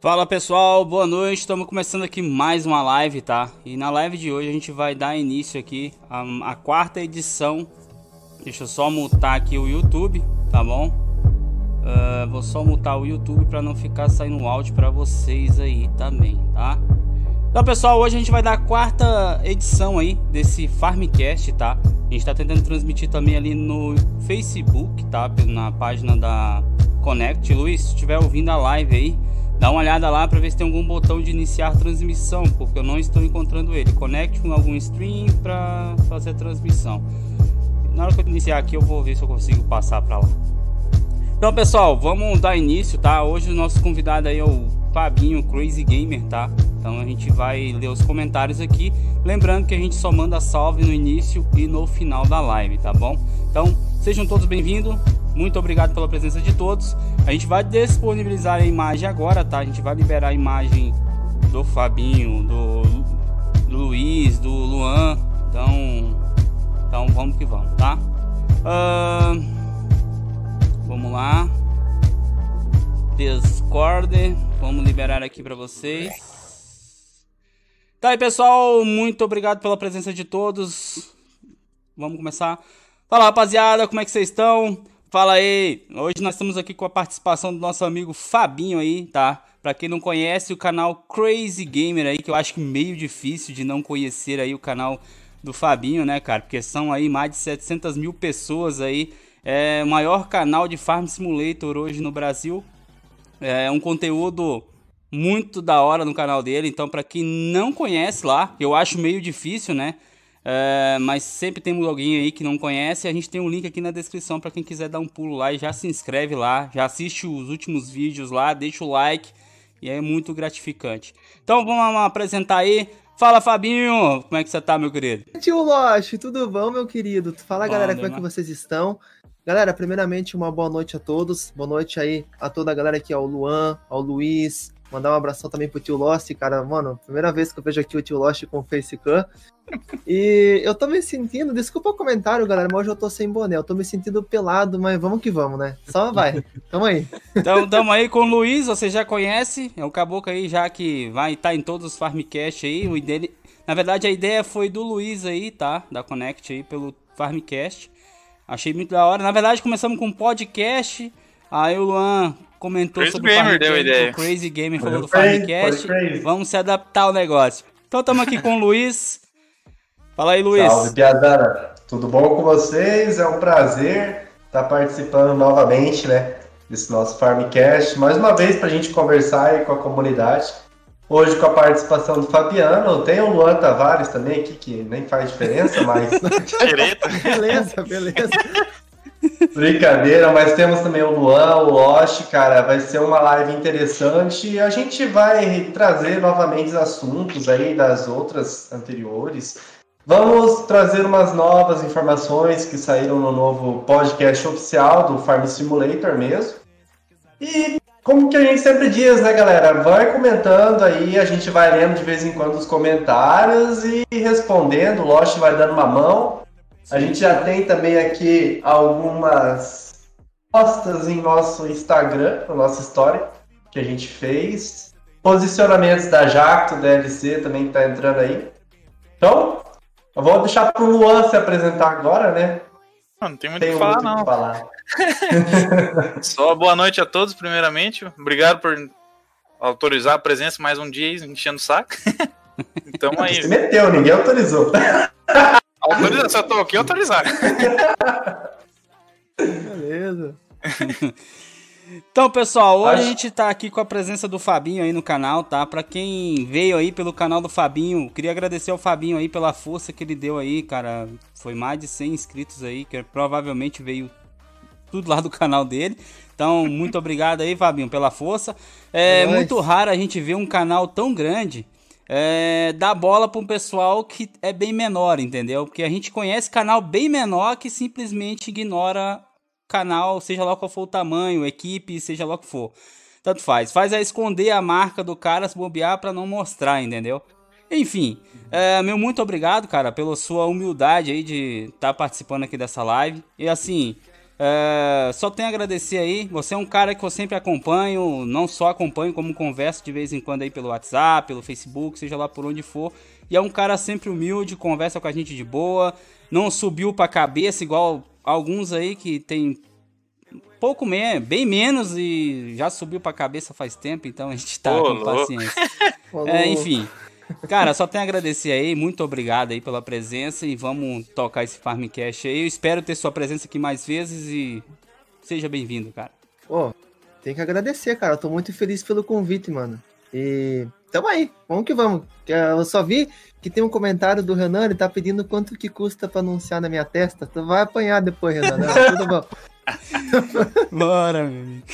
Fala pessoal, boa noite. Estamos começando aqui mais uma live, tá? E na live de hoje a gente vai dar início aqui a, a quarta edição. Deixa eu só mutar aqui o YouTube, tá bom? Uh, vou só mutar o YouTube para não ficar saindo áudio para vocês aí também, tá? Então pessoal, hoje a gente vai dar a quarta edição aí desse Farmcast, tá? A gente tá tentando transmitir também ali no Facebook, tá? Na página da Connect. Luiz, se estiver ouvindo a live aí, dá uma olhada lá para ver se tem algum botão de iniciar transmissão, porque eu não estou encontrando ele. Conecte com algum stream para fazer a transmissão. Na hora que eu iniciar aqui, eu vou ver se eu consigo passar para lá. Então, pessoal, vamos dar início, tá? Hoje o nosso convidado aí é o Fabinho Crazy Gamer, tá? Então a gente vai ler os comentários aqui, lembrando que a gente só manda salve no início e no final da live, tá bom? Então, sejam todos bem-vindos. Muito obrigado pela presença de todos. A gente vai disponibilizar a imagem agora, tá? A gente vai liberar a imagem do Fabinho, do, Luiz, do Luan. Então, então vamos que vamos, tá? Uh, vamos lá. Discord, vamos liberar aqui para vocês. Tá aí, pessoal, muito obrigado pela presença de todos. Vamos começar. Fala, rapaziada, como é que vocês estão? Fala aí! Hoje nós estamos aqui com a participação do nosso amigo Fabinho aí, tá? Pra quem não conhece, o canal Crazy Gamer aí, que eu acho que meio difícil de não conhecer aí o canal do Fabinho, né, cara? Porque são aí mais de 700 mil pessoas aí. É o maior canal de Farm Simulator hoje no Brasil. É um conteúdo muito da hora no canal dele. Então, para quem não conhece lá, eu acho meio difícil, né? É, mas sempre tem alguém aí que não conhece. A gente tem um link aqui na descrição para quem quiser dar um pulo lá e já se inscreve lá, já assiste os últimos vídeos lá, deixa o like e é muito gratificante. Então vamos apresentar aí. Fala Fabinho, como é que você tá, meu querido? Tio Lost, tudo bom, meu querido? Fala bom, galera, como é que vocês estão? Galera, primeiramente, uma boa noite a todos. Boa noite aí a toda a galera aqui, ao Luan, ao Luiz. Mandar um abração também pro tio Lost, cara. Mano, primeira vez que eu vejo aqui o tio Lost com Facecam. E eu tô me sentindo, desculpa o comentário, galera, mas hoje eu tô sem boné, eu tô me sentindo pelado, mas vamos que vamos, né? Só vai, tamo aí. Então, tamo aí com o Luiz, você já conhece, é o caboclo aí já que vai estar tá em todos os Farmcast aí, o dele... Na verdade, a ideia foi do Luiz aí, tá? Da Connect aí, pelo Farmcast. Achei muito da hora. Na verdade, começamos com um podcast, aí o Luan comentou Crazy sobre Gamer o Farmcast, deu ideia. o Crazy Gamer falou do Farmcast, vamos se adaptar ao negócio. Então, estamos aqui com o Luiz... Fala aí, Luiz. Salve, Piazada. Tudo bom com vocês? É um prazer estar participando novamente, né, desse nosso Farmcast. Mais uma vez para a gente conversar aí com a comunidade. Hoje com a participação do Fabiano, tem o Luan Tavares também aqui, que nem faz diferença, mas... beleza, beleza. Brincadeira, mas temos também o Luan, o Osh, cara, vai ser uma live interessante a gente vai trazer novamente os assuntos aí das outras anteriores, Vamos trazer umas novas informações que saíram no novo podcast oficial do Farm Simulator mesmo. E como que a gente sempre diz, né, galera? Vai comentando aí, a gente vai lendo de vez em quando os comentários e respondendo. O Lost vai dando uma mão. A gente já tem também aqui algumas postas em nosso Instagram, na nossa história, que a gente fez. Posicionamentos da Jacto, DLC também que tá entrando aí. Então, eu vou deixar pro Luan se apresentar agora, né? Não, não tem muito o que falar, não. Falar. Só boa noite a todos, primeiramente. Obrigado por autorizar a presença mais um dia enchendo o saco. Então aí. Você meteu, ninguém autorizou. Autoriza, só tô aqui autorizar. Beleza. Então, pessoal, hoje Acho... a gente tá aqui com a presença do Fabinho aí no canal, tá? Pra quem veio aí pelo canal do Fabinho, queria agradecer ao Fabinho aí pela força que ele deu aí, cara. Foi mais de 100 inscritos aí, que provavelmente veio tudo lá do canal dele. Então, muito obrigado aí, Fabinho, pela força. É, é muito raro a gente ver um canal tão grande é, dar bola para um pessoal que é bem menor, entendeu? Porque a gente conhece canal bem menor que simplesmente ignora canal, seja lá qual for o tamanho, equipe, seja lá o que for. Tanto faz. Faz a esconder a marca do cara se bobear para não mostrar, entendeu? Enfim, é, meu muito obrigado, cara, pela sua humildade aí de estar tá participando aqui dessa live. E assim, É, só tenho a agradecer aí. Você é um cara que eu sempre acompanho, não só acompanho, como converso de vez em quando aí pelo WhatsApp, pelo Facebook, seja lá por onde for. E é um cara sempre humilde, conversa com a gente de boa, não subiu pra cabeça igual alguns aí que tem pouco menos, bem menos e já subiu pra cabeça faz tempo, então a gente tá com paciência. é, enfim. Cara, só tenho a agradecer aí, muito obrigado aí pela presença e vamos tocar esse Farmcast aí. Eu espero ter sua presença aqui mais vezes e seja bem-vindo, cara. Pô, tem que agradecer, cara. Eu tô muito feliz pelo convite, mano. E tamo aí, vamos que vamos. Eu só vi que tem um comentário do Renan, ele tá pedindo quanto que custa pra anunciar na minha testa. Tu vai apanhar depois, Renan. Não, tudo bom. Bora, meu amigo.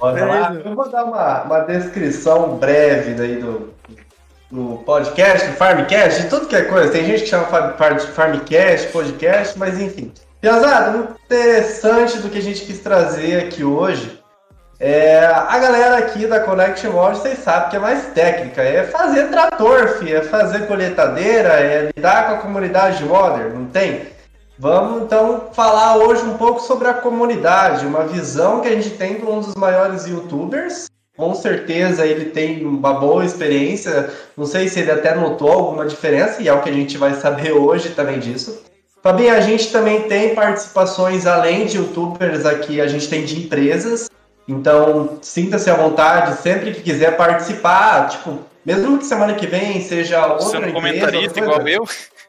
Olha lá, eu vou dar uma, uma descrição breve daí do, do podcast, do Farmcast, de tudo que é coisa. Tem gente que chama Farmcast, podcast, mas enfim. Piazada, interessante do que a gente quis trazer aqui hoje. É, a galera aqui da Connect Mod, vocês sabem que é mais técnica, é fazer trator, fi, é fazer coletadeira, é lidar com a comunidade modern, não tem? Vamos então falar hoje um pouco sobre a comunidade, uma visão que a gente tem para um dos maiores youtubers, com certeza ele tem uma boa experiência. Não sei se ele até notou alguma diferença, e é o que a gente vai saber hoje também disso. Fabinho, a gente também tem participações além de youtubers aqui, a gente tem de empresas. Então, sinta-se à vontade sempre que quiser participar. Tipo, mesmo que semana que vem seja outra Sendo empresa, comentarista igual eu.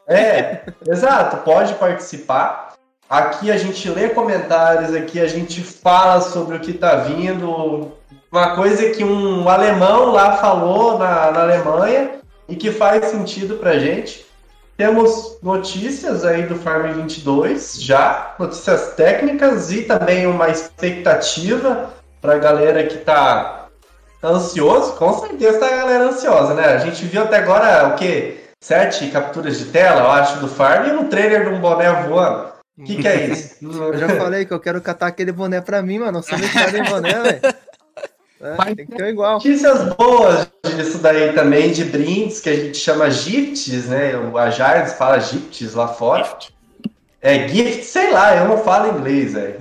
É, exato, pode participar. Aqui a gente lê comentários, aqui a gente fala sobre o que está vindo, uma coisa que um alemão lá falou na, na Alemanha e que faz sentido pra gente. Temos notícias aí do Farm 22 já, notícias técnicas e também uma expectativa para a galera que tá ansioso. Com certeza tá a galera ansiosa, né? A gente viu até agora o que? Sete capturas de tela, eu acho, do Farm e um trailer de um boné voando. O que, que é isso? eu já falei que eu quero catar aquele boné pra mim, mano. Você me em boné, velho. É, tem que ter igual. Notícias boas disso daí também, de brindes, que a gente chama gifts, né? O Ajax fala gifts lá fora. Gift. É gift, sei lá, eu não falo inglês, velho.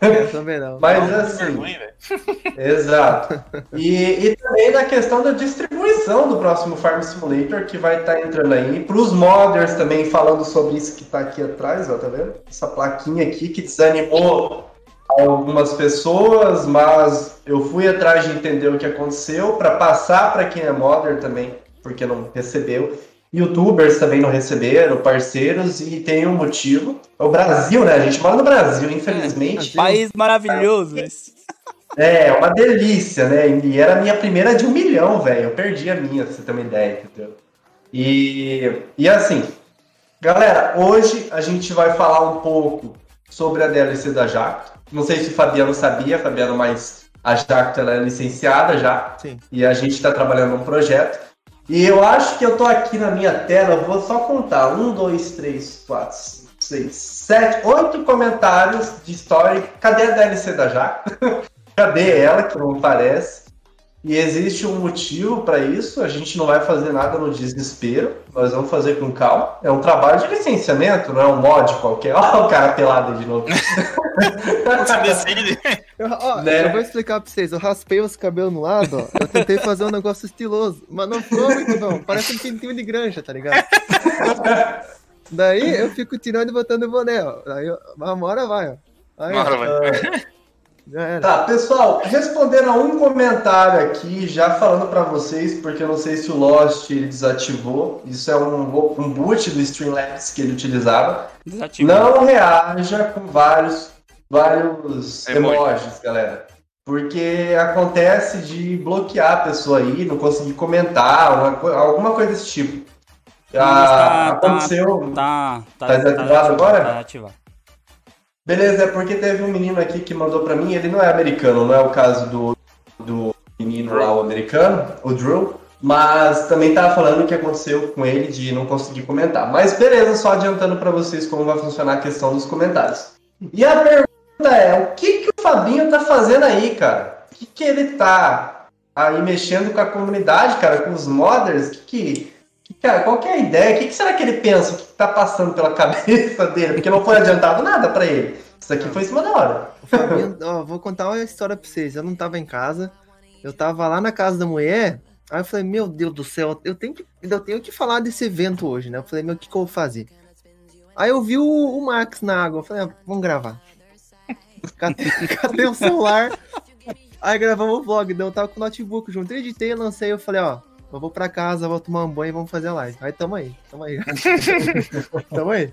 Eu também não. Mas não, assim. Ruim, exato. E, e também na questão da distribuição do próximo Farm Simulator, que vai estar tá entrando aí. Para os modders também, falando sobre isso que está aqui atrás, ó, tá vendo? Essa plaquinha aqui que desanimou algumas pessoas, mas eu fui atrás de entender o que aconteceu para passar para quem é modder também, porque não recebeu. Youtubers também não receberam, parceiros, e tem um motivo. É o Brasil, né? A gente mora no Brasil, infelizmente. É, país maravilhoso. É, uma delícia, né? E era a minha primeira de um milhão, velho. Eu perdi a minha, pra você ter uma ideia, entendeu? E, e assim, galera, hoje a gente vai falar um pouco sobre a DLC da Jacto. Não sei se o Fabiano sabia, Fabiano, mas a Jacto ela é licenciada já. Sim. E a gente está trabalhando num projeto. E eu acho que eu tô aqui na minha tela, eu vou só contar. Um, dois, três, quatro, cinco, seis, sete, oito comentários de história. Cadê a DLC da Jacto? Cadê ela, que não aparece? E existe um motivo para isso, a gente não vai fazer nada no desespero, nós vamos fazer com calma. É um trabalho de licenciamento, não é um mod qualquer. Olha o cara pelado aí de novo. eu, ó, né? eu vou explicar pra vocês, eu raspei os cabelos no lado, ó, eu tentei fazer um negócio estiloso, mas não ficou muito bom, parece um pintinho de granja, tá ligado? Daí eu fico tirando e botando o boné, ó. Aí uma hora vai, ó. Aí, uma hora vai. Tá, pessoal, respondendo a um comentário aqui, já falando para vocês, porque eu não sei se o Lost ele desativou. Isso é um, um boot do Streamlabs que ele utilizava. Desativou. Não reaja com vários, vários emojis, galera. Porque acontece de bloquear a pessoa aí, não conseguir comentar, uma, alguma coisa desse tipo. Já tá, aconteceu. Tá, tá, tá, tá desativado agora? Tá ativado. Beleza, é porque teve um menino aqui que mandou para mim, ele não é americano, não é o caso do, do menino lá, o americano, o Drew, mas também tava falando o que aconteceu com ele de não conseguir comentar. Mas beleza, só adiantando para vocês como vai funcionar a questão dos comentários. E a pergunta é, o que que o Fabinho tá fazendo aí, cara? O que que ele tá aí mexendo com a comunidade, cara, com os modders? Que que, que cara, qual que é a ideia? O que, que será que ele pensa? O que tá passando pela cabeça dele? Porque não foi adiantado nada para ele Isso aqui foi em cima da hora. Fabinho, ó, vou contar uma história pra vocês. Eu não tava em casa. Eu tava lá na casa da mulher. Aí eu falei, meu Deus do céu, eu tenho que, eu tenho que falar desse evento hoje, né? Eu falei, meu, o que, que eu vou fazer? Aí eu vi o, o Max na água. Eu falei, ah, vamos gravar. Catei, catei o celular. Aí gravamos o vlog. Então eu tava com o notebook junto. Eu editei, lancei. Eu falei, ó, eu vou pra casa, vou tomar um banho e vamos fazer a live. Aí tamo aí, tamo aí. tamo aí.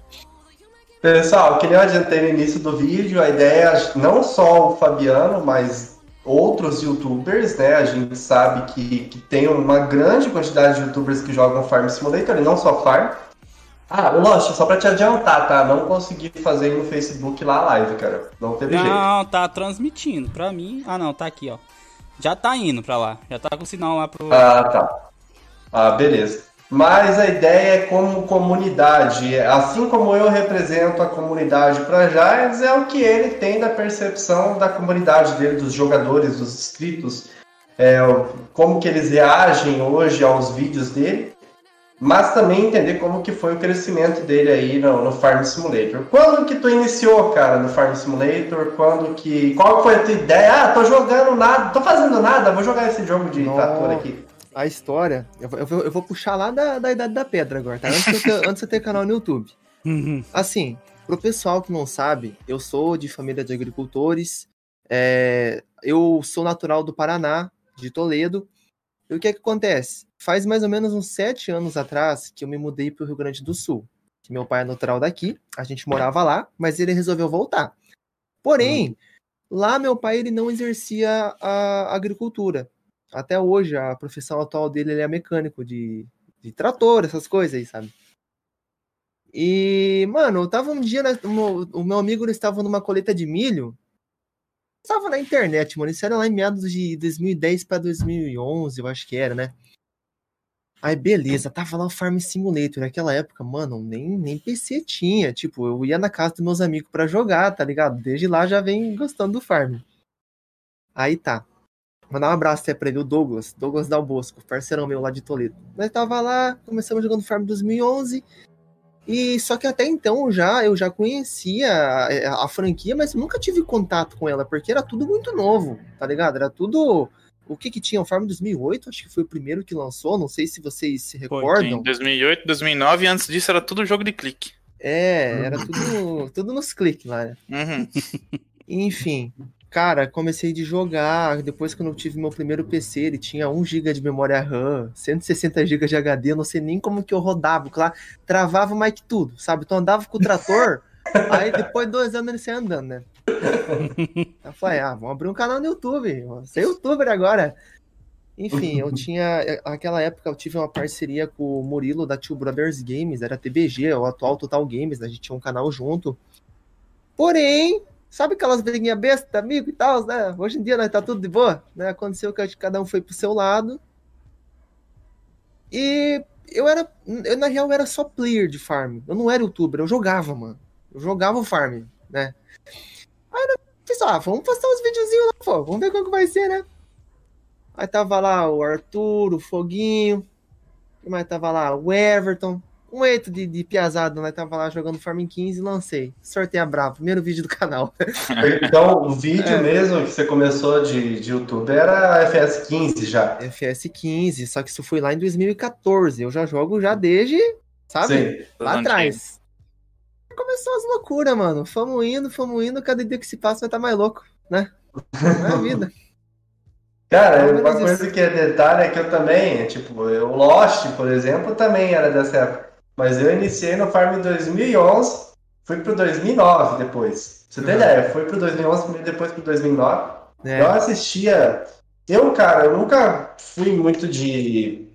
Pessoal, queria adiantar no início do vídeo, a ideia é não só o Fabiano, mas outros youtubers, né? A gente sabe que, que tem uma grande quantidade de youtubers que jogam Farm Simulator, e não só Farm. Ah, Lost, só pra te adiantar, tá? Não consegui fazer no Facebook lá a live, cara. Não teve não, jeito. Não, tá transmitindo. Pra mim. Ah, não, tá aqui, ó. Já tá indo pra lá. Já tá com sinal lá pro. Ah, tá. Ah, beleza. Mas a ideia é como comunidade. Assim como eu represento a comunidade para Giants, é o que ele tem da percepção da comunidade dele, dos jogadores, dos inscritos, é, como que eles reagem hoje aos vídeos dele, mas também entender como que foi o crescimento dele aí no, no Farm Simulator. Quando que tu iniciou, cara, no Farm Simulator? Quando que... Qual foi a tua ideia? Ah, tô jogando nada, tô fazendo nada, vou jogar esse jogo de trator aqui a história. Eu, eu, eu, vou puxar lá da, da Idade da Pedra agora, tá? Antes de eu ter, antes de eu ter canal no YouTube. Uhum. Assim, pro pessoal que não sabe, eu sou de família de agricultores. É, eu sou natural do Paraná, de Toledo. E o que é que acontece? Faz mais ou menos uns sete anos atrás que eu me mudei para o Rio Grande do Sul. Que meu pai é natural daqui, a gente morava lá, mas ele resolveu voltar. Porém, uhum. lá meu pai ele não exercia a agricultura até hoje, a profissão atual dele ele é mecânico de, de trator, essas coisas aí, sabe? E, mano, eu tava um dia, né, o meu amigo estava numa colheita de milho, estava na internet, mano, isso era lá em meados de 2010 para 2011, eu acho que era, né? Aí, beleza, tava lá o Farm Simulator. Naquela época, mano, nem, nem PC tinha. Tipo, eu ia na casa dos meus amigos para jogar, tá ligado? Desde lá já vem gostando do Farm. Aí tá. Mandar um abraço até pra ele, o Douglas, Douglas Dal Bosco, parceirão meu lá de Toledo. Nós tava lá, começamos jogando Farm 2011, e só que até então já eu já conhecia a, a, franquia, mas nunca tive contato com ela, porque era tudo muito novo, tá ligado? Era tudo. O que que tinha? O Farm 2008, acho que foi o primeiro que lançou, não sei se vocês se recordam. Foi, 2008, 2009, e antes disso era tudo jogo de clique. É, era tudo, tudo nos cliques lá, né? Uhum. Enfim, Cara, comecei de jogar. Depois, quando eu tive meu primeiro PC, ele tinha 1 GB de memória RAM, 160 GB de HD. Eu não sei nem como que eu rodava. Claro, travava mais que tudo, sabe? Então andava com o trator. aí depois de dois anos ele saiu andando, né? eu falei, ah, vamos abrir um canal no YouTube. Vou ser youtuber agora. Enfim, eu tinha. Naquela época eu tive uma parceria com o Murilo da Two Brothers Games, era TBG, o atual Total Games, a gente tinha um canal junto. Porém, Sabe aquelas briguinhas bestas, amigo e tal, né? Hoje em dia nós tá tudo de boa, né? Aconteceu que cada um foi pro seu lado. E eu era, eu na real era só player de farm. Eu não era youtuber, eu jogava, mano. Eu jogava o farm, né? Aí eu fiz, ah, vamos postar uns videozinhos lá, pô. Vamos ver como que vai ser, né? Aí tava lá o Arthur, o Foguinho. Quem mais tava lá? O Everton um eito de, de piazada, né? Tava lá jogando Farming 15 e lancei. Sorteio bravo, primeiro vídeo do canal. Então, o vídeo é. mesmo que você começou de, de YouTube era FS 15 já? FS 15, só que isso foi lá em 2014. Eu já jogo já desde, sabe? Sim, lá atrás. Começou as loucuras, mano. Fomos indo, fomos indo, cada dia que se passa vai estar tá mais louco, né? É a vida. Cara, uma coisa que é detalhe é que eu também, tipo, o Lost, por exemplo, também era dessa época. Mas eu iniciei no Farm em 2011, fui pro 2009 depois. Você tem uhum. ideia? Fui pro 2011, depois pro 2009. É. Eu assistia. Eu, cara, eu nunca fui muito de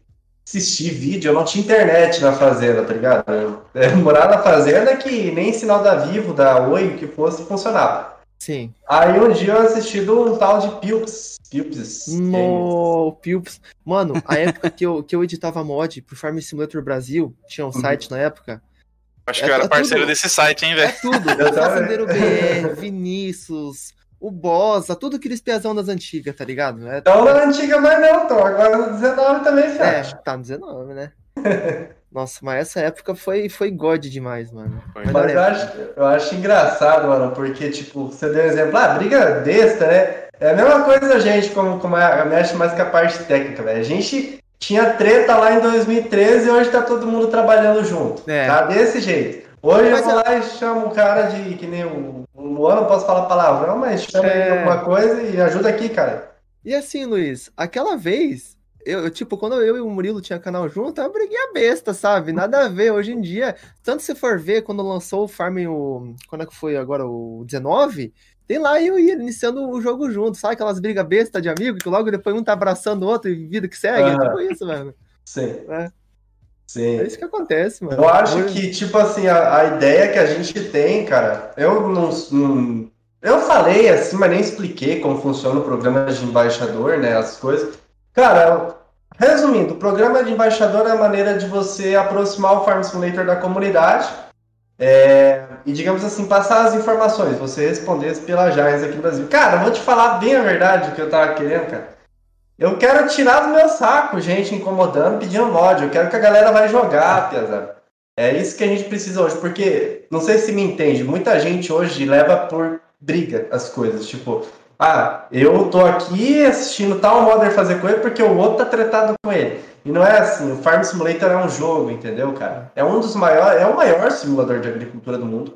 assistir vídeo, eu não tinha internet na fazenda, tá ligado? Eu, eu morava na fazenda que nem sinal da Vivo, da Oi, que fosse, funcionava. Sim. Aí um dia eu assisti do um tal de Pilps. Pilps. No, Pilps. Mano, a época que eu, que eu editava mod pro Farm Simulator Brasil, tinha um uhum. site na época. Acho que eu era é parceiro tudo, desse site, hein, velho? É tudo. O Fazendeiro BR, Vinícius, o Bossa, tudo aqueles piazão das antigas, tá ligado? É, então na antiga, mas não, tô. Agora no 19 também, É, tá no 19, né? Nossa, mas essa época foi, foi God demais, mano. Mas eu acho, eu acho engraçado, mano, porque, tipo, você deu um exemplo, ah, briga besta, né? É a mesma coisa a gente, como, como a, mexe mais com a parte técnica, velho. A gente tinha treta lá em 2013 e hoje tá todo mundo trabalhando junto. É. Tá desse jeito. Hoje mas eu vou é... lá e chamo o cara de, que nem o, o Luan, não posso falar palavrão, mas chama é... ele alguma coisa e ajuda aqui, cara. E assim, Luiz, aquela vez, eu, tipo, quando eu e o Murilo tinha canal junto, eu briguei a besta, sabe? Nada a ver. Hoje em dia, tanto se for ver, quando lançou o Farm, o. Quando é que foi agora? O 19, tem lá eu ia iniciando o jogo junto, sabe? Aquelas brigas besta de amigo, que logo depois um tá abraçando o outro e vida que segue. Uhum. É tipo isso, mano. Sim. É. Sim. É isso que acontece, mano. Eu acho que, tipo assim, a, a ideia que a gente tem, cara, eu não, não, Eu falei assim, mas nem expliquei como funciona o programa de embaixador, né? As coisas. Cara, resumindo, o programa de embaixador é a maneira de você aproximar o Farm Simulator da comunidade é, e, digamos assim, passar as informações, você responder pela Giants aqui no Brasil. Cara, vou te falar bem a verdade o que eu tava querendo, cara. Eu quero tirar do meu saco gente incomodando, pedindo mod. Eu quero que a galera vai jogar, Piazada. É isso que a gente precisa hoje, porque, não sei se me entende, muita gente hoje leva por briga as coisas. Tipo, ah, eu tô aqui assistindo tal modder fazer coisa porque o outro tá tretado com ele. E não é assim, o Farm Simulator é um jogo, entendeu, cara? É um dos maiores, é o maior simulador de agricultura do mundo.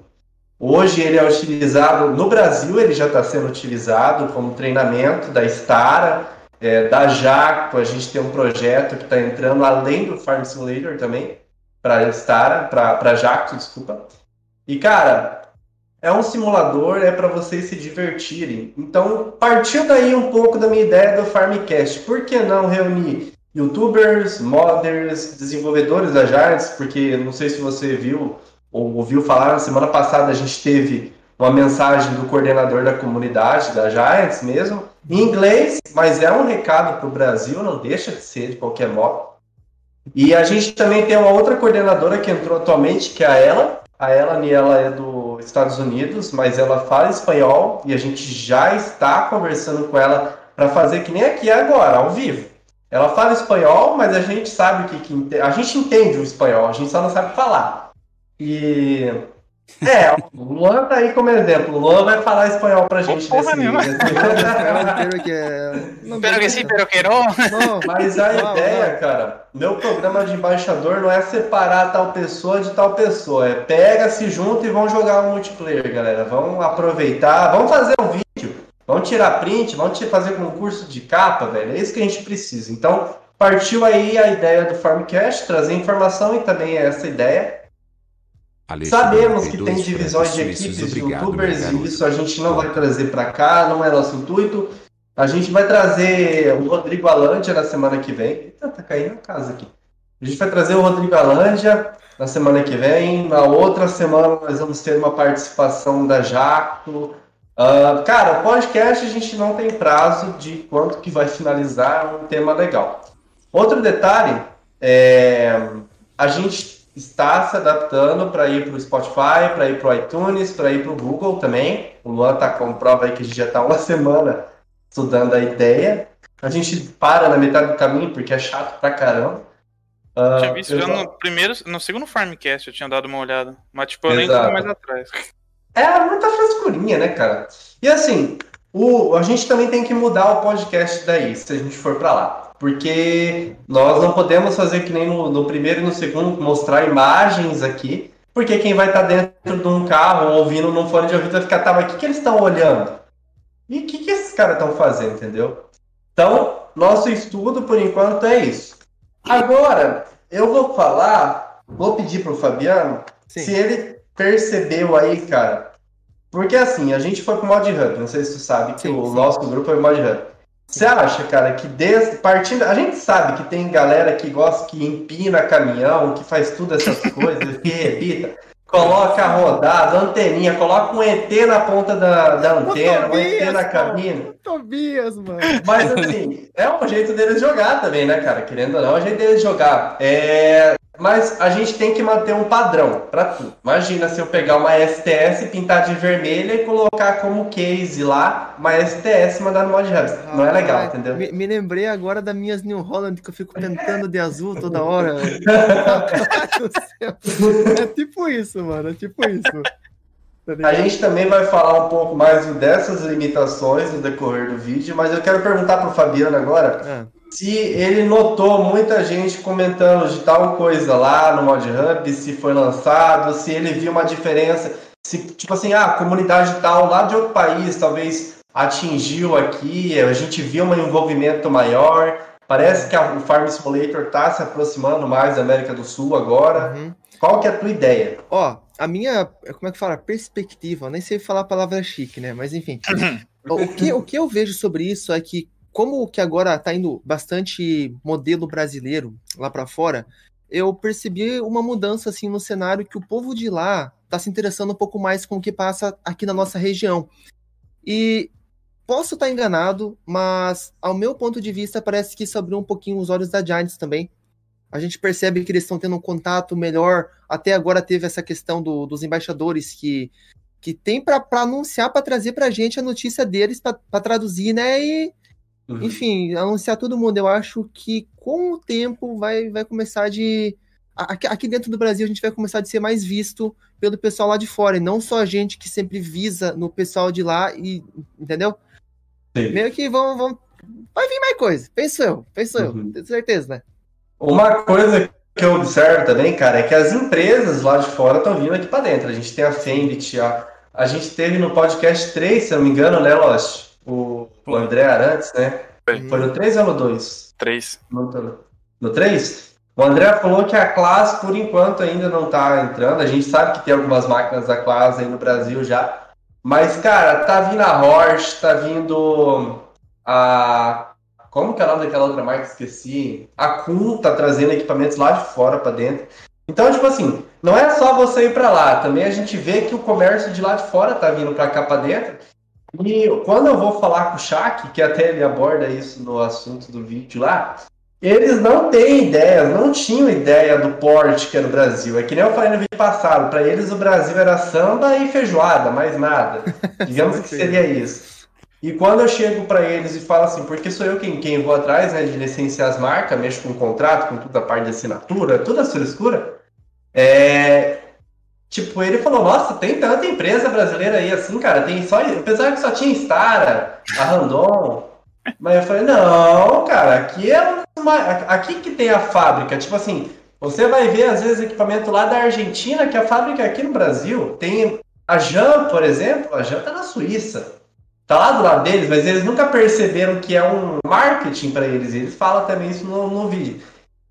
Hoje ele é utilizado, no Brasil ele já está sendo utilizado como treinamento da Stara, é, da Jacto, a gente tem um projeto que está entrando além do Farm Simulator também, para Stara, para Jacto, desculpa. E cara, é um simulador, é para vocês se divertirem. Então, partiu daí um pouco da minha ideia do Farmcast. Por que não reunir youtubers, modders, desenvolvedores da Giants? Porque não sei se você viu ou ouviu falar, na semana passada a gente teve uma mensagem do coordenador da comunidade da Giants mesmo, em inglês, mas é um recado para o Brasil, não deixa de ser de qualquer modo. E a gente também tem uma outra coordenadora que entrou atualmente, que é a Ela. A Ela, ela é do Estados Unidos, mas ela fala espanhol e a gente já está conversando com ela para fazer que nem aqui agora, ao vivo. Ela fala espanhol, mas a gente sabe que, que a gente entende o espanhol, a gente só não sabe falar. E é, o Luan tá aí como exemplo. O Luan vai falar espanhol pra gente Porra nesse, nesse... Espero que Espero que sim, espero que não. Mas a não, ideia, não. cara, meu programa de embaixador não é separar tal pessoa de tal pessoa. É pega, se junta e vão jogar um multiplayer, galera. Vamos aproveitar, vamos fazer um vídeo, vamos tirar print, vamos fazer concurso de capa, velho. É isso que a gente precisa. Então, partiu aí a ideia do Farmcast, trazer informação e também essa ideia Sabemos que tem divisões de equipes de youtubers e isso a gente não vai trazer para cá, não é nosso intuito. A gente vai trazer o Rodrigo Alândia na semana que vem. Eita, tá caindo a casa aqui. A gente vai trazer o Rodrigo Alândia na semana que vem. Na outra semana nós vamos ter uma participação da Jaco. Uh, cara, o podcast a gente não tem prazo de quanto que vai finalizar, é um tema legal. Outro detalhe, é, a gente está se adaptando para ir para o Spotify, para ir para o iTunes, para ir para o Google também. O Luan está com prova aí que a gente já está uma semana estudando a ideia. A gente para na metade do caminho porque é chato pra caramba. Uh, tinha visto já no primeiro, no segundo Farmcast eu tinha dado uma olhada, mas tipo, eu Exato. nem mais atrás. É muita frescurinha, né, cara? E assim, o, a gente também tem que mudar o podcast daí, se a gente for para lá porque nós não podemos fazer que nem no, no, primeiro e no segundo, mostrar imagens aqui, porque quem vai estar dentro de um carro ouvindo num fone de ouvido vai ficar, tá, mas o que, que eles estão olhando? E o que, que esses caras estão fazendo, entendeu? Então, nosso estudo, por enquanto, é isso. Agora, eu vou falar, vou pedir pro Fabiano Sim. se ele percebeu aí, cara. Porque assim, a gente foi pro Mod Hub, não sei se tu sabe que sim, o sim. nosso grupo foi o Mod Hub. Você acha, cara, que desde partindo. A gente sabe que tem galera que gosta que empina caminhão, que faz tudo essas coisas, que evita, coloca rodada, anteninha, coloca um ET na ponta da, da antena, um ET na cabine. Tobias, mano. Mas assim, é um jeito deles jogar também, né, cara? Querendo ou não, é um jeito deles jogar. É... Mas a gente tem que manter um padrão para tudo. Imagina se eu pegar uma STS, pintar de vermelha e colocar como case lá uma STS mandar no mod hub. Não é legal, entendeu? Me, me, lembrei agora das minhas New Holland que eu fico pintando de azul toda hora. é tipo isso, mano. É tipo isso. Tá a gente também vai falar um pouco mais dessas limitações no decorrer do vídeo, mas eu quero perguntar para o Fabiano agora. É se ele notou muita gente comentando de tal coisa lá no Mod Hub, se foi lançado, se ele viu uma diferença, se tipo assim, ah, a comunidade tal lá de outro país talvez atingiu aqui, a gente viu um envolvimento maior. Parece que a, o Farm Simulator está se aproximando mais da América do Sul agora. Uhum. Qual que é a tua ideia? Ó, a minha, como é que fala? Perspectiva, nem sei falar a palavra chique, né? Mas enfim. o, que, o que eu vejo sobre isso é que como que agora está indo bastante modelo brasileiro lá para fora, eu percebi uma mudança assim no cenário que o povo de lá está se interessando um pouco mais com o que passa aqui na nossa região. E posso estar tá enganado, mas ao meu ponto de vista parece que isso abriu um pouquinho os olhos da Giants também. A gente percebe que eles estão tendo um contato melhor. Até agora teve essa questão do, dos embaixadores que que tem para anunciar, para trazer para a gente a notícia deles, para traduzir, né? E Uhum. Enfim, anunciar todo mundo. Eu acho que com o tempo vai, vai começar de. Aqui, aqui dentro do Brasil a gente vai começar a ser mais visto pelo pessoal lá de fora, e não só a gente que sempre visa no pessoal de lá, e entendeu? Sim. Meio que vão, vão. Vai vir mais coisa, penso eu, penso uhum. eu, tenho certeza, né? Uma coisa que eu observo também, cara, é que as empresas lá de fora estão vindo aqui para dentro. A gente tem a Fendit, a, a gente teve no podcast 3, se eu não me engano, né, Lost? O, o André Arantes, né? Foi. Foi no 3 ou no 2? 3. No, no 3? O André falou que a classe, por enquanto, ainda não tá entrando. A gente sabe que tem algumas máquinas da classe aí no Brasil já. Mas, cara, tá vindo a Horsch, tá vindo a. Como que é o nome daquela outra marca? Esqueci. A Kun tá trazendo equipamentos lá de fora para dentro. Então, tipo assim, não é só você ir para lá. Também a gente vê que o comércio de lá de fora tá vindo para cá para dentro. E quando eu vou falar com o Shaq, que até ele aborda isso no assunto do vídeo lá, eles não têm ideia, não tinham ideia do porte que era o Brasil. É que nem eu falei no vídeo passado, para eles o Brasil era samba e feijoada, mais nada. Digamos que seria isso. E quando eu chego para eles e falo assim, porque sou eu quem, quem vou atrás né, de licenciar as marcas, mexo com contrato, com toda a parte de assinatura, toda a frescura, é, Tipo, ele falou, nossa, tem tanta empresa brasileira aí assim, cara, tem só. Apesar que só tinha Stara, a Randon. Mas eu falei, não, cara, aqui é uma. Aqui que tem a fábrica. Tipo assim, você vai ver, às vezes, equipamento lá da Argentina, que a fábrica aqui no Brasil. Tem a Jan, por exemplo, a Jan tá na Suíça. Tá lá do lado deles, mas eles nunca perceberam que é um marketing para eles. Eles falam também isso no, no vídeo.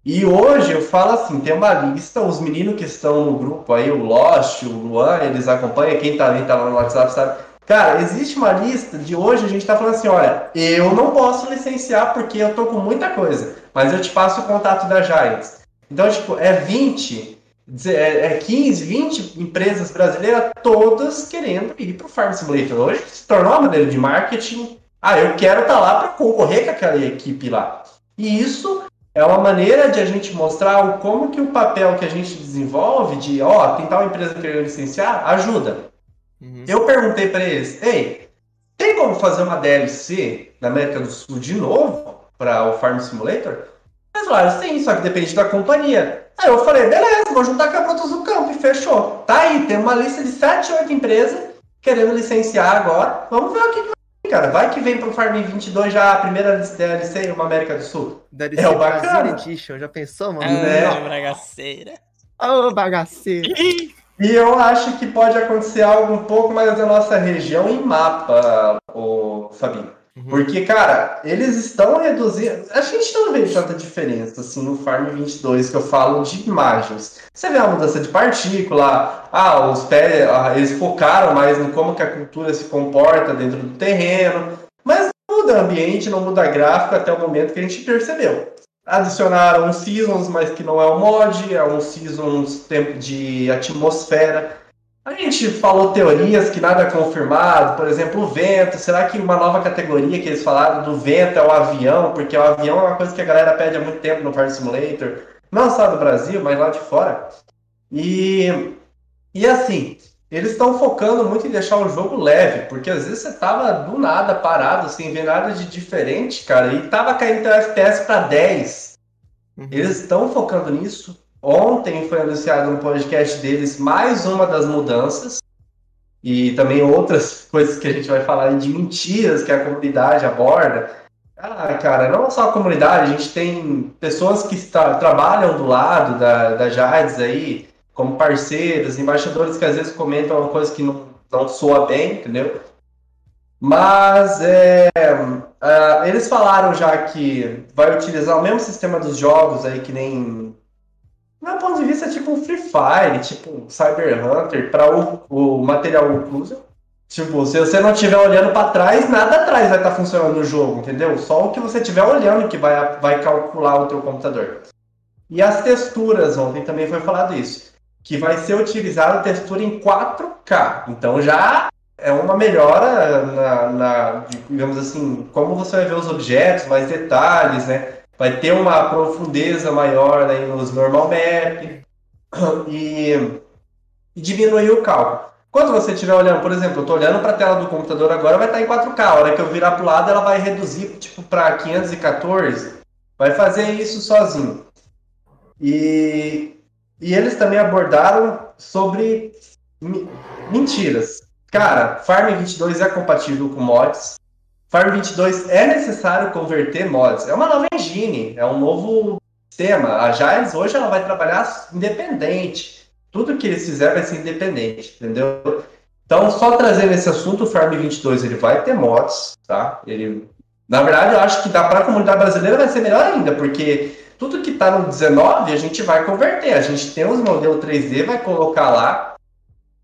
E hoje eu falo assim, tem uma lista, os meninos que estão no grupo aí, o Lost, o Luan, eles acompanham, quem tá ali, tá lá no WhatsApp, sabe? Cara, existe uma lista de hoje, a gente tá falando assim, olha, eu não posso licenciar porque eu tô com muita coisa, mas eu te passo o contato da Giants. Então, tipo, é 20, é 15, 20 empresas brasileiras, todas querendo ir pro Farm Simulator. Hoje se tornou uma maneira de marketing. Ah, eu quero estar tá lá para concorrer com aquela equipe lá. E isso é uma maneira de a gente mostrar o, como que o papel que a gente desenvolve de, ó, tem tal empresa querendo licenciar, ajuda. Uhum. Eu perguntei para eles, ei, tem como fazer uma DLC na América do Sul de novo para o Farm Simulator? Eles falaram, sim, só que depende da companhia. Aí eu falei, beleza, vou juntar com a Protos do Campo e fechou. Tá aí, tem uma lista de 7, 8 empresas querendo licenciar agora. Vamos ver o que, que cara. Vai que vem pro Farm 22 já a primeira DLC uma América do Sul. DLC é o bacana. Edition, já pensou, mano? É, é. bagaceira. Ô, oh, bagaceira. E eu acho que pode acontecer algo um pouco mais da nossa região em mapa, o Fabinho. Uhum. Porque, cara, eles estão reduzindo. A gente não vê tanta diferença assim no Farm 22 que eu falo de imagens. Você vê a mudança de partícula, ah, os pés, ah, eles focaram mais no como que a cultura se comporta dentro do terreno, mas não muda o ambiente, não muda gráfico até o momento que a gente percebeu. Adicionaram um Seasons, mas que não é um mod, é um Seasons tempo de atmosfera. A gente falou teorias que nada é confirmado, por exemplo, o vento. Será que uma nova categoria que eles falaram do vento é o avião? Porque o avião é uma coisa que a galera pede há muito tempo no Farm Simulator. não só do Brasil, mas lá de fora. E, e assim, eles estão focando muito em deixar o jogo leve, porque às vezes você tava do nada parado, sem ver nada de diferente, cara, e tava caindo teu FPS para 10. Uhum. Eles estão focando nisso. Ontem foi anunciado no podcast deles mais uma das mudanças e também outras coisas que a gente vai falar de mentiras que a comunidade aborda. Ah, cara, não só a comunidade, a gente tem pessoas que trabalham do lado da, da Jades aí, como parceiros, embaixadores que às vezes comentam uma coisa que não, não soa bem, entendeu? Mas é, uh, eles falaram já que vai utilizar o mesmo sistema dos jogos aí que nem meu ponto de vista, é tipo um Free Fire, tipo Cyber Hunter, para o, o material incluso. Tipo, se você não estiver olhando para trás, nada atrás vai estar tá funcionando no jogo, entendeu? Só o que você estiver olhando que vai, vai calcular o teu computador. E as texturas, ontem também foi falado isso, que vai ser utilizada textura em 4K. Então já é uma melhora na, na, digamos assim, como você vai ver os objetos, mais detalhes, né? Vai ter uma profundeza maior aí nos normal map e, e diminuir o cálculo. Quando você estiver olhando, por exemplo, eu estou olhando para a tela do computador agora, vai estar tá em 4K. A hora que eu virar para o lado, ela vai reduzir tipo para 514. Vai fazer isso sozinho. E, e eles também abordaram sobre mentiras. Cara, Farm 22 é compatível com mods. Farm 22 é necessário converter mods. É uma nova engine, é um novo sistema. A Giants hoje ela vai trabalhar independente. Tudo que eles fizerem vai ser independente, entendeu? Então, só trazendo esse assunto, o Farm 22 ele vai ter mods, tá? Ele, na verdade, eu acho que dá para a comunidade brasileira vai ser melhor ainda, porque tudo que está no 19 a gente vai converter. A gente tem os modelos 3D, vai colocar lá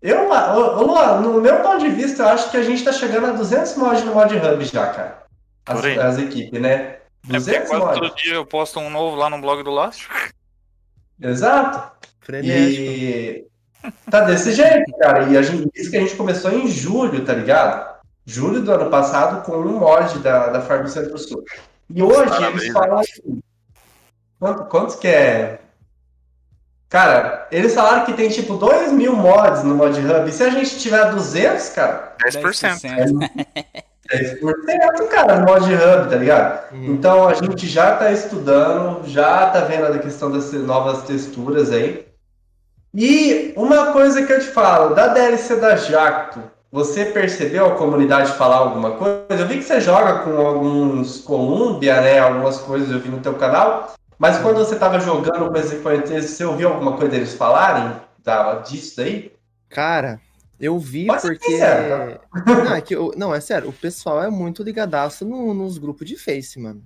eu, Luan, no meu ponto de vista, eu acho que a gente tá chegando a 200 mods no Mod Hub já, cara. As, as equipes, né? 200 é quase todo dia eu posto um novo lá no blog do Last. Exato. Frenético. E tá desse jeito, cara. E a gente disse que a gente começou em julho, tá ligado? Julho do ano passado com um mod da, da Farm Centro-Sul. E hoje Parabéns, eles falam assim, quanto, quantos que é Cara, eles falaram que tem tipo 2 mil mods no Mod Hub. E se a gente tiver 200, cara. 10%. 10%, 10% cara, no Mod Hub, tá ligado? Uhum. Então a gente já tá estudando, já tá vendo a questão das novas texturas aí. E uma coisa que eu te falo, da DLC da Jacto, você percebeu a comunidade falar alguma coisa? Eu vi que você joga com alguns Columbia, né? Algumas coisas eu vi no teu canal. Mas quando você estava jogando com esse equipamentos, você ouviu alguma coisa deles falarem da, disso daí? Cara, eu vi Pode porque. Sério, não, é que eu... não, é sério, o pessoal é muito ligadaço no, nos grupos de Face, mano.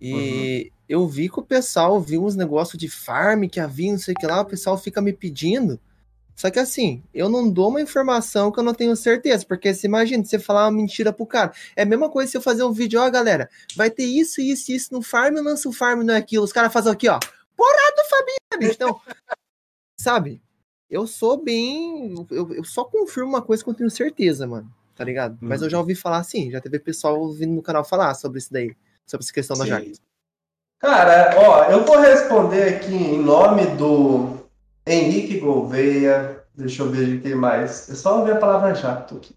E uhum. eu vi que o pessoal viu uns negócios de farm que havia, não sei o que lá, o pessoal fica me pedindo. Só que assim, eu não dou uma informação que eu não tenho certeza, porque você imagina, você falar uma mentira pro cara. É a mesma coisa se eu fazer um vídeo, ó, galera, vai ter isso, isso, isso no farm, eu lanço o farm, não é aquilo. Os caras fazem aqui, ó, porra do Fabinho, Então, sabe, eu sou bem. Eu, eu, só confirmo uma coisa que eu tenho certeza, mano, tá ligado? Hum. Mas eu já ouvi falar assim, já teve pessoal vindo no canal falar sobre isso daí, sobre essa questão Sim. da Jax. Cara, ó, eu vou responder aqui em nome do Henrique Gouveia. Deixa eu ver quem mais. É só ver a palavra jato aqui.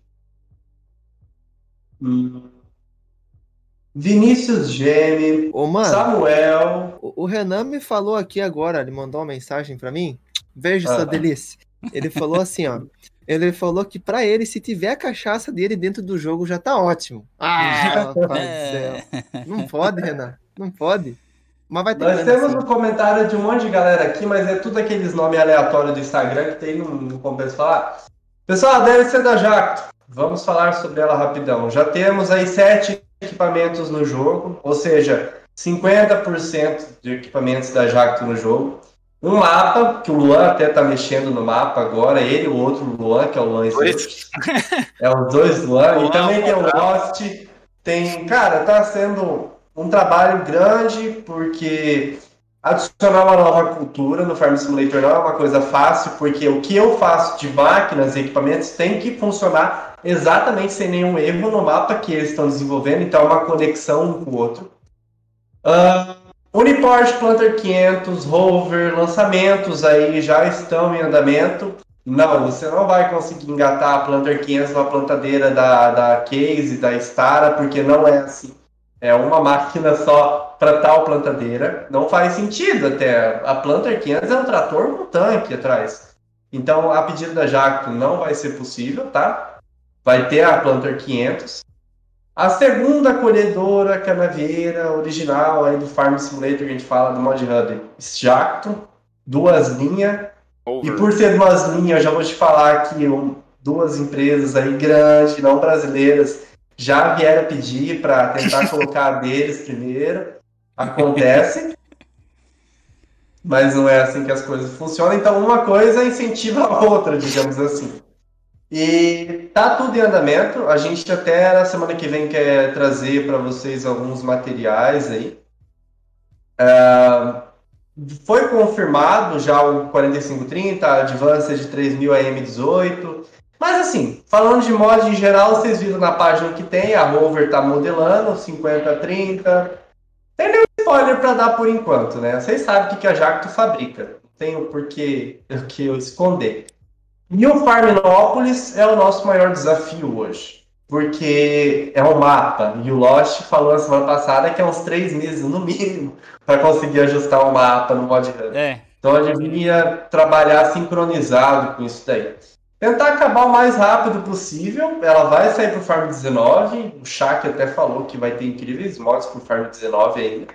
Hum. Vinícius Gene, Ô, mano, Samuel. O, o, Renan me falou aqui agora, ele mandou uma mensagem para mim. Veja ah. essa delícia. Ele falou assim, ó. Ele falou que para ele, se tiver a cachaça dele dentro do jogo, já tá ótimo. Ah, é. Não pode, Renan. Não pode. Mas vai ter Nós temos um comentário de um monte de galera aqui, mas é tudo aqueles nomes aleatórios do Instagram que tem, não, compensa falar. Pessoal, deve ser da Jacto. Vamos falar sobre ela rapidão. Já temos aí sete equipamentos no jogo, ou seja, 50% de equipamentos da Jacto no jogo. Um mapa, que o Luan até tá mexendo no mapa agora, ele e o outro Luan, que é o Luan É os dois Luan. e também tem o Lost. Tem, cara, tá sendo um trabalho grande, porque adicionar uma nova cultura no Farm Simulator não é uma coisa fácil, porque o que eu faço de máquinas e equipamentos tem que funcionar exatamente sem nenhum erro no mapa que eles estão desenvolvendo, então é uma conexão um com o outro. Uh, o Uniport, Planter 500, Rover, lançamentos aí já estão em andamento. Não, você não vai conseguir engatar a Planter 500 na plantadeira da, da Case, da Stara, porque não é assim. É uma máquina só para tal plantadeira. Não faz sentido até. A Planter 500 é um trator com tanque atrás. Então, a pedido da Jacto não vai ser possível, tá? Vai ter a Planter 500. A segunda colhedora canavieira original aí do Farm Simulator que a gente fala do Mod Hub, Jacto, duas linhas. E por ser duas linhas, eu já vou te falar que um, duas empresas aí grandes, não brasileiras, já vieram pedir para tentar colocar a deles primeiro. Acontece. mas não é assim que as coisas funcionam. Então, uma coisa incentiva a outra, digamos assim. E tá tudo em andamento. A gente até na semana que vem quer trazer para vocês alguns materiais aí. Uh, foi confirmado já o 4530, a Advanced 3000 AM18. Mas assim, falando de mod em geral, vocês viram na página que tem, a Rover tá modelando 5030. Tem nenhum spoiler para dar por enquanto, né? Vocês sabem o que a Jacto fabrica. Não tenho por que eu esconder. E o Farminópolis é o nosso maior desafio hoje. Porque é um mapa. E o Lost falou na semana passada que é uns três meses, no mínimo, para conseguir ajustar o mapa no Mod. É. Então eu deveria trabalhar sincronizado com isso daí. Tentar acabar o mais rápido possível. Ela vai sair para o Farm 19. O Shaq até falou que vai ter incríveis mods para o Farm 19 ainda.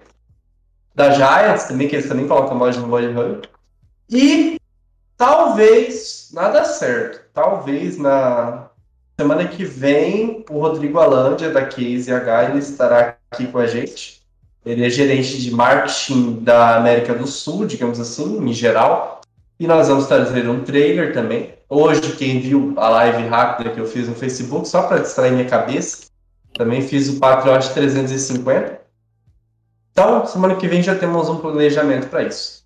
Da Giants também, que eles também colocam mod no Mod Hub. E Talvez nada certo. Talvez na semana que vem o Rodrigo Alândia da Case H ele estará aqui com a gente. Ele é gerente de marketing da América do Sul, digamos assim, em geral. E nós vamos trazer um trailer também. Hoje, quem viu a live rápida que eu fiz no Facebook, só para distrair minha cabeça, também fiz o Patriot 350. Então, semana que vem já temos um planejamento para isso.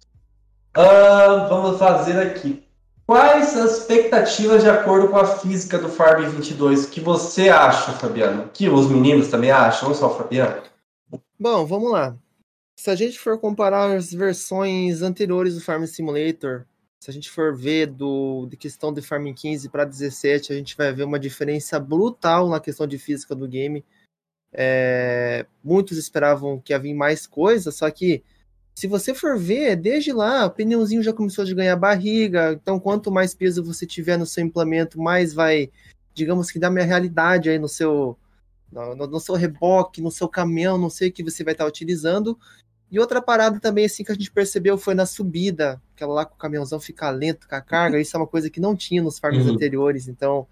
Uh, vamos fazer aqui. Quais as expectativas de acordo com a física do Farm 22? O que você acha, Fabiano? Que os meninos também acham, não só o Fabiano? Bom, vamos lá. Se a gente for comparar as versões anteriores do Farm Simulator, se a gente for ver do, de questão de Farm 15 para 17, a gente vai ver uma diferença brutal na questão de física do game. É, muitos esperavam que havia mais coisas, só que se você for ver, desde lá, o pneuzinho já começou a ganhar barriga. Então, quanto mais peso você tiver no seu implemento, mais vai, digamos que, dar minha realidade aí no seu, no, no, seu reboque, no seu caminhão, não sei o que você vai estar utilizando. E outra parada também, assim, que a gente percebeu foi na subida, aquela lá com o caminhãozão ficar lento com a carga. Isso é uma coisa que não tinha nos farms uhum. anteriores. Então,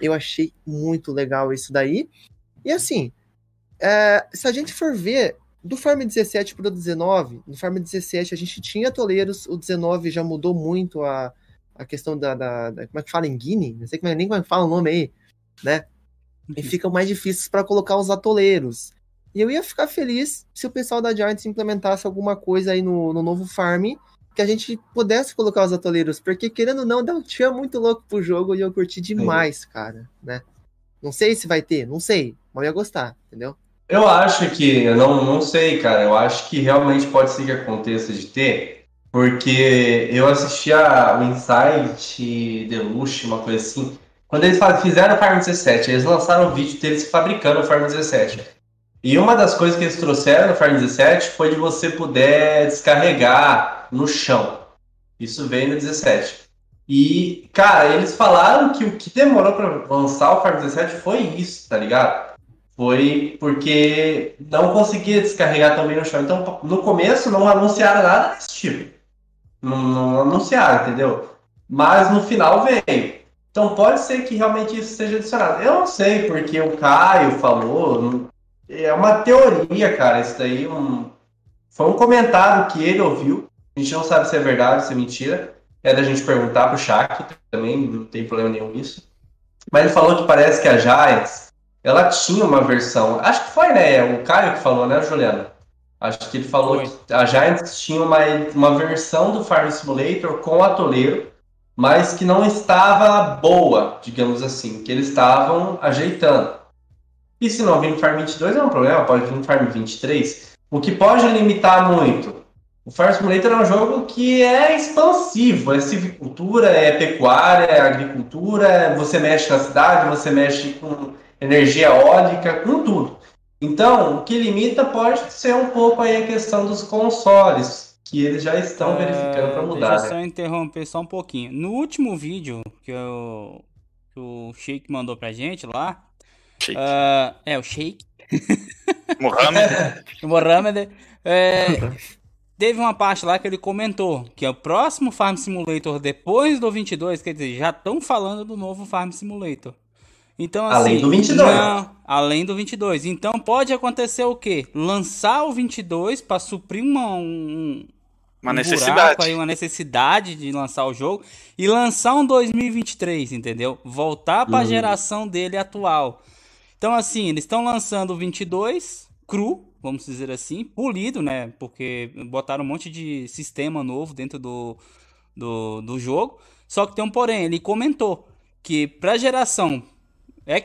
eu achei muito legal isso daí. E assim, é, se a gente for ver, do Farm 17 para o 19, no Farm 17 a gente tinha toleiros, o 19 já mudou muito a, a questão da, da, da Como é que fala em Guinea? Não sei como é, nem como é que fala o nome aí, né? E ficam mais difíceis para colocar os atoleiros. E eu ia ficar feliz se o pessoal da Giants implementasse alguma coisa aí no, no novo farm que a gente pudesse colocar os atoleiros, porque querendo ou não, deu um tio muito louco pro jogo e eu curti demais, cara, né? Não sei se vai ter, não sei, mas eu ia gostar, entendeu? Eu acho que, eu não, não sei, cara, eu acho que realmente pode ser que aconteça de ter, porque eu assisti a, o Insight Deluxe, uma coisa assim, quando eles fizeram o Farm 17, eles lançaram o vídeo deles fabricando o Farm 17. E uma das coisas que eles trouxeram no Farm 17 foi de você poder descarregar no chão. Isso veio no 17. E, cara, eles falaram que o que demorou para lançar o Farm 17 foi isso, tá ligado? foi porque não conseguia descarregar também no chão. Então, no começo, não anunciaram nada desse tipo. Não, não anunciaram, entendeu? Mas no final veio. Então, pode ser que realmente isso seja adicionado. Eu não sei, porque o Caio falou. É uma teoria, cara. Isso daí um... foi um comentário que ele ouviu. A gente não sabe se é verdade, se é mentira. É da gente perguntar pro Shaq também, não tem problema nenhum nisso. Mas ele falou que parece que a Giants ela tinha uma versão. Acho que foi, né? O Caio que falou, né, Juliana? Acho que ele falou foi. que a Giants tinha uma, uma versão do Farm Simulator com atoleiro, mas que não estava boa, digamos assim, que eles estavam ajeitando. E se não vir no Farm 22 é um problema, pode vir no Farm 23. O que pode limitar muito. O Fire Simulator é um jogo que é expansivo, é civicultura, é pecuária, é agricultura, você mexe na cidade, você mexe com energia eólica, com tudo. Então, o que limita pode ser um pouco aí a questão dos consoles, que eles já estão verificando para mudar. Deixa eu né? só interromper só um pouquinho. No último vídeo que, eu, que o Sheik mandou pra gente lá. Sheik. Uh, é, o Sheik. Mohamed. Mohamed. É, teve uma parte lá que ele comentou que é o próximo Farm Simulator depois do 22, quer dizer, já estão falando do novo Farm Simulator. Então, assim, além do 22. Não, além do 22. Então pode acontecer o quê? Lançar o 22 para suprir uma, um, uma um necessidade. Aí, uma necessidade de lançar o jogo e lançar um 2023, entendeu? Voltar para a hum. geração dele atual. Então, assim, eles estão lançando o 22 cru, vamos dizer assim, polido, né? Porque botaram um monte de sistema novo dentro do, do, do jogo. Só que tem um porém, ele comentou que para a geração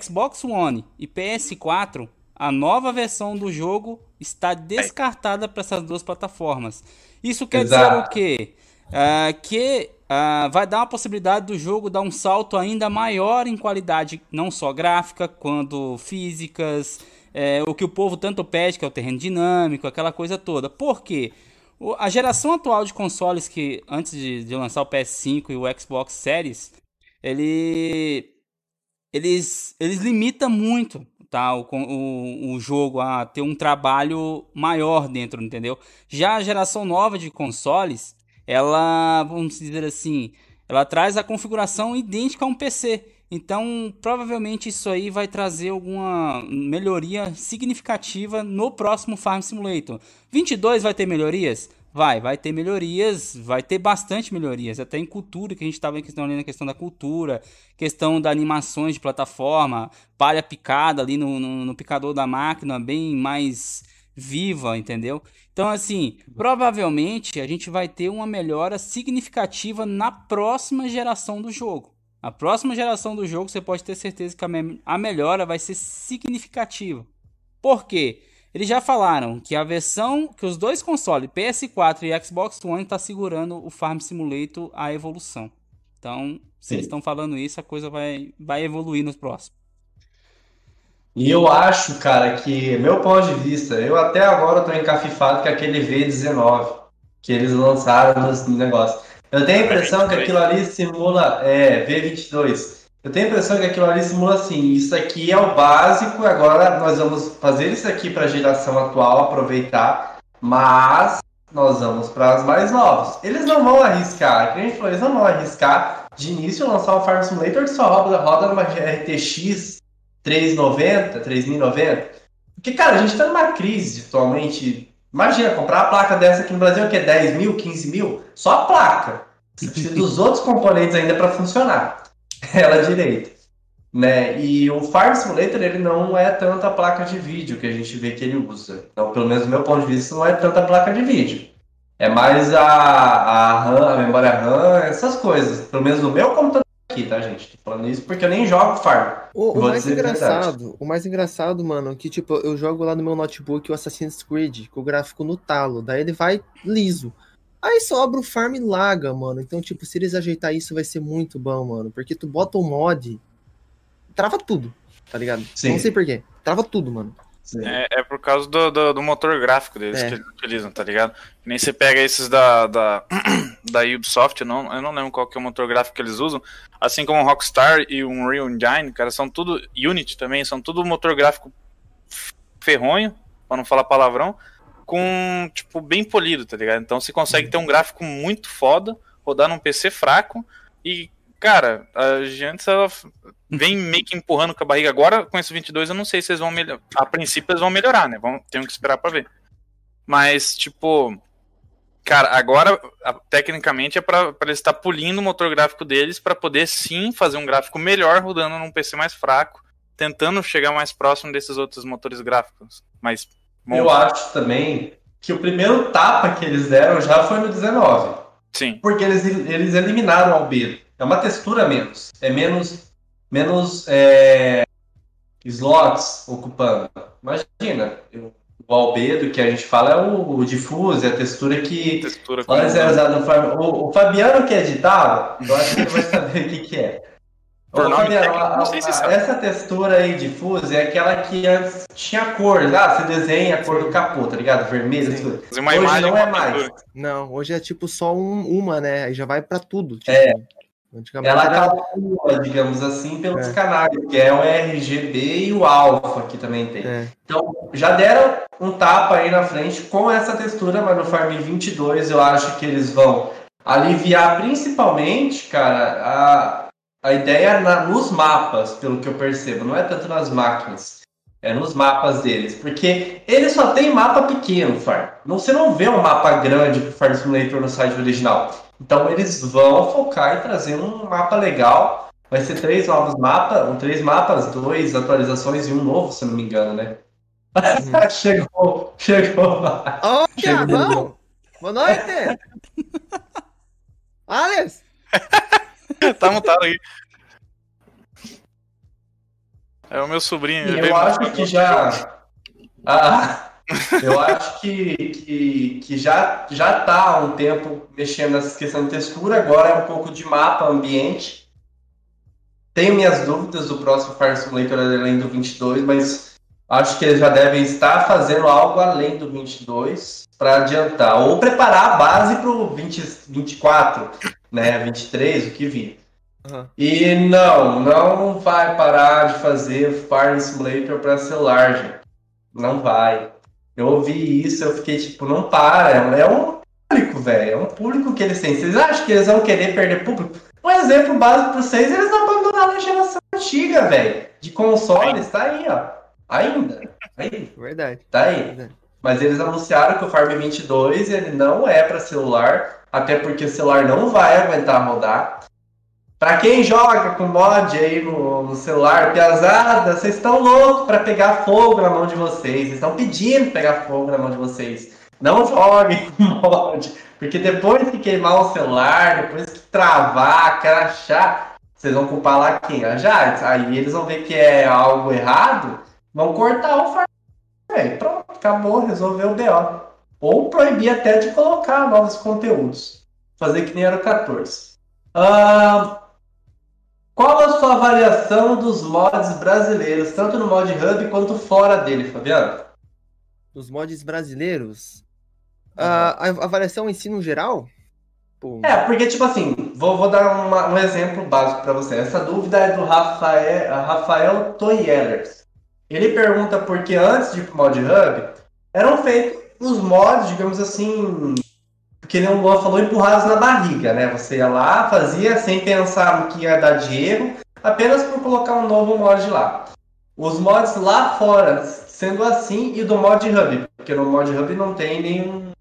Xbox One e PS4, a nova versão do jogo está descartada para essas duas plataformas. Isso quer Exato. dizer o quê? Uh, que uh, vai dar uma possibilidade do jogo dar um salto ainda maior em qualidade, não só gráfica, quanto físicas, é, o que o povo tanto pede, que é o terreno dinâmico, aquela coisa toda. Por quê? O, a geração atual de consoles que, antes de, de lançar o PS5 e o Xbox Series, ele eles, eles limitam muito tá, o, o, o jogo a ter um trabalho maior dentro, entendeu? Já a geração nova de consoles, ela, vamos dizer assim, ela traz a configuração idêntica a um PC. Então, provavelmente isso aí vai trazer alguma melhoria significativa no próximo Farm Simulator. 22 vai ter melhorias? Vai, vai ter melhorias, vai ter bastante melhorias, até em cultura, que a gente estava ali na questão da cultura, questão da animações de plataforma, palha picada ali no, no, no picador da máquina, bem mais viva, entendeu? Então, assim, provavelmente a gente vai ter uma melhora significativa na próxima geração do jogo. A próxima geração do jogo, você pode ter certeza que a, me a melhora vai ser significativa. Por quê? Eles já falaram que a versão, que os dois consoles, PS4 e Xbox One, está segurando o Farm Simulator a evolução. Então, se eles estão falando isso, a coisa vai, vai evoluir nos próximos. E eu acho, cara, que, meu ponto de vista, eu até agora estou encafifado com aquele V19 que eles lançaram no negócio. Eu tenho a impressão que aquilo ali simula. É, V22. Eu tenho a impressão que aquilo ali simula assim: isso aqui é o básico, agora nós vamos fazer isso aqui para a geração atual aproveitar, mas nós vamos para as mais novas. Eles não vão arriscar, que a gente falou, eles não vão arriscar de início lançar o Farm Simulator que só roda, roda numa RTX 390, 3090. Porque, cara, a gente está numa crise atualmente. Imagina, comprar a placa dessa aqui no Brasil, que é 10 mil, 15 mil, só a placa. Você precisa dos outros componentes ainda para funcionar. ela direita. Né? E o Farm Simulator ele não é tanta placa de vídeo que a gente vê que ele usa. Então, pelo menos do meu ponto de vista, não é tanta placa de vídeo. É mais a, a RAM, a memória RAM, essas coisas. Pelo menos no meu computador aqui, tá, gente? Tô falando isso porque eu nem jogo Farm. O, o mais engraçado, o mais engraçado, mano, é que tipo, eu jogo lá no meu notebook o Assassin's Creed, com o gráfico no talo. Daí ele vai liso. Aí sobra o farm laga, mano. Então, tipo, se eles ajeitar isso, vai ser muito bom, mano. Porque tu bota o mod, trava tudo, tá ligado? Sim. Não sei porquê. Trava tudo, mano. É, é, por causa do, do, do motor gráfico deles é. que eles utilizam, tá ligado? Nem você pega esses da, da, da Ubisoft, eu não, eu não lembro qual que é o motor gráfico que eles usam. Assim como o Rockstar e o Unreal Engine, cara, são tudo. Unity também, são tudo motor gráfico ferronho, pra não falar palavrão com, tipo, bem polido, tá ligado? Então você consegue ter um gráfico muito foda, rodar num PC fraco e, cara, a gente ela vem meio que empurrando com a barriga. Agora, com esse 22, eu não sei se eles vão melhorar. A princípio, eles vão melhorar, né? Vamos, temos que esperar pra ver. Mas, tipo, cara, agora, tecnicamente, é pra, pra eles estar tá polindo o motor gráfico deles para poder sim fazer um gráfico melhor rodando num PC mais fraco, tentando chegar mais próximo desses outros motores gráficos mais eu acho também que o primeiro tapa que eles deram já foi no 19. Sim. Porque eles, eles eliminaram o albedo. É uma textura menos. É menos, menos é, slots ocupando. Imagina, o albedo que a gente fala é o, o diffuse, a textura que Textura antes era usada no Farm. O, o Fabiano que editava, eu acho que ele vai saber o que, que é. Ô, Fabiano, técnico, a- se a- sabe. essa textura aí diffuse é aquela que antes tinha cor, ah, você desenha a cor do capô, tá ligado? Vermelho, tudo. Hoje imagem não é mais. Não, hoje é tipo só um- uma, né? Aí já vai pra tudo. Tipo, É. Antigamente Ela era... calcula, digamos assim, pelos É. canais, que é o RGB e o Alpha que também tem. É. Então, já deram um tapa aí na frente com essa textura, mas no Farm 22 eu acho que eles vão aliviar principalmente, cara, a, a ideia na- nos mapas, pelo que eu percebo, não é tanto nas máquinas, é nos mapas deles, porque ele só tem mapa pequeno, Farm. Não, você não vê um mapa grande pro Farm Simulator no site original. Então eles vão focar em trazer um mapa legal. Vai ser três novos mapas, três mapas, dois atualizações e um novo, se eu não me engano, né? chegou, chegou. Ô, Chega Tiagão! Boa noite! Alex! tá mutado aí. É o meu sobrinho. Eu acho que já. Ah, eu acho que, que, que já, já tá há um tempo mexendo nessa questão de textura, agora é um pouco de mapa, ambiente. Tenho minhas dúvidas do próximo Fire Simulator além do 22, mas acho que eles já devem estar fazendo algo além do 22 para adiantar, ou preparar a base para o 20, 24, né, 23, o que vir. Aham. E não, não vai parar de fazer Farm Simulator para celular, gente. Não vai. Eu ouvi isso, eu fiquei tipo, não para. É um público, velho. É um público que eles têm. Vocês acham que eles vão querer perder público? Um exemplo básico para vocês, eles abandonaram a geração antiga, velho. De consoles, tá aí, ó. Ainda. Aí, Verdade. tá aí. verdade. Mas eles anunciaram que o Farm 22 ele não é para celular, até porque o celular não vai aguentar rodar. Pra quem joga com mod aí no, no celular, piazada, vocês estão loucos pra pegar fogo na mão de vocês. Estão pedindo pegar fogo na mão de vocês. Não joguem com mod, porque depois que queimar o celular, depois que travar, crachar, vocês vão culpar lá quem? A Jades. Aí eles vão ver que é algo errado, vão cortar o Farm. Pronto, acabou, resolveu o BO. Ou proibir até de colocar novos conteúdos. Fazer que nem era o 14. Ah, qual a sua avaliação dos mods brasileiros, tanto no mod hub quanto fora dele, Fabiano? Os mods brasileiros. A, a avaliação em si no geral? Pô, É, porque, tipo assim, vou, vou dar uma- um exemplo básico para você. Essa dúvida é do Rafael, Rafael Toyellers. Ele pergunta por que antes de ir pro mod hub eram feitos os mods, digamos assim, que nem o Luan falou, empurrados na barriga, né? Você ia lá, fazia sem pensar no que ia dar de erro, apenas por colocar um novo mod lá. Os mods lá fora, sendo assim, e do mod hub, porque no mod hub não tem nenhum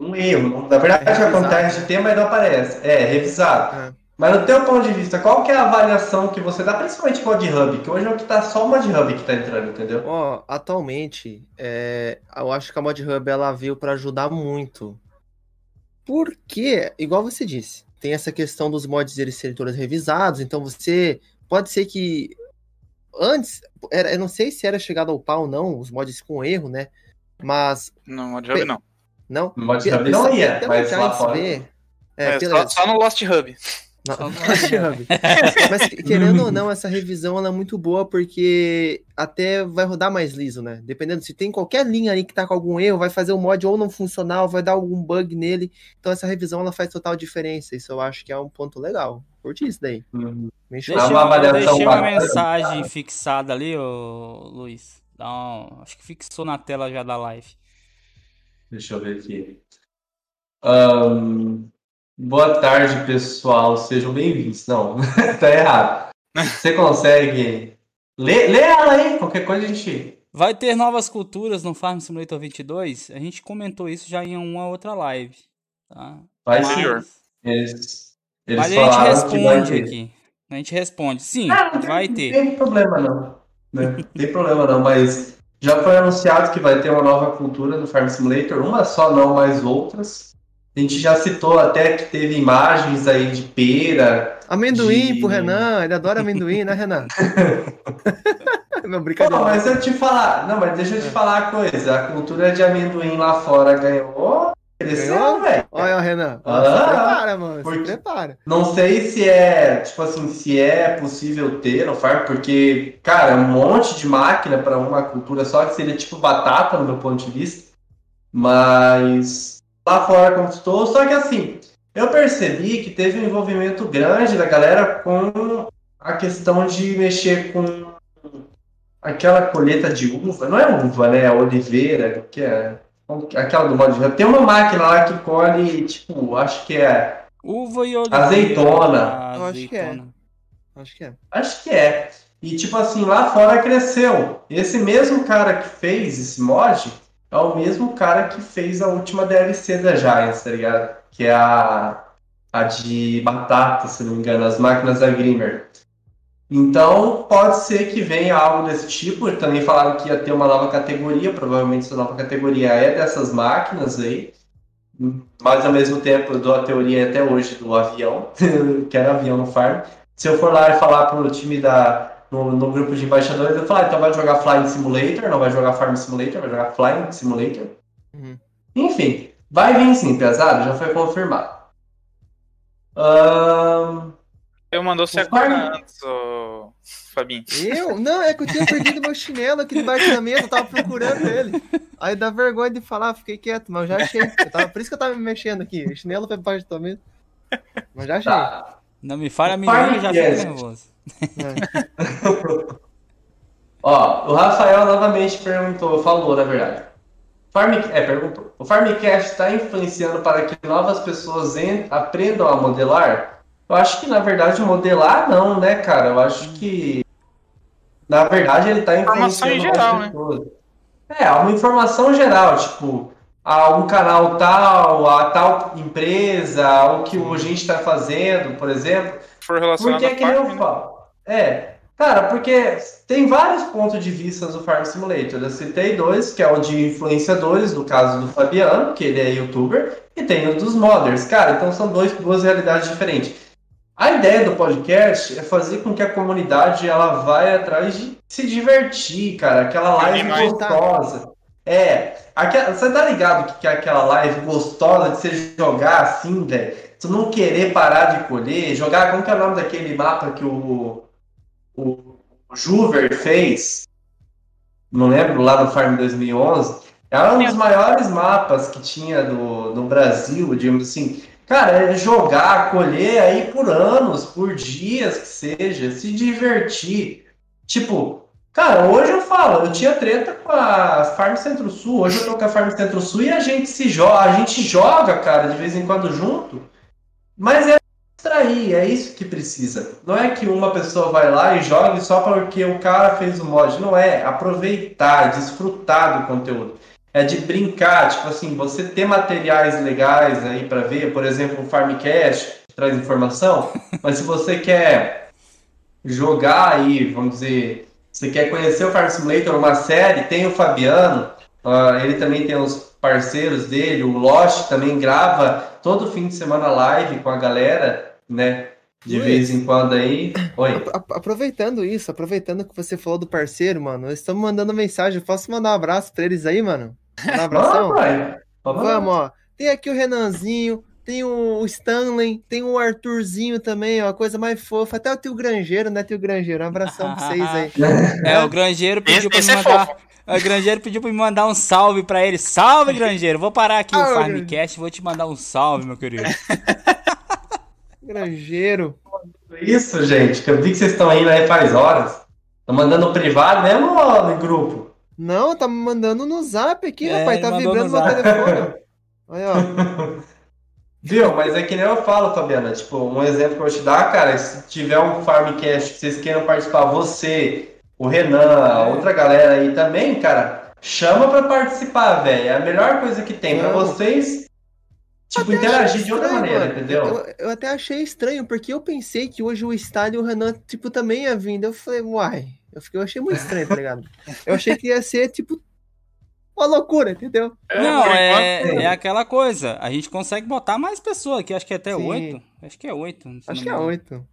um erro. Na verdade, É acontece de ter, mas não aparece. É, revisado. É. Mas no teu ponto de vista, qual que é a avaliação que você dá, principalmente mod hub, que hoje é o que tá só o mod hub que tá entrando, entendeu? Ó, atualmente, é, eu acho que a Mod Hub ela veio para ajudar muito. Porque, igual você disse, tem essa questão dos mods eles serem todos revisados, então você pode ser que antes, era, eu não sei se era chegado ao pau ou não, os mods com erro, né? Mas Não, mod hub não. não. No mod hub não ia, mas lá fora. B, é, É, pela- só, só no Lost Hub. Não. Mas querendo ou não, essa revisão ela é muito boa porque até vai rodar mais liso, né? Dependendo se tem qualquer linha ali que tá com algum erro, vai fazer o mod ou não funcionar, ou vai dar algum bug nele. Então essa revisão ela faz total diferença. Isso eu acho que é um ponto legal. Curti isso daí. Uhum. Deixei, uma deixei uma mensagem fixada ali, ô Luiz. Dá um- acho que fixou na tela já da live. Deixa eu ver aqui. Ahn, boa tarde, pessoal. Sejam bem-vindos. Não, tá errado. Você consegue. Lê, lê ela aí, qualquer coisa a gente. Vai ter novas culturas no Farm Simulator 22? A gente comentou isso já em uma outra live. Tá? Vai Mas- Anterior. Eles, eles Mas a gente falaram que vai responde ter. aqui. A gente responde. Sim, Ah, não tem- vai Não ter. tem problema não. Né? Não tem problema não, mas já foi anunciado que vai ter uma nova cultura no Farm Simulator, uma só não, mas outras. A gente já citou até que teve imagens aí de pera. Amendoim de- pro Renan, ele adora amendoim, né, Renan? não, brincadeira. Pô, mas eu te falar, não, mas deixa eu te é. falar a coisa. A cultura de amendoim lá fora ganhou Cresceu, velho. Olha, Renan. Ah, prepara, mano. Se prepara. Não sei se é, tipo assim, se é possível ter no farm, porque, cara, é um monte de máquina para uma cultura só, que seria tipo batata, no meu ponto de vista. Mas lá fora conquistou. Só que assim, eu percebi que teve um envolvimento grande da galera com a questão de mexer com aquela colheita de uva. Não é uva, né? É oliveira, que é Aquela do modo de Tem uma máquina lá que colhe, tipo, acho que é. Uva e oliveira. Azeitona. Eu acho que é. Acho que é. Acho que é. E tipo assim, lá fora cresceu. Esse mesmo cara que fez esse mod é o mesmo cara que fez a última DLC da Giants, tá ligado? Que é a, a de batata, se não me engano, as máquinas da Grimmer. Então, pode ser que venha algo desse tipo. Também falaram que ia ter uma nova categoria, provavelmente essa nova categoria é dessas máquinas aí. Mas ao mesmo tempo, eu dou a teoria até hoje do avião, que era avião no farm. Se eu for lá e falar pro time da. No, no grupo de embaixadores, eu falar, ah, então vai jogar Flying Simulator, não vai jogar Farm Simulator, vai jogar Flying Simulator. Uhum. Enfim, vai vir sim, pesado, já foi confirmado. Um... Eu mandou você acordar antes, ô... Fabinho. Eu? Não, é que eu tinha perdido meu chinelo aqui debaixo da mesa, eu tava procurando ele. Aí dá vergonha de falar, fiquei quieto, mas eu já achei. Eu tava, por isso que eu tava me mexendo aqui. O chinelo foi debaixo da mesa. Mas já achei. Tá. Não me falha a menina, já fico nervoso. É. Ó, o Rafael novamente perguntou, falou, na verdade. Farm, é, perguntou. O Farmcast está influenciando para que novas pessoas aprendam a modelar? Eu acho que, na verdade, modelar não, né, cara? Eu acho que, na verdade, ele está influenciando em geral, né? É, uma informação geral, tipo, a um canal tal, a tal empresa, o que a gente está fazendo, por exemplo. For relacionado porque é que nem eu né? falo. É, cara, porque tem vários pontos de vista do Farm Simulator. Eu citei dois, que é o de influenciadores, no caso do Fabiano, que ele é youtuber, e tem o dos modders. Cara, então são dois, duas realidades diferentes. A ideia do podcast é fazer com que a comunidade ela vai atrás de se divertir, cara. Aquela live gostosa. É, aquela, você tá ligado que, que é aquela live gostosa de você jogar assim, velho? Tu não querer parar de colher, jogar. Como que é o nome daquele mapa que o, o, Juver fez? Não lembro, lá no Farm 2011. Era um dos maiores mapas que tinha no Brasil, digamos assim. Cara, é jogar, colher aí por anos, por dias que seja, se divertir. Tipo, cara, hoje eu falo, eu tinha treta com a Farm Centro-Sul, hoje eu tô com a Farm Centro-Sul e a gente se joga, a gente joga, cara, de vez em quando junto. Mas é extrair, é isso que precisa. Não é que uma pessoa vai lá e jogue só porque o cara fez o mod, não é. Aproveitar, desfrutar do conteúdo é de brincar, tipo assim, você ter materiais legais aí para ver, por exemplo, o Farmcast que traz informação, mas se você quer jogar aí, vamos dizer, você quer conhecer o Farm Simulator, uma série, tem o Fabiano, uh, ele também tem os parceiros dele, o Lost também grava todo fim de semana live com a galera, né? De Luiz, vez em quando aí. Oi. Aproveitando isso, aproveitando que você falou do parceiro, mano, eles estão mandando mensagem. Posso mandar um abraço pra eles aí, mano? Um abração? Vamos, ó. Tem aqui o Renanzinho, tem o Stanley, tem o Arthurzinho também, ó, coisa mais fofa. Até o tio Grangeiro, né, tio Grangeiro? Um abração pra vocês aí. É, o Grangeiro pediu esse, pra me é mandar. É o Grangeiro pediu pra me mandar um salve pra ele. Salve, Grangeiro! Vou parar aqui ah, o Farmcast e vou te mandar um salve, meu querido. Grangeiro. Isso, gente, que eu vi que vocês estão indo aí faz horas. Estão mandando privado mesmo ou no grupo? Não, tá me mandando no zap aqui, é, rapaz. Tá vibrando no, meu telefone. Aí, ó. Viu? Mas é que nem eu falo, Fabiana. Tipo, um exemplo que eu vou te dar, cara, se tiver um Farmcast que vocês queiram participar, você, o Renan, a outra galera aí também, cara, chama pra participar, velho. É a melhor coisa que tem para vocês. Tipo, interagir de outra maneira, mano. entendeu? Eu, eu, até achei estranho, porque eu pensei que hoje o estádio e o Renan, tipo, também ia vir. Eu falei, uai, eu, fiquei, eu achei muito estranho, tá ligado? Eu achei que ia ser, tipo, uma loucura, entendeu? É, Não, é, é aquela coisa. A gente consegue botar mais pessoas aqui, acho que é até oito. Acho que é oito. Acho que é oito.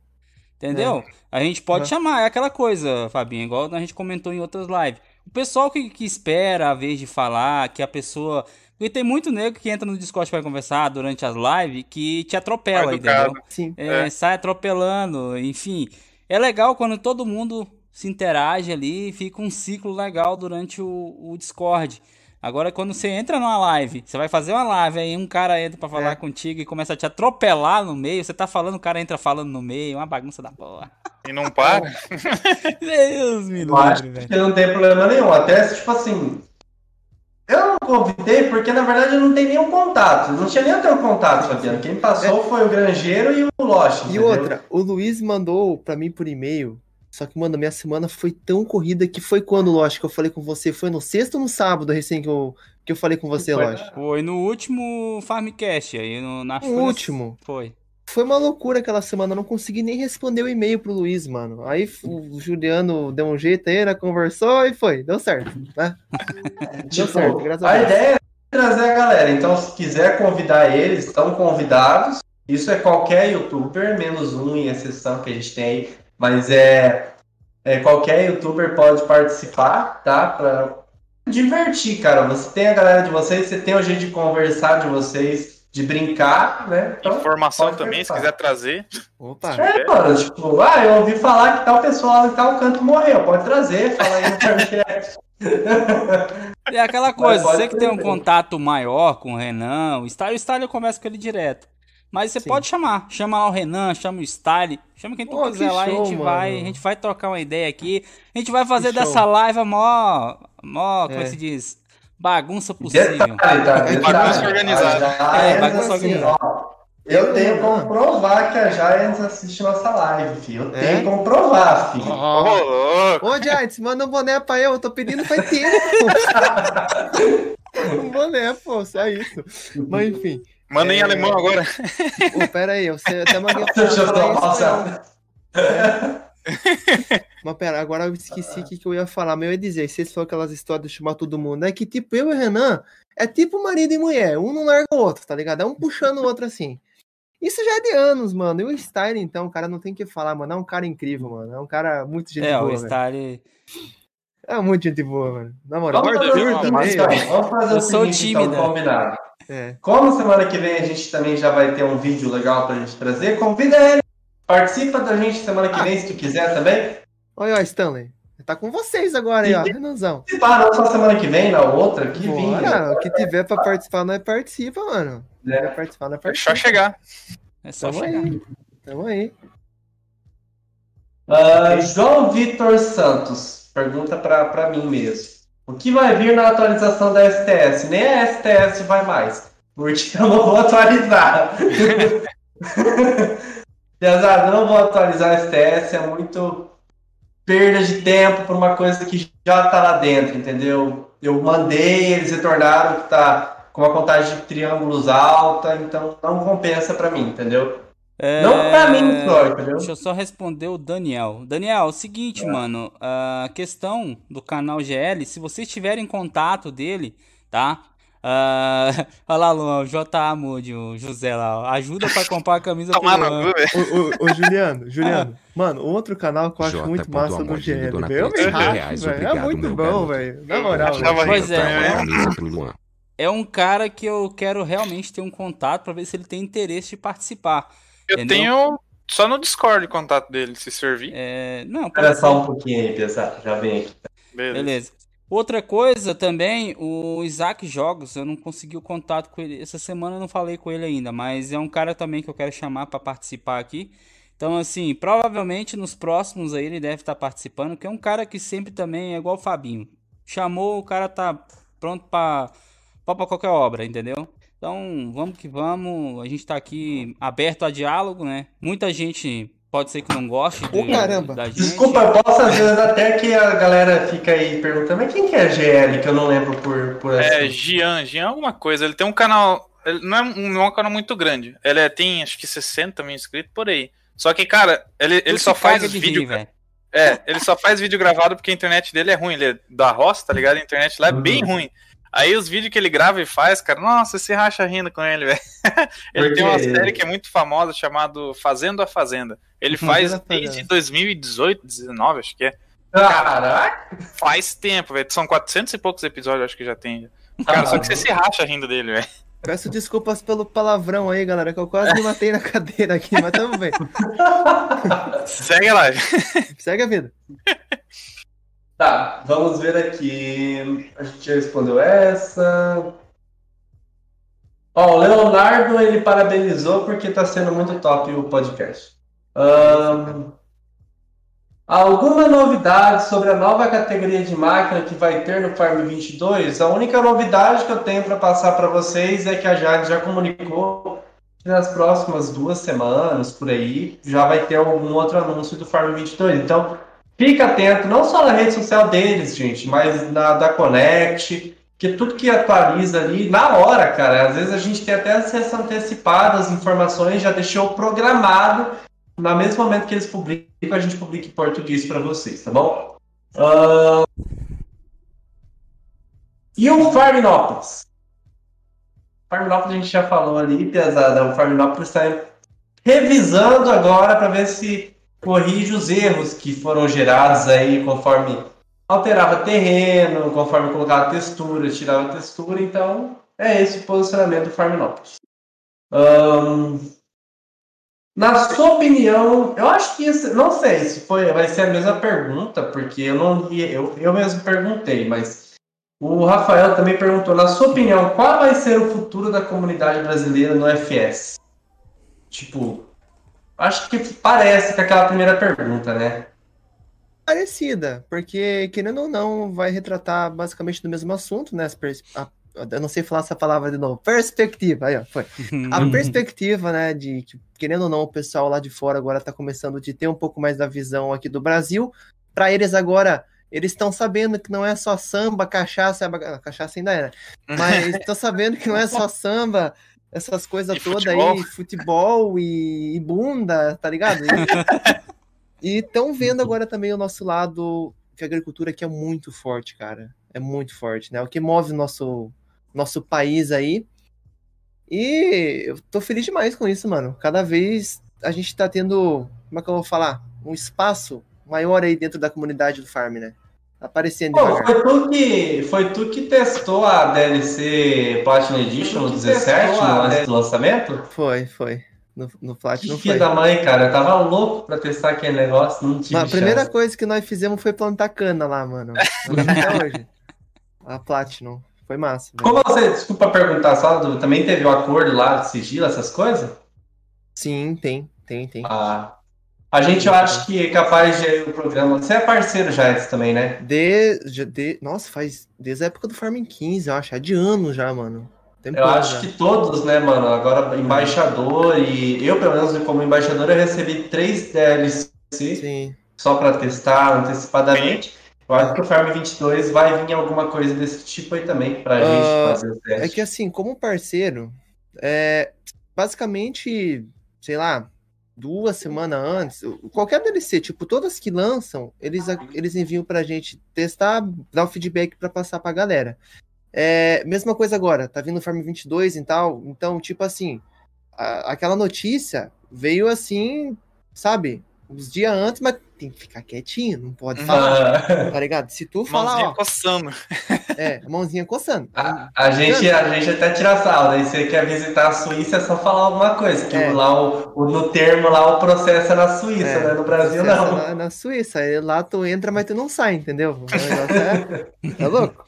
Entendeu? É. A gente pode uhum. chamar, é aquela coisa, Fabinho, igual a gente comentou em outras lives. O pessoal que, que espera a vez de falar, que a pessoa. Porque tem muito nego que entra no Discord para conversar durante as lives que te atropela, entendeu? Sim. É, é. Sai atropelando, enfim. É legal quando todo mundo se interage ali, fica um ciclo legal durante o, o Discord. Agora, quando você entra numa live, você vai fazer uma live, aí um cara entra pra falar é. contigo e começa a te atropelar no meio, você tá falando, o cara entra falando no meio, uma bagunça da porra. E não para? Deus me livre, velho. Não tem problema nenhum, até tipo assim, eu não convidei porque, na verdade, eu não tenho nenhum contato. Não tinha nem o teu contato, Fabiano. Quem passou é. foi o Grangeiro e o Lost. E entendeu? outra, o Luiz mandou para mim por e-mail só que, mano, minha semana foi tão corrida que foi quando, lógico, que eu falei com você? Foi no sexto ou no sábado, recém que eu, que eu falei com você, lógico? Foi no último Farmcast, aí no, na No último. Foi. Foi uma loucura aquela semana, eu não consegui nem responder o e-mail pro Luiz, mano. Aí o Juliano deu um jeito aí, né, conversou e foi, deu certo, né? deu tipo, certo, graças a, a ideia é trazer a galera, então se quiser convidar eles, estão convidados. Isso é qualquer youtuber, menos um em exceção que a gente tem aí mas é, é qualquer youtuber pode participar, tá? Pra divertir, cara. Você tem a galera de vocês, você tem o jeito de conversar de vocês, de brincar, né? Então, Informação também, se quiser trazer. Opa. É, mano, tipo, ah, eu ouvi falar que tal pessoal em tal canto morreu. Pode trazer, fala aí no podcast. É aquela coisa, você que tem um contato maior com o Renan, o Style, o Style começa com ele direto. Mas você Sim. pode chamar. Chama lá o Renan, chama o Style, chama quem tu Pô, quiser que lá. Show, a gente mano. vai, a gente vai trocar uma ideia aqui. A gente vai fazer que dessa show. live a maior, maior é. como é que se diz? Bagunça possível. Detalhe, tá, detalhe. Bagunça organizada. É, bagunça assim, organizada. Ó, eu tenho como provar que a Giants assiste nossa live, filho. Eu é? tenho como provar, filho. Oh, Ô, Giants, manda um boné pra eu. Eu tô pedindo faz tempo. um boné, pô, só isso. Mas enfim. Manda é... em alemão agora. Pô, pera aí, você até mandei Deixa eu dar Mas pera, agora eu esqueci o que, que eu ia falar. Mas eu ia dizer, vocês foram aquelas histórias de chamar todo mundo, é que tipo, eu e o Renan é tipo marido e mulher, um não larga o outro, tá ligado? É um puxando o outro assim. Isso já é de anos, mano. E o Style, então, o cara não tem que falar, mano. É um cara incrível, mano. É um cara muito gente é, boa. É, o Style. É muito gente boa, mano. Na moral, vamos Arthur também. Vamos fazer eu o sou seguinte, tímida. Então, combinado. É. Como semana que vem a gente também já vai ter um vídeo legal pra gente trazer, convida ele. Participa da gente semana que ah. vem, se tu quiser também. Olha, ó, Stanley. Tá com vocês agora aí, ó, Renanzão. Participar, não só semana que vem, na outra, que vinha. O que tiver pra participar, nós participa, mano. É. Quer participar, nós participa. É só chegar. É só Tamo chegar. Aí. Tamo aí. Uh, João Vitor Santos pergunta pra, pra mim mesmo. O que vai vir na atualização da STS? Nem a STS vai mais, porque eu não vou atualizar. Apesar não vou atualizar a STS, é muito perda de tempo para uma coisa que já está lá dentro, entendeu? Eu mandei, eles retornaram que está com uma contagem de triângulos alta, então não compensa para mim, entendeu? É... Não pra mim só, entendeu? Deixa eu só responder o Daniel. Daniel, é o seguinte, é. mano. A questão do canal GL, se vocês tiverem contato dele, tá? Uh, olha lá, Luan, o J.A. Moody, o José lá. Ajuda pra comprar a camisa pro Luan. Ô, ô, Juliano, Juliano. Ah. Mano, outro canal que eu acho J. muito massa do GL. Meu, é muito bom, velho. Na moral, Pois é. É um cara que eu quero realmente ter um contato pra ver se ele tem interesse de participar. Eu Entendeu? tenho só no Discord o contato dele, se servir. É, não, Espera só um pouquinho aí. Já vem aqui. Beleza. Beleza. Outra coisa também, o Isaac Jogos, eu não consegui o contato com ele. Essa semana eu não falei com ele ainda, mas é um cara também que eu quero chamar para participar aqui. Então, assim, provavelmente nos próximos aí ele deve estar tá participando, que é um cara que sempre também é igual o Fabinho. Chamou, o cara tá pronto para qualquer obra, entendeu? Então, vamos que vamos. A gente está aqui aberto a diálogo, né? Muita gente pode ser que não goste de, oh, caramba. da gente. Desculpa, eu posso às vezes até que a galera fica aí perguntando, mas quem que é GL, que eu não lembro por, por assim. É, Gian, Gian é alguma coisa. Ele tem um canal, ele não é, não é um canal muito grande. Ele é, tem acho que 60 mil inscritos por aí. Só que, cara, ele, ele só faz vídeo... Rir, é, ele só faz vídeo gravado porque a internet dele é ruim. Ele é da roça, tá ligado? A internet lá é bem uhum. ruim. Aí os vídeos que ele grava e faz, cara, nossa, você racha rindo com ele, velho. ele tem uma série que é muito famosa chamada Fazendo a Fazenda. Ele faz desde 2018, 2019, acho que é. Caraca! Faz tempo, velho. São 400 e poucos episódios, acho que já tem. Cara, ah, só que você se racha rindo dele, velho. Peço desculpas pelo palavrão aí, galera, que eu quase me matei na cadeira aqui, mas tamo bem. Segue lá. Segue a vida. Tá, vamos ver aqui. A gente já respondeu essa. Ó, o Leonardo, ele parabenizou porque tá sendo muito top o podcast. Um, alguma novidade sobre a nova categoria de máquina que vai ter no Farm 22? A única novidade que eu tenho para passar para vocês é que a Jade já comunicou que nas próximas duas semanas, por aí, já vai ter algum outro anúncio do Farm 22. Então, Fica atento, não só na rede social deles, gente, mas na da Connect, que tudo que atualiza ali, na hora, cara, às vezes a gente tem até acesso antecipado às informações, já deixou programado, no mesmo momento que eles publicam, a gente publica em português para vocês, tá bom? Uh... E o Farminópolis? Farminópolis a gente já falou ali, pesada, o Farminópolis está revisando agora para ver se corrige os erros que foram gerados aí conforme alterava terreno, conforme colocava textura, tirava textura, então é esse o posicionamento do Farminópolis. Um, na sua opinião, eu acho que não sei se foi, vai ser a mesma pergunta, porque eu não eu, eu mesmo perguntei, mas o Rafael também perguntou, na sua opinião, qual vai ser o futuro da comunidade brasileira no FS? Tipo, Acho que parece com aquela primeira pergunta, né? Parecida, porque querendo ou não, vai retratar basicamente do mesmo assunto, né? A, eu não sei falar essa palavra de novo. Perspectiva, aí ó, foi. A perspectiva, né, de que, querendo ou não, o pessoal lá de fora agora tá começando de ter um pouco mais da visão aqui do Brasil. Para eles agora, eles estão sabendo que não é só samba, cachaça, cachaça ainda é, né? Mas estão sabendo que não é só samba, essas coisas todas aí, futebol e, e, bunda, tá ligado? E estão vendo agora também o nosso lado, que a agricultura aqui é muito forte, cara. É muito forte, né? O que move o nosso, nosso país aí. E eu tô feliz demais com isso, mano. Cada vez a gente tá tendo, como é que eu vou falar? Um espaço maior aí dentro da comunidade do farm, né? Aparecendo Pô, foi tu, que, foi tu que testou a DLC Platinum Edition no 17, no antes do lançamento? Foi, foi. No, no Platinum que foi. da mãe, cara. Eu tava louco pra testar aquele negócio, não tive A primeira coisa que nós fizemos foi plantar cana lá, mano. Até hoje. A Platinum. Foi massa. Velho. Como você, desculpa perguntar só, também teve o um acordo lá de sigilo, essas coisas? Sim, tem, tem, tem. Ah, a gente, eu acho que é capaz de o programa. Você é parceiro já esse também, né? De, de, nossa, faz desde a época do Farming 15, eu acho. É de anos já, mano. Tempo eu acho já. que todos, né, mano? Agora, embaixador e eu, pelo menos, como embaixador, eu recebi três DLC Sim. só para testar antecipadamente. Eu acho que o Farm 22 vai vir alguma coisa desse tipo aí também pra uh, gente fazer o teste. É que assim, como parceiro, é, basicamente, sei lá, duas semanas antes, qualquer DLC, tipo, todas que lançam, eles, eles enviam pra gente testar, dar o feedback para passar pra galera. É, mesma coisa agora, tá vindo Farm 22 e tal, então, tipo assim, a, aquela notícia veio assim, sabe, uns dias antes, mas tem que ficar quietinho, não pode falar, ah. tá ligado? Se tu falar, mãozinha ó, coçando. É, mãozinha coçando. A, a gente, a gente até tira sal, daí você quer visitar a Suíça é só falar alguma coisa, que é. lá o, o, no termo lá o processo é na Suíça, é, né? No Brasil não. Na, na Suíça, aí lá tu entra, mas tu não sai, entendeu? O negócio é, tá louco?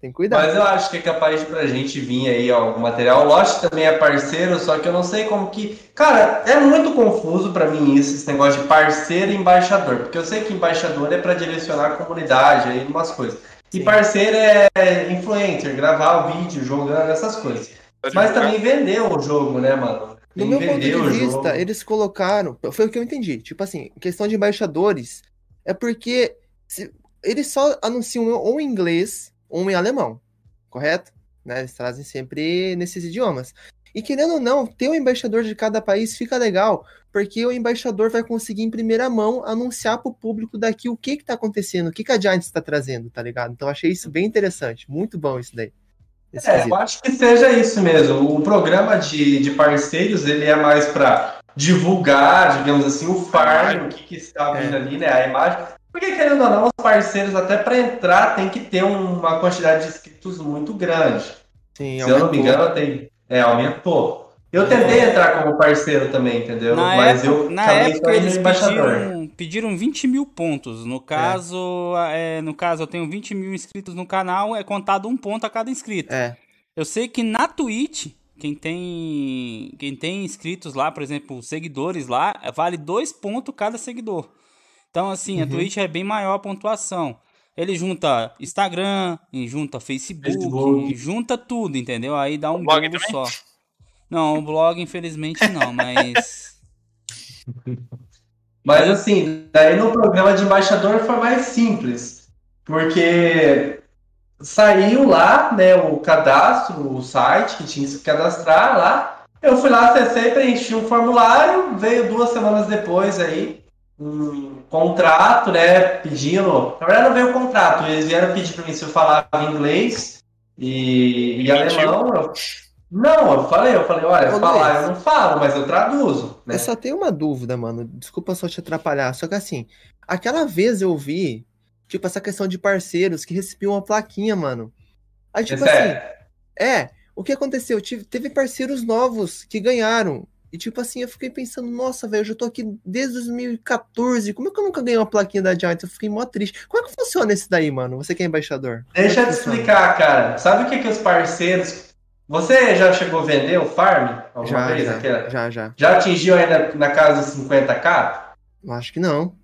Tem cuidado. Mas eu acho que é capaz de pra gente vir aí ó, o material. O Lost também é parceiro, só que eu não sei como que. Cara, é muito confuso para mim isso, esse negócio de parceiro e embaixador. Porque eu sei que embaixador é para direcionar a comunidade aí umas coisas. Sim. E parceiro é influencer, gravar o vídeo, jogando essas coisas. Mas também vender o jogo, né, mano? No meu ponto de vista, jogo. eles colocaram. Foi o que eu entendi. Tipo assim, questão de embaixadores é porque se, eles só anunciam ou em inglês um em alemão, correto? Né? Eles trazem sempre nesses idiomas. E querendo ou não, ter um embaixador de cada país fica legal, porque o embaixador vai conseguir em primeira mão anunciar para o público daqui o que está acontecendo, o que, que a Giants está trazendo, tá ligado? Então achei isso bem interessante, muito bom isso daí. É, eu acho que seja isso mesmo. O programa de, de parceiros, ele é mais para divulgar, digamos assim, o farm, o que, que está vindo é. ali, né? A imagem. Porque, querendo ou não, os parceiros, até para entrar, tem que ter uma quantidade de inscritos muito grande. Sim, Se aumentou. eu não me engano, tem. É, aumentou. Eu tentei entrar como parceiro também, entendeu? Na Mas época, eu na época eles pediram, pediram 20 mil pontos. No caso, é. É, no caso, eu tenho 20 mil inscritos no canal, é contado um ponto a cada inscrito. É. Eu sei que na Twitch, quem tem, quem tem inscritos lá, por exemplo, seguidores lá, vale dois pontos cada seguidor. Então, assim, uhum. a Twitch é bem maior a pontuação. Ele junta Instagram, junta Facebook, Facebook. junta tudo, entendeu? Aí dá um blog só. Não, o blog, infelizmente, não, mas. mas assim, daí no programa de embaixador foi mais simples. Porque saiu lá, né, o cadastro, o site que tinha que cadastrar lá. Eu fui lá, acessei, preenchi um formulário, veio duas semanas depois aí um contrato, né, pedindo. Na verdade não veio o contrato, eles vieram pedir para mim se eu falava inglês e, e alemão. Eu, não, eu falei, eu falei, olha, Ô, falar Luiz, eu não falo, mas eu traduzo. Né? Eu só tenho uma dúvida, mano. Desculpa só te atrapalhar. Só que assim, aquela vez eu vi, tipo, essa questão de parceiros que recebiam uma plaquinha, mano. Aí, tipo Esse assim, é. é, o que aconteceu? Tive, teve parceiros novos que ganharam. E tipo assim, eu fiquei pensando, nossa, velho, eu já tô aqui desde 2014. Como é que eu nunca ganhei uma plaquinha da Giants? Eu fiquei mó triste. Como é que funciona esse daí, mano? Você que é embaixador. Deixa eu te explicar, cara. Sabe o que, que os parceiros você já chegou a vender o farm alguma já, vez? Já, aquela? já, já. Já atingiu ainda na casa dos 50k? Acho que não.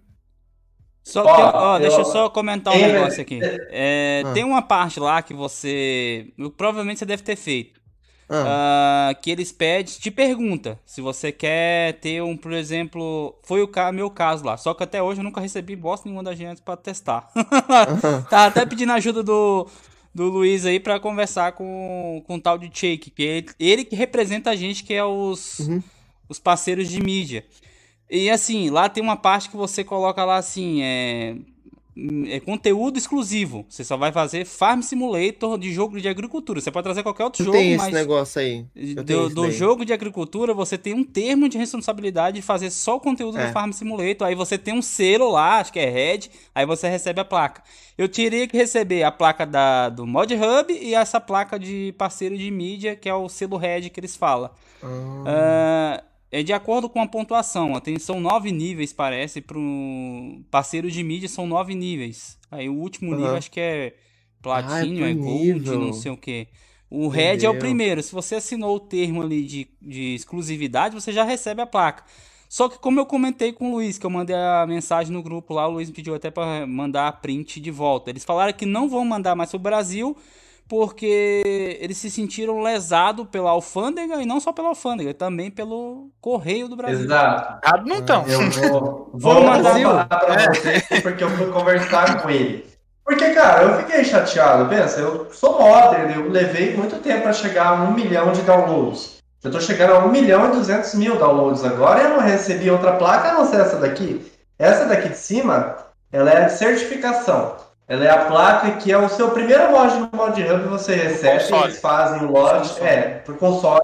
Só que, ó, eu, deixa eu só comentar um negócio aqui. É, ah. Tem uma parte lá que você. Provavelmente você deve ter feito. Ah. Uh, que eles pedem, te pergunta se você quer ter um, por exemplo, foi o meu caso lá. Só que até hoje eu nunca recebi bosta nenhuma da gente para testar. tá até pedindo ajuda do, do Luiz aí para conversar com, com o tal de Shake, que é ele que representa a gente, que é os, uhum. os parceiros de mídia. E assim, lá tem uma parte que você coloca lá assim, é é conteúdo exclusivo. Você só vai fazer Farm Simulator de jogo de agricultura. Você pode trazer qualquer outro eu jogo, tem mas esse negócio aí. do, do jogo de agricultura, você tem um termo de responsabilidade de fazer só o conteúdo é. do Farm Simulator. Aí você tem um selo lá, acho que é Red, aí você recebe a placa. Eu teria que receber a placa da, do Mod Hub e essa placa de parceiro de mídia, que é o selo Red que eles falam. Ah. Uh, é de acordo com a pontuação. São nove níveis, parece, para parceiro de mídia são nove níveis. Aí o último uhum. nível acho que é platino, ah, é, é gold, nível. não sei o que. O red é o primeiro. Se você assinou o termo ali de, de exclusividade, você já recebe a placa. Só que como eu comentei com o Luiz, que eu mandei a mensagem no grupo lá, o Luiz me pediu até para mandar a print de volta. Eles falaram que não vão mandar mais para o Brasil, porque eles se sentiram lesados pela alfândega e não só pela alfândega, também pelo Correio do Brasil. Exato. Ah, não estão. Eu vou, vou mandar falar para é. vocês porque eu fui conversar com ele. Porque, cara, eu fiquei chateado. Pensa, eu sou modder, eu levei muito tempo para chegar a um milhão de downloads. Eu tô chegando a um milhão e duzentos mil downloads agora e eu não recebi outra placa a não ser essa daqui. Essa daqui de cima, ela é de certificação. Ela é a placa que é o seu primeiro mod no Mod Hub você recebe, eles fazem o lote, é, pro console.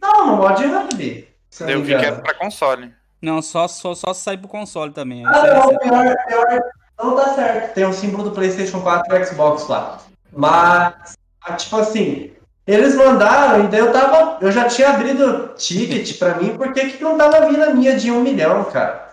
Não, no Mod Hub. Eu vi que era pra console. Não, só, só, só sai pro console também. Ah, não, pior, pior, não tá certo. Tem o um símbolo do PlayStation 4 e Xbox lá. Mas, tipo assim, eles mandaram e daí eu tava. Eu já tinha abrido ticket pra mim, porque que não tava vindo a minha de um milhão, cara?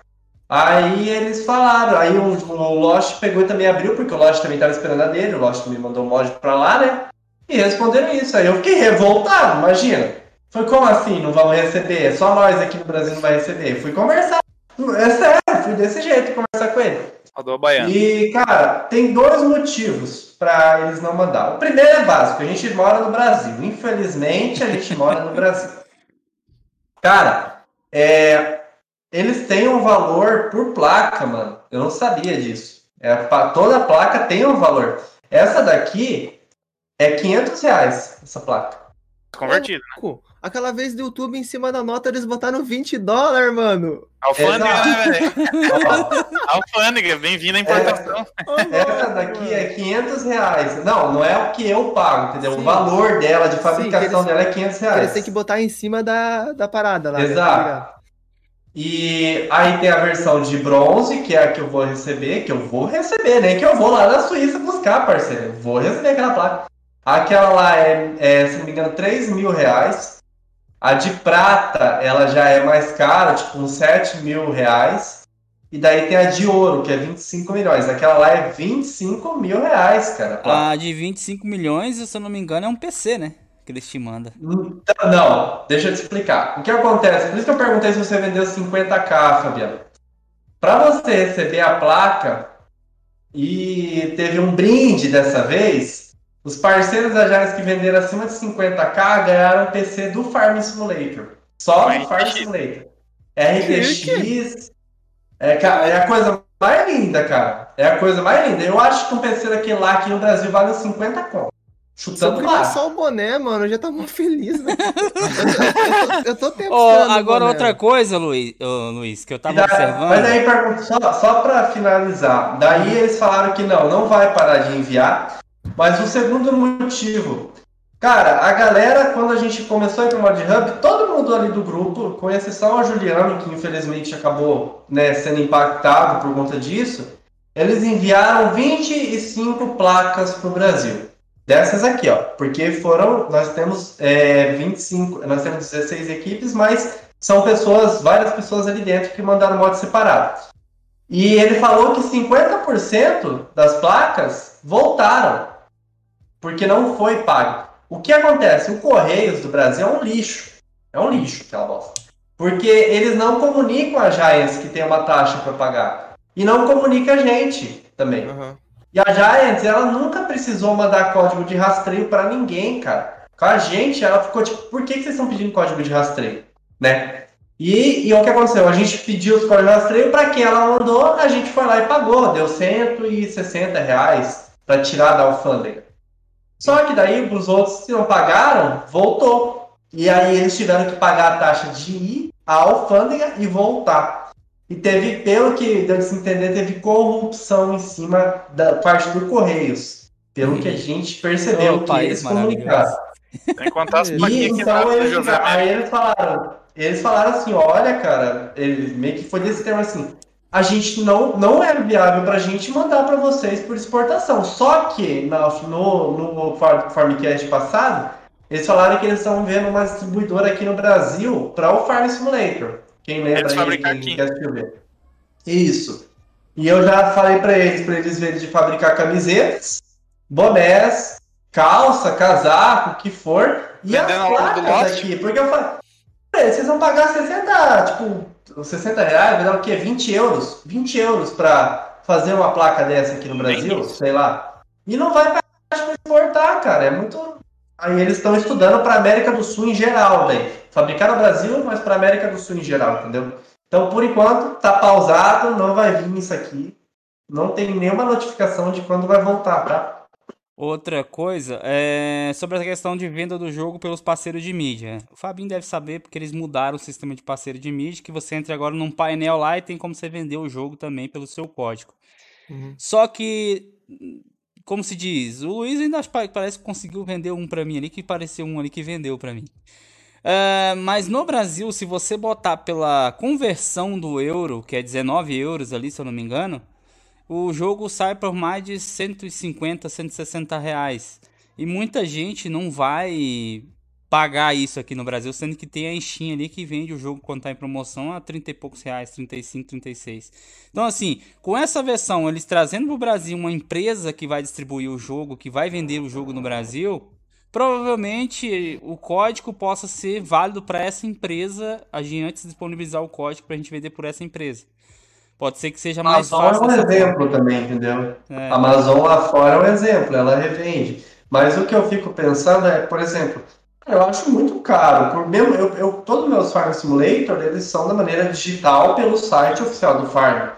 Aí eles falaram, aí o, o Lost pegou e também abriu, porque o Lost também estava esperando a dele, o Lost me mandou um mod pra lá, né? E responderam isso. Aí eu fiquei revoltado, imagina. Foi como assim, não vamos receber? Só nós aqui no Brasil não vai receber. Fui conversar. É sério, fui desse jeito conversar com ele. Rodou baiano. E, cara, tem dois motivos para eles não mandar. O primeiro é básico, a gente mora no Brasil. Infelizmente, a gente mora no Brasil. Cara, é, eles têm um valor por placa, mano. Eu não sabia disso. É, toda placa tem um valor. Essa daqui é 500 reais, essa placa. Convertido, né? Aquela vez do YouTube em cima da nota eles botaram 20 dólares, mano. Alfândega, né, velho? Alfândega, bem-vindo à importação. É, essa daqui é 500 reais. Não, não é o que eu pago, entendeu? Sim. O valor dela, de fabricação Sim, eles, dela é 500 reais. Eles têm que botar em cima da, da parada lá. Né? Exato. Né? E aí tem a versão de bronze, que é a que eu vou receber, que eu vou receber, né? Que eu vou lá na Suíça buscar, parceiro. Vou receber aquela placa. Aquela lá é, é se não me engano, 3 mil reais. A de prata, ela já é mais cara, tipo uns 7 mil reais. E daí tem a de ouro, que é 25 milhões. Aquela lá é 25 mil reais, cara. A de 25 milhões, se eu não me engano, é um PC, né? Que eles te mandam. Então, não, deixa eu te explicar. O que acontece? Por isso que eu perguntei se você vendeu 50k, Fabiano. Para você receber a placa e teve um brinde dessa vez, os parceiros da Jales que venderam acima de 50k ganharam o PC do Farm Simulator. Só do Farm Simulator. RTX. É, é a coisa mais linda, cara. É a coisa mais linda. Eu acho que um PC daquele lá aqui no Brasil vale 50 conto. Chutando lá. só o boné, mano, eu já tá muito feliz, né? eu, tô, eu tô oh, Agora outra coisa, Luiz, oh, Luiz, que eu tava observando. Mas aí, só, só pra finalizar, daí eles falaram que não, não vai parar de enviar. Mas o segundo motivo, cara, a galera, quando a gente começou a ir pro Mod Hub, todo mundo ali do grupo, com exceção a Juliano, que infelizmente acabou né, sendo impactado por conta disso, eles enviaram 25 placas pro Brasil. Dessas aqui, ó, porque foram, nós temos é, 25, nós temos 16 equipes, mas são pessoas, várias pessoas ali dentro que mandaram modo separado. E ele falou que 50% das placas voltaram, porque não foi pago. O que acontece? O Correios do Brasil é um lixo. É um lixo aquela bosta. Porque eles não comunicam a Giants que tem uma taxa para pagar. E não comunica a gente também. Uhum. E a Giants, ela nunca precisou mandar código de rastreio para ninguém, cara. Com a gente, ela ficou tipo, por que, que vocês estão pedindo código de rastreio? Né? E, e o que aconteceu? A gente pediu os códigos de rastreio, para quem ela mandou, a gente foi lá e pagou. Deu 160 reais para tirar da alfândega. Só que daí os outros que não pagaram, voltou. E aí eles tiveram que pagar a taxa de ir à alfândega e voltar. E teve, pelo que deu de se entender, teve corrupção em cima da parte do Correios. Pelo que a gente percebeu, oh, que eles comunicaram. Tem que contar as e, então, eles, aí eles falaram, eles falaram assim, olha, cara, ele meio que foi desse termo assim, a gente não, não é viável para a gente mandar para vocês por exportação. Só que no, no, no Farmcast passado, eles falaram que eles estão vendo uma distribuidora aqui no Brasil para o Farm Simulator. Quem lembra é aí, quem quer escrever. Isso. E eu já falei para eles, para eles verem de fabricar camisetas, bonés, calça, casaco, o que for, e Vendendo as placas aqui. Porque eu falei, vocês vão pagar 60, tipo, 60 reais, vai dar o quê? 20 euros? 20 euros para fazer uma placa dessa aqui no Brasil, sei lá. E não vai pagar para exportar, cara. É muito. Aí eles estão estudando para América do Sul em geral, velho fabricar no Brasil, mas para a América do Sul em geral, entendeu? Então, por enquanto, tá pausado, não vai vir isso aqui. Não tem nenhuma notificação de quando vai voltar, tá? Outra coisa é sobre a questão de venda do jogo pelos parceiros de mídia. O Fabinho deve saber porque eles mudaram o sistema de parceiro de mídia, que você entra agora num painel lá e tem como você vender o jogo também pelo seu código. Uhum. Só que, como se diz, o Luiz ainda parece que conseguiu vender um para mim ali, que pareceu um ali que vendeu para mim. Uh, mas no Brasil, se você botar pela conversão do euro, que é 19 euros ali, se eu não me engano, o jogo sai por mais de 150, 160 reais. E muita gente não vai pagar isso aqui no Brasil, sendo que tem a Steam ali que vende o jogo quando tá em promoção a 30 e poucos reais, 35, 36. Então assim, com essa versão, eles trazendo pro Brasil uma empresa que vai distribuir o jogo, que vai vender o jogo no Brasil, provavelmente o código possa ser válido para essa empresa, a gente antes disponibilizar o código para a gente vender por essa empresa. Pode ser que seja mais Amazon fácil. Amazon é um exemplo forma. também, entendeu? É. A Amazon lá fora é um exemplo, ela revende. Mas o que eu fico pensando é, por exemplo, eu acho muito caro. Por mesmo, eu, eu, todos os meus Farm Simulator, eles são da maneira digital pelo site oficial do Farm.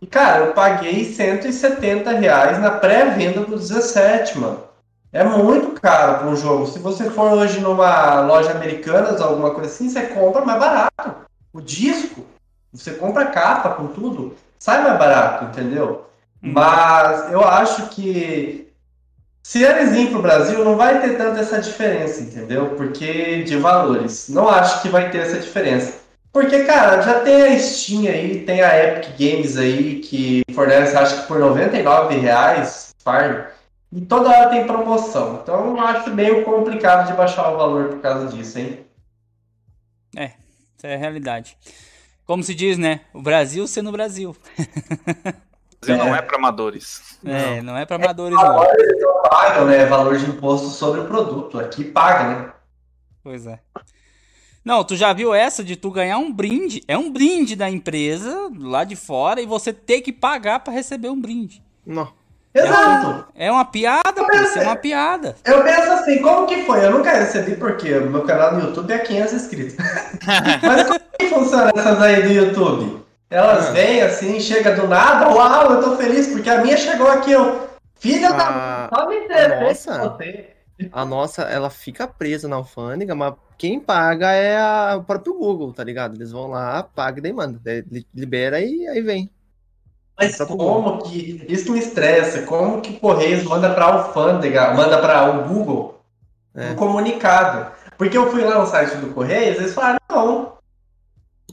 E, cara, eu paguei 170 reais na pré-venda do 17, mano. É muito caro para um jogo. Se você for hoje numa loja americana, alguma coisa assim, você compra mais barato. O disco, você compra capa com tudo, sai mais barato, entendeu? Uhum. Mas eu acho que se eles virem para o Brasil, não vai ter tanta essa diferença, entendeu? Porque de valores. Não acho que vai ter essa diferença. Porque, cara, já tem a Steam aí, tem a Epic Games aí, que fornece, acho que por 99 reais, farm, e toda hora tem promoção. Então, eu acho meio complicado de baixar o valor por causa disso, hein? É, isso é a realidade. Como se diz, né? O Brasil sendo o Brasil. Brasil é. não é para amadores. É, não, não é para amadores, é, não. Eles não pagam, né? Valor de imposto sobre o produto. Aqui paga, né? Pois é. Não, tu já viu essa de tu ganhar um brinde? É um brinde da empresa lá de fora e você ter que pagar para receber um brinde. Não. Exato. É uma piada, pô, isso é uma piada. Eu penso assim, como que foi? Eu nunca recebi porque o meu canal no YouTube é 500 inscritos. Mas como que funciona essas aí do YouTube? Elas ah. vêm assim, chega do nada, uau, eu tô feliz porque a minha chegou aqui, eu. Filha da. Só me nossa, a nossa, ela fica presa na alfândega, mas quem paga é a, o próprio Google, tá ligado? Eles vão lá, paga e daí manda. Libera e aí vem. Mas como que. Isso me estressa. Como que Correios manda para a alfândega, manda para o Google é. um comunicado? Porque eu fui lá no site do Correios, eles falaram, não.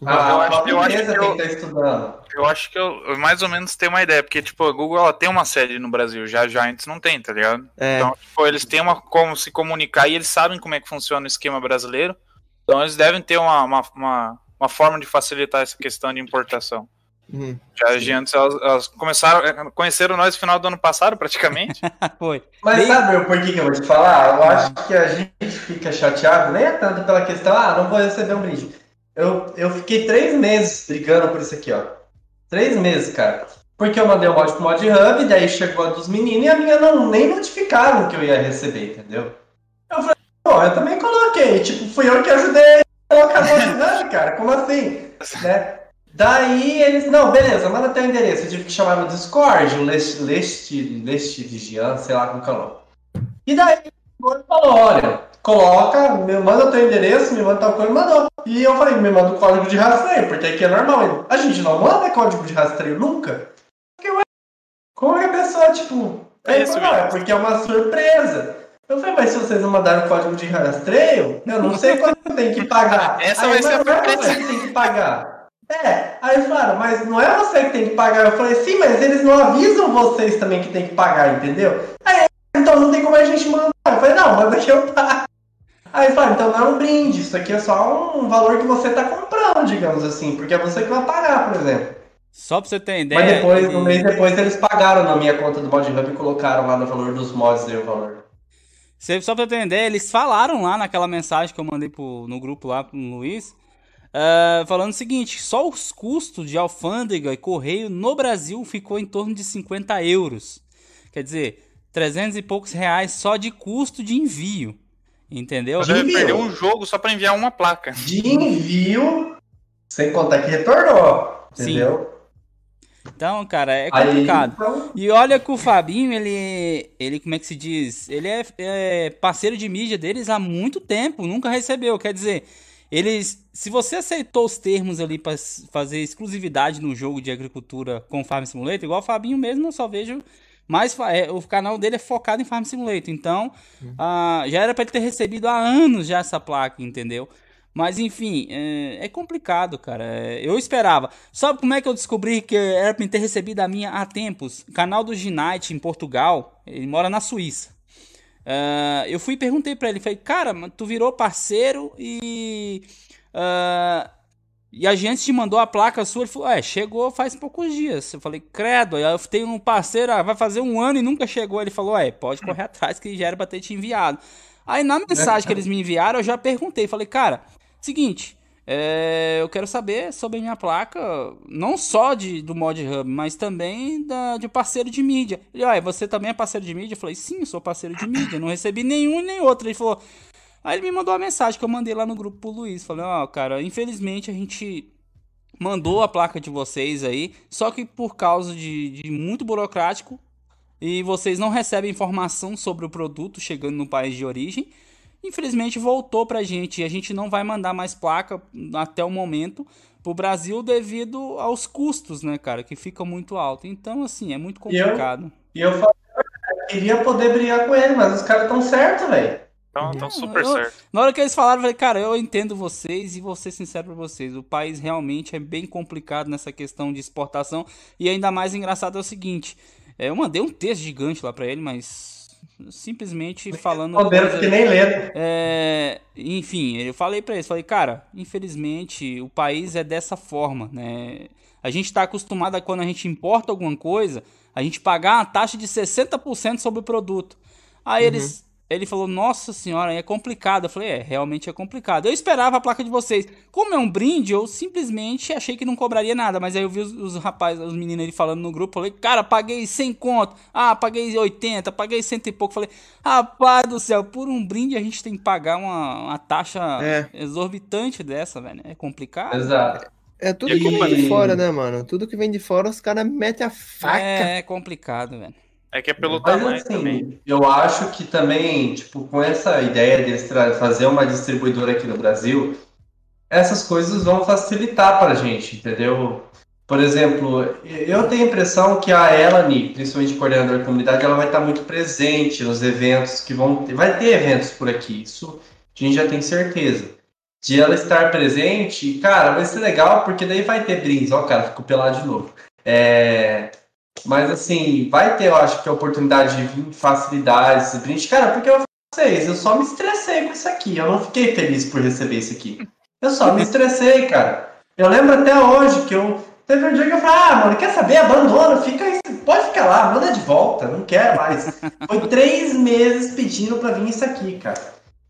A, eu acho, eu acho que eu, tá estudando. Eu acho que eu mais ou menos tenho uma ideia, porque, tipo, a Google ela tem uma sede no Brasil, já já antes não tem, tá ligado? É. Então, tipo, eles têm uma como se comunicar e eles sabem como é que funciona o esquema brasileiro. Então eles devem ter uma, uma, uma, uma forma de facilitar essa questão de importação. Uhum. Já de antes elas, elas, começaram, conheceram nós no final do ano passado, praticamente. Foi. Mas Bem... sabe por que, que eu vou te falar? Eu acho que a gente fica chateado, nem é tanto pela questão, ah, não vou receber um brinde. Eu, eu fiquei três meses brigando por isso aqui, ó. Três meses, cara. Porque eu mandei o mod pro Mod Hub, daí chegou a dos meninos e a minha não nem notificaram que eu ia receber, entendeu? Eu falei, pô, eu também coloquei. Tipo, fui eu que ajudei a colocar o Mod Hub, cara. Como assim? né? Daí eles, não, beleza, manda teu endereço. Eu tive que chamar no Discord, o Leste, Leste, Leste Vigian, sei lá como que é E daí ele falou, olha, coloca, me manda teu endereço, me manda tal coisa, mandou. E eu falei, me manda o código de rastreio, porque aqui é normal. A gente não manda código de rastreio nunca. Porque, ué, como é que a pessoa, tipo, é, isso, falou, é porque é uma surpresa. Eu falei, mas se vocês não mandaram código de rastreio, eu não sei quanto tem que pagar. Essa Aí, vai ser a surpresa. que tem que pagar. É, aí falaram, mas não é você que tem que pagar. Eu falei, sim, mas eles não avisam vocês também que tem que pagar, entendeu? Aí, então não tem como a gente mandar. Eu falei, não, manda que eu pago. Aí falaram, então não é um brinde, isso aqui é só um valor que você tá comprando, digamos assim, porque é você que vai pagar, por exemplo. Só pra você ter ideia. Mas depois, um mês depois, eles pagaram na minha conta do Mod Hub e colocaram lá no valor dos mods e o valor. Só pra ter ideia, eles falaram lá naquela mensagem que eu mandei pro, no grupo lá pro Luiz Uh, falando o seguinte: só os custos de alfândega e correio no Brasil ficou em torno de 50 euros. Quer dizer, 300 e poucos reais só de custo de envio. Entendeu? Você perdeu um jogo só para enviar uma placa. De envio, sem contar que retornou. Entendeu? Sim. Então, cara, é complicado. Aí, então... E olha que o Fabinho, ele, ele, como é que se diz? Ele é, é parceiro de mídia deles há muito tempo, nunca recebeu. Quer dizer, eles, se você aceitou os termos ali para fazer exclusividade no jogo de agricultura com Farm Simulator, igual o Fabinho mesmo, eu só vejo mais é, o canal dele é focado em Farm Simulator, então uhum. uh, já era para ele ter recebido há anos já essa placa, entendeu? Mas enfim, é, é complicado, cara. É, eu esperava. Sabe como é que eu descobri que era para ter recebido a minha há tempos? Canal do Ginite em Portugal, ele mora na Suíça. Uh, eu fui e perguntei para ele, falei, cara, tu virou parceiro e. Uh, e a gente te mandou a placa sua. Ele falou, é, chegou faz poucos dias. Eu falei, credo, eu tenho um parceiro, ah, vai fazer um ano e nunca chegou. Ele falou, é, pode correr atrás que já era pra ter te enviado. Aí na mensagem que eles me enviaram, eu já perguntei, falei, cara, seguinte, é, eu quero saber sobre a minha placa, não só de, do Mod Hub, mas também da, de parceiro de mídia. Ele, ah, você também é parceiro de mídia? Eu falei, sim, sou parceiro de mídia, não recebi nenhum nem outro. Ele falou. Aí ele me mandou uma mensagem que eu mandei lá no grupo pro Luiz. Falei, ó, oh, cara, infelizmente a gente mandou a placa de vocês aí, só que por causa de, de muito burocrático, e vocês não recebem informação sobre o produto chegando no país de origem. Infelizmente voltou pra gente e a gente não vai mandar mais placa até o momento pro Brasil devido aos custos, né, cara, que fica muito alto. Então, assim, é muito complicado. E eu, e eu, falei, eu queria poder brigar com ele, mas os caras estão certos, velho. Estão super eu, certo. Na hora que eles falaram, eu falei, cara, eu entendo vocês e vou ser sincero pra vocês. O país realmente é bem complicado nessa questão de exportação. E ainda mais engraçado é o seguinte: é, eu mandei um texto gigante lá para ele, mas simplesmente falando. Coisa, que nem. É, enfim, eu falei para ele, falei, cara, infelizmente o país é dessa forma, né? A gente está acostumado a quando a gente importa alguma coisa, a gente pagar uma taxa de 60% sobre o produto. Aí uhum. eles ele falou, nossa senhora, é complicado. Eu falei, é, realmente é complicado. Eu esperava a placa de vocês. Como é um brinde, eu simplesmente achei que não cobraria nada. Mas aí eu vi os, os rapazes, os meninos ali falando no grupo. Falei, cara, paguei 100 conto. Ah, paguei 80, paguei cento e pouco. Falei, rapaz do céu, por um brinde a gente tem que pagar uma, uma taxa é. exorbitante dessa, velho. É complicado. Exato. É tudo que vem de fora, né, mano? Tudo que vem de fora, os caras metem a faca. É, é complicado, velho. É que é pelo Mas, tamanho assim, também. Eu acho que também, tipo, com essa ideia de fazer uma distribuidora aqui no Brasil, essas coisas vão facilitar para a gente, entendeu? Por exemplo, eu tenho a impressão que a Elane, principalmente coordenadora de comunidade, ela vai estar muito presente nos eventos que vão ter. Vai ter eventos por aqui, isso a gente já tem certeza. De ela estar presente, cara, vai ser legal, porque daí vai ter brindes. Ó, cara, ficou pelado de novo. É, mas assim, vai ter, eu acho que a oportunidade de vir facilidades, brinde. Cara, porque eu vocês, eu só me estressei com isso aqui. Eu não fiquei feliz por receber isso aqui. Eu só me estressei, cara. Eu lembro até hoje que eu. Teve um dia que eu falei, ah, mano, quer saber? Abandona, fica pode ficar lá, manda de volta, não quero mais. Foi três meses pedindo pra vir isso aqui, cara.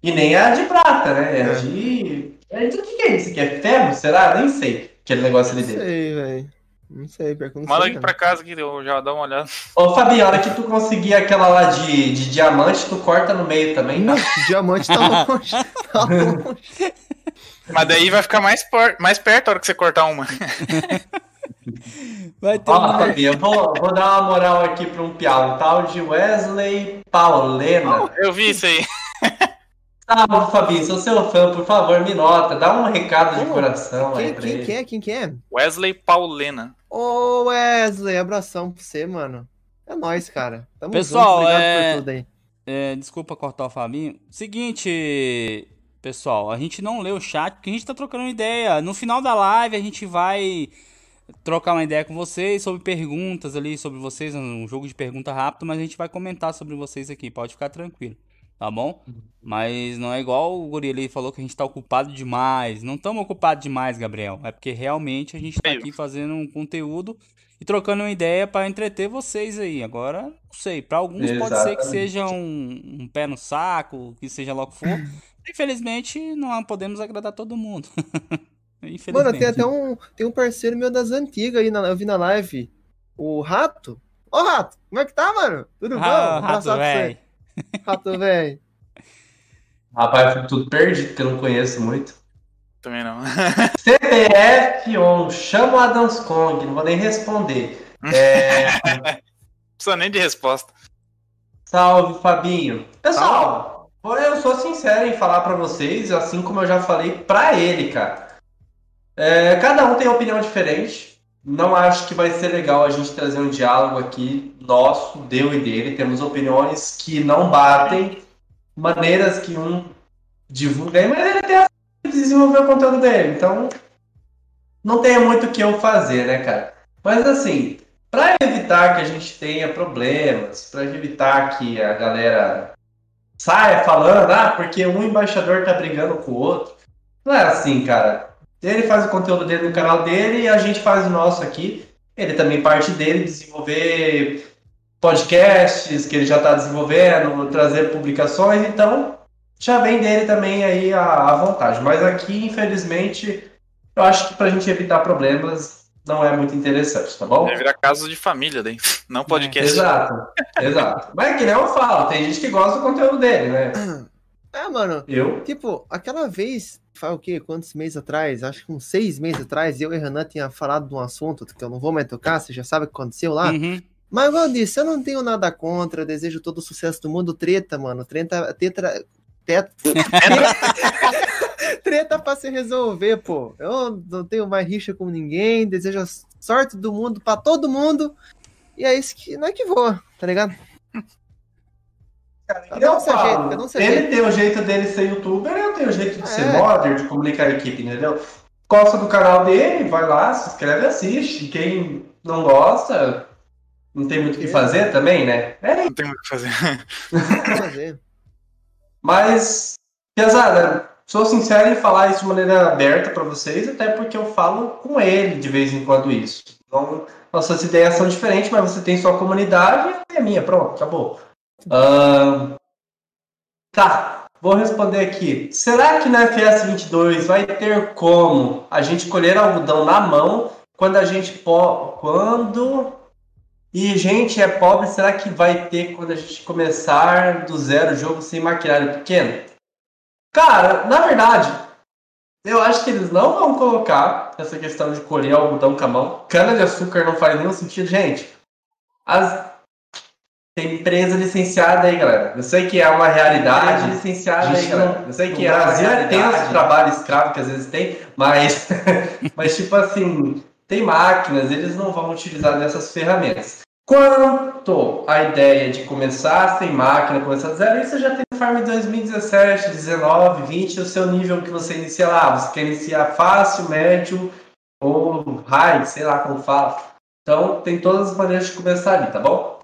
E nem é de prata, né? É, é. de. É de o que é isso aqui? É ferro? Será? Nem sei. Aquele negócio ali. Não sei, velho. Não sei, pior que não Manda aqui pra casa que eu já dá uma olhada. Ô, Fabi, a hora que tu conseguir aquela lá de, de diamante, tu corta no meio também, tá? Não, diamante tá longe. tá longe. Mas daí vai ficar mais, por, mais perto a hora que você cortar uma. Vai ter Ó, uma... Fabi, eu vou, vou dar uma moral aqui pra um pialo, tal de Wesley Paulena. Eu vi isso aí. Salve, Fabinho, sou seu fã, por favor, me nota, dá um recado de coração quem, aí pra quem ele. que é? Quem que é? Wesley Paulena. Ô, Wesley, abração pra você, mano. É nóis, cara. Tamo Pessoal, junto, é... por tudo aí. É, desculpa cortar o Fabinho. Seguinte, pessoal, a gente não lê o chat porque a gente tá trocando uma ideia. No final da live a gente vai trocar uma ideia com vocês sobre perguntas ali sobre vocês, um jogo de pergunta rápido, mas a gente vai comentar sobre vocês aqui, pode ficar tranquilo tá bom? Uhum. Mas não é igual o Guri ele falou que a gente tá ocupado demais. Não estamos ocupados demais, Gabriel. É porque realmente a gente tá aqui fazendo um conteúdo e trocando uma ideia para entreter vocês aí. Agora, não sei, para alguns Exatamente. pode ser que seja um, um, pé no saco, que seja logo que for. Infelizmente, não podemos agradar todo mundo. Mano, tem até um, tem um parceiro meu das antigas aí, na, eu vi na live. O Rato. Ô, Rato, como é que tá, mano? Tudo ah, bom? Rato, velho. Rato, velho. Rapaz, eu fico tudo perdido, porque eu não conheço muito. Também não. CPF on, chama o Adams Kong, não vou nem responder. É... Precisa nem de resposta. Salve, Fabinho. Pessoal, eu sou sincero em falar para vocês, assim como eu já falei pra ele, cara. É, cada um tem opinião diferente não acho que vai ser legal a gente trazer um diálogo aqui nosso, deu e dele. Temos opiniões que não batem, maneiras que um divulga, mas ele tem a desenvolver o conteúdo dele. Então, não tem muito o que eu fazer, né, cara? Mas assim, para evitar que a gente tenha problemas, para evitar que a galera saia falando, ah, porque um embaixador tá brigando com o outro. Não é assim, cara. Ele faz o conteúdo dele no canal dele e a gente faz o nosso aqui. Ele também parte dele desenvolver podcasts que ele já está desenvolvendo, trazer publicações, então já vem dele também aí a, a vontade. Mas aqui, infelizmente, eu acho que para a gente evitar problemas não é muito interessante, tá bom? Deve virar caso de família, daí. não podcast. Exato, exato. Mas é que nem eu falo, tem gente que gosta do conteúdo dele, né? É, mano. Eu? Tipo, aquela vez, faz o quê? Quantos meses atrás? Acho que uns seis meses atrás, eu e Renan tinha falado de um assunto que eu não vou mais tocar, você já sabe o que aconteceu lá. Uhum. Mas, igual eu disse, eu não tenho nada contra, desejo todo o sucesso do mundo. Treta, mano. Treta. Tetra. Tetra. treta pra se resolver, pô. Eu não tenho mais rixa com ninguém, desejo a sorte do mundo pra todo mundo. E é isso que. Não é que voa, tá ligado? Cara, cada um seu jeito, cada um seu ele jeito. tem o jeito dele ser youtuber, eu tenho o jeito de é. ser modder, de comunicar a equipe, entendeu? Gosta do canal dele, vai lá, se inscreve assiste. Quem não gosta, não tem muito o que fazer também, né? É. Não tem muito o que fazer. fazer. Mas, pesada, sou sincero em falar isso de maneira aberta para vocês, até porque eu falo com ele de vez em quando isso. Então, nossas ideias são diferentes, mas você tem sua comunidade e a minha, pronto, acabou. Uh, tá, vou responder aqui. Será que na FS 22 vai ter como a gente colher algodão na mão quando a gente po quando e gente é pobre, será que vai ter quando a gente começar do zero o jogo sem maquinário pequeno? Cara, na verdade, eu acho que eles não vão colocar essa questão de colher algodão com a mão. Cana de açúcar não faz nenhum sentido, gente. As... Tem empresa licenciada aí, galera. Eu sei que é uma realidade. licenciada aí, galera. Eu sei que o Brasil é tem os trabalho escravo que às vezes tem, mas, mas tipo assim, tem máquinas, eles não vão utilizar dessas ferramentas. Quanto à ideia de começar sem máquina, começar do zero, você já tem Farm 2017, 19, 20, o seu nível que você inicia lá. Você quer iniciar fácil, médio ou high, sei lá como fala. Então, tem todas as maneiras de começar ali, tá bom?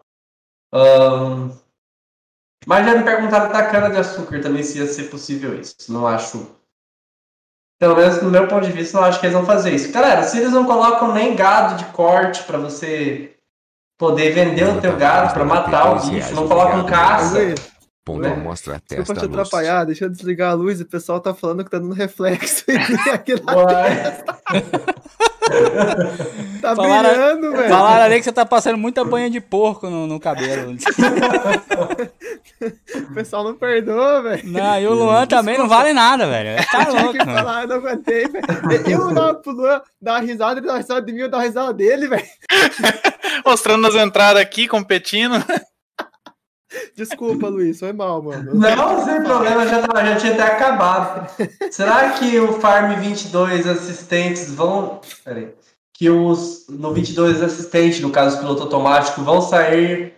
Mas já me perguntaram da cana de açúcar também se ia ser possível isso. Não acho. Pelo menos no meu ponto de vista, não acho que eles vão fazer isso. Galera, se eles não colocam nem gado de corte para você poder vender o teu gado para matar o bicho, não colocam caça. Ponto né? mostra a testa. Desculpa te atrapalhar, deixa eu desligar a luz. O pessoal tá falando que tá dando reflexo aqui na tá falaram, brilhando, velho. Falaram ali que você tá passando muita banha de porco no, no cabelo. o pessoal não perdoa, velho. Não, e o Luan também não vale nada, velho. Tá louco. Que falar, eu não aguentei, velho. Eu dava pro Luan dar uma risada, ele dá uma risada de mim, eu dar uma risada dele, velho. Mostrando as entradas aqui, competindo. Desculpa, Luiz, foi mal, mano. Não, sem problema, já, já tinha até acabado. Será que o Farm 22 assistentes vão. Peraí. Que os no 22 assistentes, no caso piloto automático, vão sair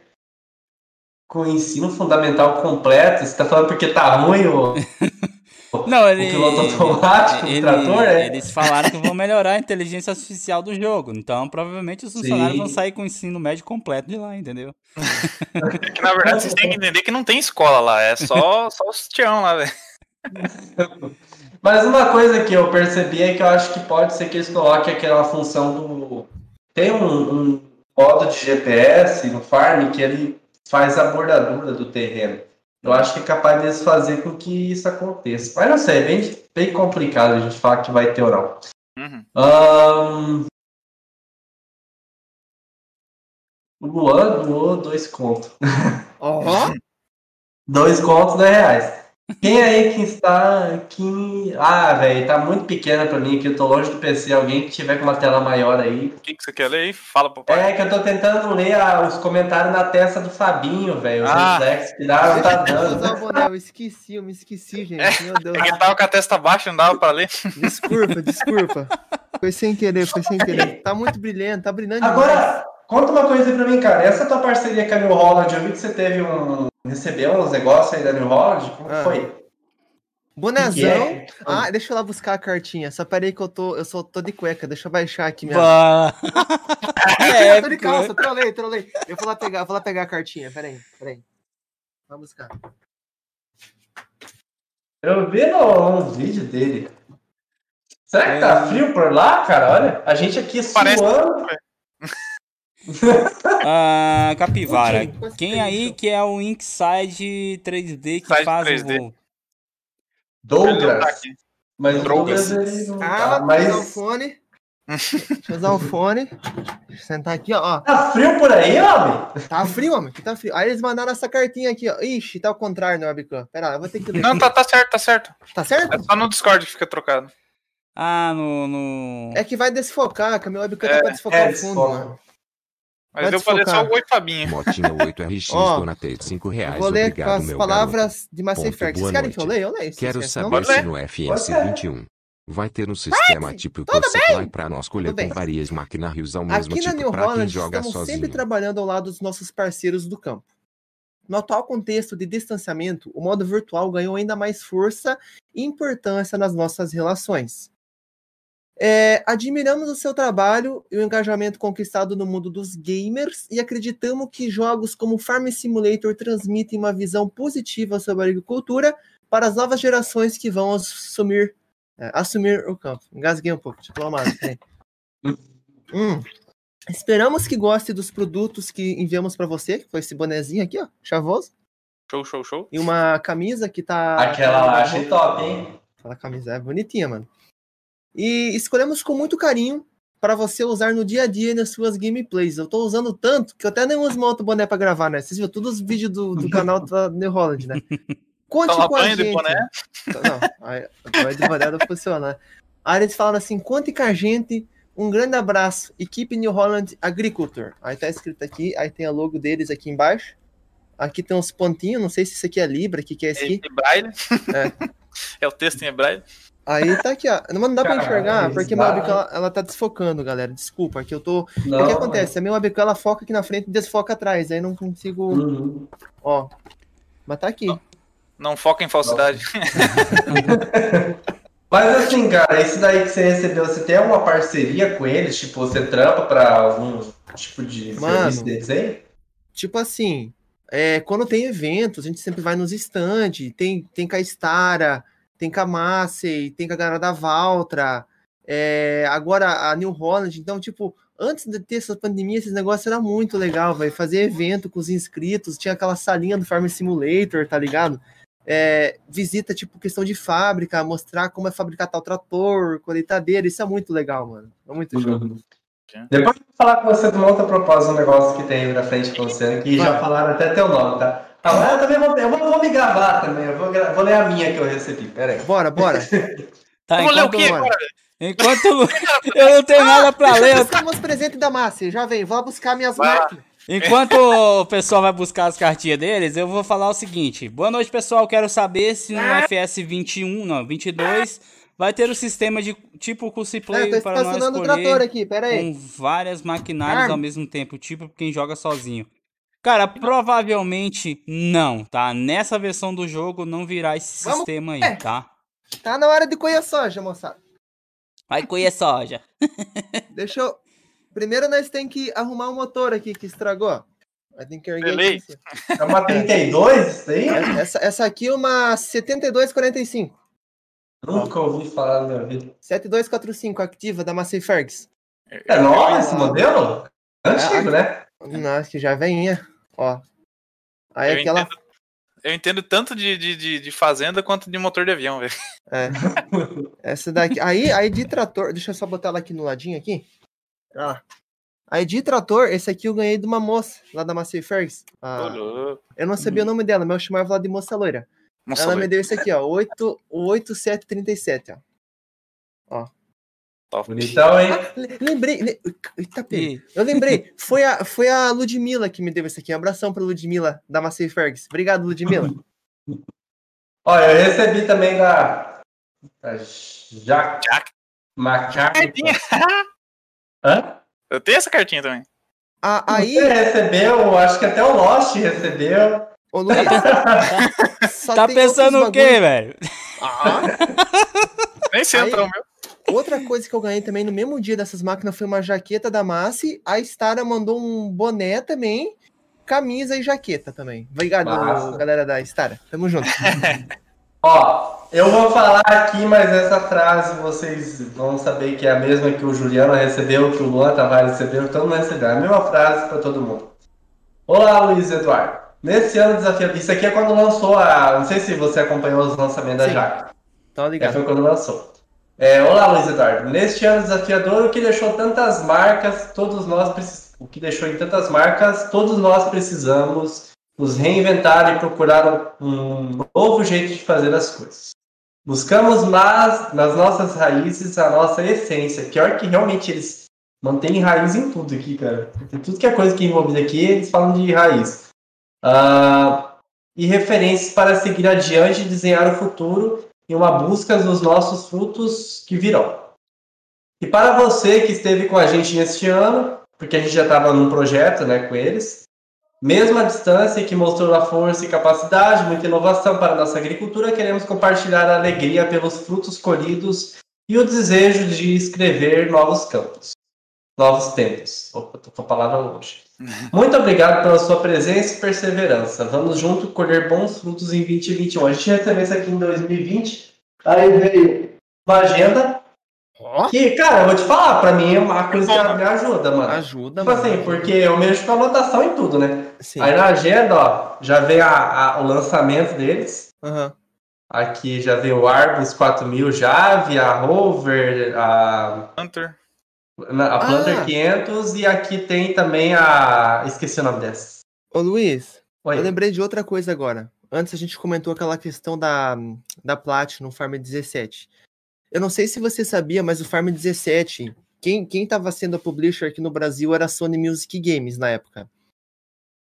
com ensino fundamental completo? Você tá falando porque tá ruim o. Não, ele, o piloto automático ele, trator, é? Eles falaram que vão melhorar a inteligência artificial do jogo. Então, provavelmente os funcionários Sim. vão sair com o ensino médio completo de lá, entendeu? É que, na verdade, vocês têm que entender que não tem escola lá, é só, só os tião lá, velho. Mas uma coisa que eu percebi é que eu acho que pode ser que eles coloquem aquela função do. Tem um, um modo de GPS no farm que ele faz a bordadura do terreno. Eu acho que é capaz deles fazer com que isso aconteça. Mas não sei, é bem, bem complicado a gente falar que vai ter ou não. Uhum. Um... O Luan doou dois contos. Oh. dois contos, dois reais. Quem aí que está aqui. Ah, velho, tá muito pequena pra mim aqui. Eu tô longe do PC. Alguém que tiver com uma tela maior aí. O que, que você quer ler aí? Fala pro pai. É que eu tô tentando ler ah, os comentários na testa do Fabinho, velho. Os ah. reflexos que dá, tá dando. eu esqueci, eu me esqueci, gente. É, Meu Deus. É que tava com a testa baixa, não dava pra ler. Desculpa, desculpa. Foi sem querer, foi sem querer. Tá muito brilhante, tá brilhando Agora, demais. Conta uma coisa aí pra mim, cara. Essa tua parceria com a New Holland, eu vi que você teve um recebeu uns negócios aí da New Holland? Como ah. foi? Bonezão. É? Ah, deixa eu lá buscar a cartinha. Só peraí que eu tô. Eu só tô de cueca. Deixa eu baixar aqui minha. Bah. é, eu tô de calça, trolei, trolei. Eu vou lá pegar, vou lá pegar a cartinha. Peraí, peraí. Vamos buscar. Eu vi no, no vídeo dele. Será que tá é. frio por lá, cara? Olha, a gente aqui Parece suando. ah, Capivara, quem aí que é o Inkside 3D que Side faz 3D. o Douglas. Mas o Douglas ele não ah, tá, mas... usar o fone. Deixa eu usar o fone. Deixa eu sentar aqui, ó. Tá frio por aí, homem? Tá frio, homem. tá frio. Aí eles mandaram essa cartinha aqui, ó. Ixi, tá ao contrário no webcam. Pera lá, eu vou ter que ler. Não, tá, tá certo, tá certo. Tá certo? É só no Discord que fica trocado. Ah, no. no... É que vai desfocar, que a minha webcam é, tá pra desfocar é, o fundo, mano. Mas deu pra ler só o Oi Fabinho. Motinha 8RX, oh, donatei 5 reais. Vou ler Obrigado, com as palavras garoto. de Mass Effect. Vocês querem que eu leia? Eu leio. Quero saber se no FS21 vai ter um sistema What? tipo Tudo supply para nós coletar várias maquinários ao mesmo Aqui tipo na New Holland, joga estamos sozinho. sempre trabalhando ao lado dos nossos parceiros do campo. No atual contexto de distanciamento, o modo virtual ganhou ainda mais força e importância nas nossas relações. É, admiramos o seu trabalho e o engajamento conquistado no mundo dos gamers e acreditamos que jogos como Farm Simulator transmitem uma visão positiva sobre a agricultura para as novas gerações que vão assumir, é, assumir o campo. Engasguei um pouco, diplomado. hum. Esperamos que goste dos produtos que enviamos para você, que foi esse bonezinho aqui, ó, chavoso. Show, show, show. E uma camisa que tá. Aquela lá achei top, hein? Aquela camisa é bonitinha, mano. E escolhemos com muito carinho para você usar no dia a dia nas suas gameplays. Eu tô usando tanto que eu até nem uso uma outro boné para gravar, né? Vocês viram todos os vídeos do, do canal da New Holland, né? Conte Toma com a banho de gente. boné? Não, a de boné não funciona. Aí eles falam assim: conte com a gente. Um grande abraço, equipe New Holland Agriculture. Aí tá escrito aqui, aí tem a logo deles aqui embaixo. Aqui tem uns pontinhos, não sei se isso aqui é Libra, o que, que é esse aqui? É braille. É. é o texto em braille. Aí tá aqui, ó. Não dá pra Cara, enxergar, porque minha dá- webcam ela, tá desfocando, galera. Desculpa, aqui eu tô. Não, o que acontece? A minha webcam ela foca aqui na frente e desfoca atrás. Aí não consigo. Uhum. Ó. Mas tá aqui. Não foca em falsidade. Mas assim, cara, isso daí que você recebeu, você tem alguma parceria com eles? Tipo, você trampa pra algum tipo de Mano. serviço deles aí? Tipo assim, é, quando tem eventos, a gente sempre vai nos stands. Tem, tem com a Stara, tem com a Massey, tem com a galera da Valtra. é, agora a New Holland. Então, tipo, antes de ter essa pandemia, esses negócios era muito legal, vai Fazer evento com os inscritos, tinha aquela salinha do Farm Simulator, tá ligado? É, visita, tipo, questão de fábrica, mostrar como é fabricar tal trator, colheitadeira, isso é muito legal, mano. É muito show. Uhum. Depois eu vou falar com você de uma outra proposta, um negócio que tem aí na frente pra você, que já falaram até teu nome, tá? Agora eu também vou, eu vou, vou me gravar também, eu vou, gra- vou ler a minha que eu recebi, pera aí. Bora, bora. Tá, Vamos ler o enquanto, quê agora? enquanto eu não tenho nada pra ler, eu eu buscar meus presentes da Márcia, já vem, vou lá buscar minhas máquinas. Enquanto o pessoal vai buscar as cartinhas deles, eu vou falar o seguinte. Boa noite, pessoal. Quero saber se no FS 21, não, 22, vai ter o sistema de tipo curso É, play tô para nós estacionando o trator escolher aqui, pera aí. com várias maquinárias Arma. ao mesmo tempo, tipo quem joga sozinho. Cara, provavelmente não, tá? Nessa versão do jogo não virá esse Vamos- sistema aí, é. tá? Tá na hora de colher soja, moçada. Vai colher soja. Deixa eu... Primeiro nós tem que arrumar o motor aqui que estragou. Delay. aqui. É uma 32 isso aí? Essa, essa aqui é uma 7245. Nunca ouvi falar na minha vida. 7245 ativa da Massey Fergs. É novo esse modelo? Antigo, né? Nossa, que já venha. Ó. Aí Eu aquela. entendo, eu entendo tanto de, de, de, de fazenda quanto de motor de avião, velho. É. Essa daqui. Aí, aí de trator. Deixa eu só botar ela aqui no ladinho aqui. Ah. Aí de trator, esse aqui eu ganhei de uma moça lá da Massey Fergs. Ah, eu não sabia o nome dela, mas eu chamava ela de moça loira. Nossa, ela me velho. deu esse aqui, ó. 8, 8737, ó. Top. Bonitão, hein? Le- Lembrei. Le... Eita. E Eu lembrei. Foi a, foi a Ludmilla que me deu esse aqui. Um abração pra Ludmilla, da Massey Fergs. Obrigado, Ludmilla. Olha, eu recebi também da. da Jaque. Jaque. Macaco. Hã? Eu tenho essa cartinha também. A- aí, Você recebeu, acho que até o Lost recebeu. ô Luiz. só tá tem pensando o quê, velho? Ah, Nem sei Aí- entrar o meu. Outra coisa que eu ganhei também no mesmo dia dessas máquinas foi uma jaqueta da Massi. A Stara mandou um boné também, camisa e jaqueta também. Obrigado, Massa. galera da Stara. Tamo junto. Ó, eu vou falar aqui, mas essa frase vocês vão saber que é a mesma que o Juliano recebeu, que o Luan Tavares recebeu, todo mundo recebeu. É a mesma frase para todo mundo. Olá, Luiz Eduardo. Nesse ano desafio. Isso aqui é quando lançou a. Não sei se você acompanhou os lançamentos da Sim. Jaque. Tá É, ligado? foi quando lançou. É, olá, Luiz Eduardo. Neste ano desafiador, o que deixou tantas marcas, todos nós o que deixou em tantas marcas, todos nós precisamos nos reinventar e procurar um novo jeito de fazer as coisas. Buscamos nas nossas raízes a nossa essência. Pior que realmente eles mantém raiz em tudo aqui, cara. Tudo que é coisa que é envolvida aqui, eles falam de raiz. Uh, e referências para seguir adiante e desenhar o futuro em uma busca dos nossos frutos que virão. E para você que esteve com a gente neste ano, porque a gente já estava num projeto né, com eles, mesmo à distância que mostrou a força e capacidade, muita inovação para a nossa agricultura, queremos compartilhar a alegria pelos frutos colhidos e o desejo de escrever novos campos, novos tempos. Opa, tô com a palavra longe. Muito obrigado pela sua presença e perseverança. Vamos junto colher bons frutos em 2021. A gente recebeu isso aqui em 2020. Aí veio uma agenda. Oh. Que, cara, eu vou te falar, pra mim é uma coisa que me ajuda, mano. Ajuda, tipo mano. assim, porque eu mexo com anotação em tudo, né? Sim. Aí na agenda, ó, já vem a, a, o lançamento deles. Uhum. Aqui já vem o Arbus 4000 Jave, a Rover, a. Hunter. A Planter ah. 500 e aqui tem também a. Esqueci o nome dessa. Ô Luiz, Oi. eu lembrei de outra coisa agora. Antes a gente comentou aquela questão da, da Platinum Farm 17. Eu não sei se você sabia, mas o Farm 17, quem, quem tava sendo a publisher aqui no Brasil era a Sony Music Games na época.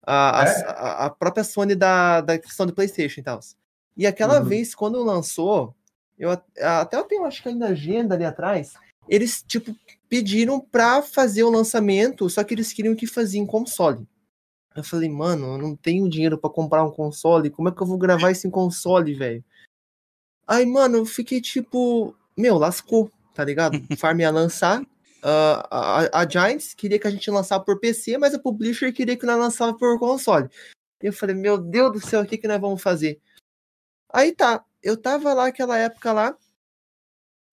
A, é? a, a, própria Sony da, da questão do PlayStation e tal. E aquela uhum. vez, quando lançou, eu até eu tenho, acho que ainda agenda ali atrás, eles, tipo, pediram pra fazer o lançamento, só que eles queriam que fazia em console. Eu falei, mano, eu não tenho dinheiro para comprar um console, como é que eu vou gravar isso em console, velho? Aí, mano, eu fiquei tipo, meu, lascou, tá ligado? Farm ia lançar, Uh, a, a, Giants queria que a gente lançasse por PC, mas a publisher queria que nós lançava por console. E eu falei, meu Deus do céu, o que, que nós vamos fazer? Aí tá, eu tava lá aquela época lá,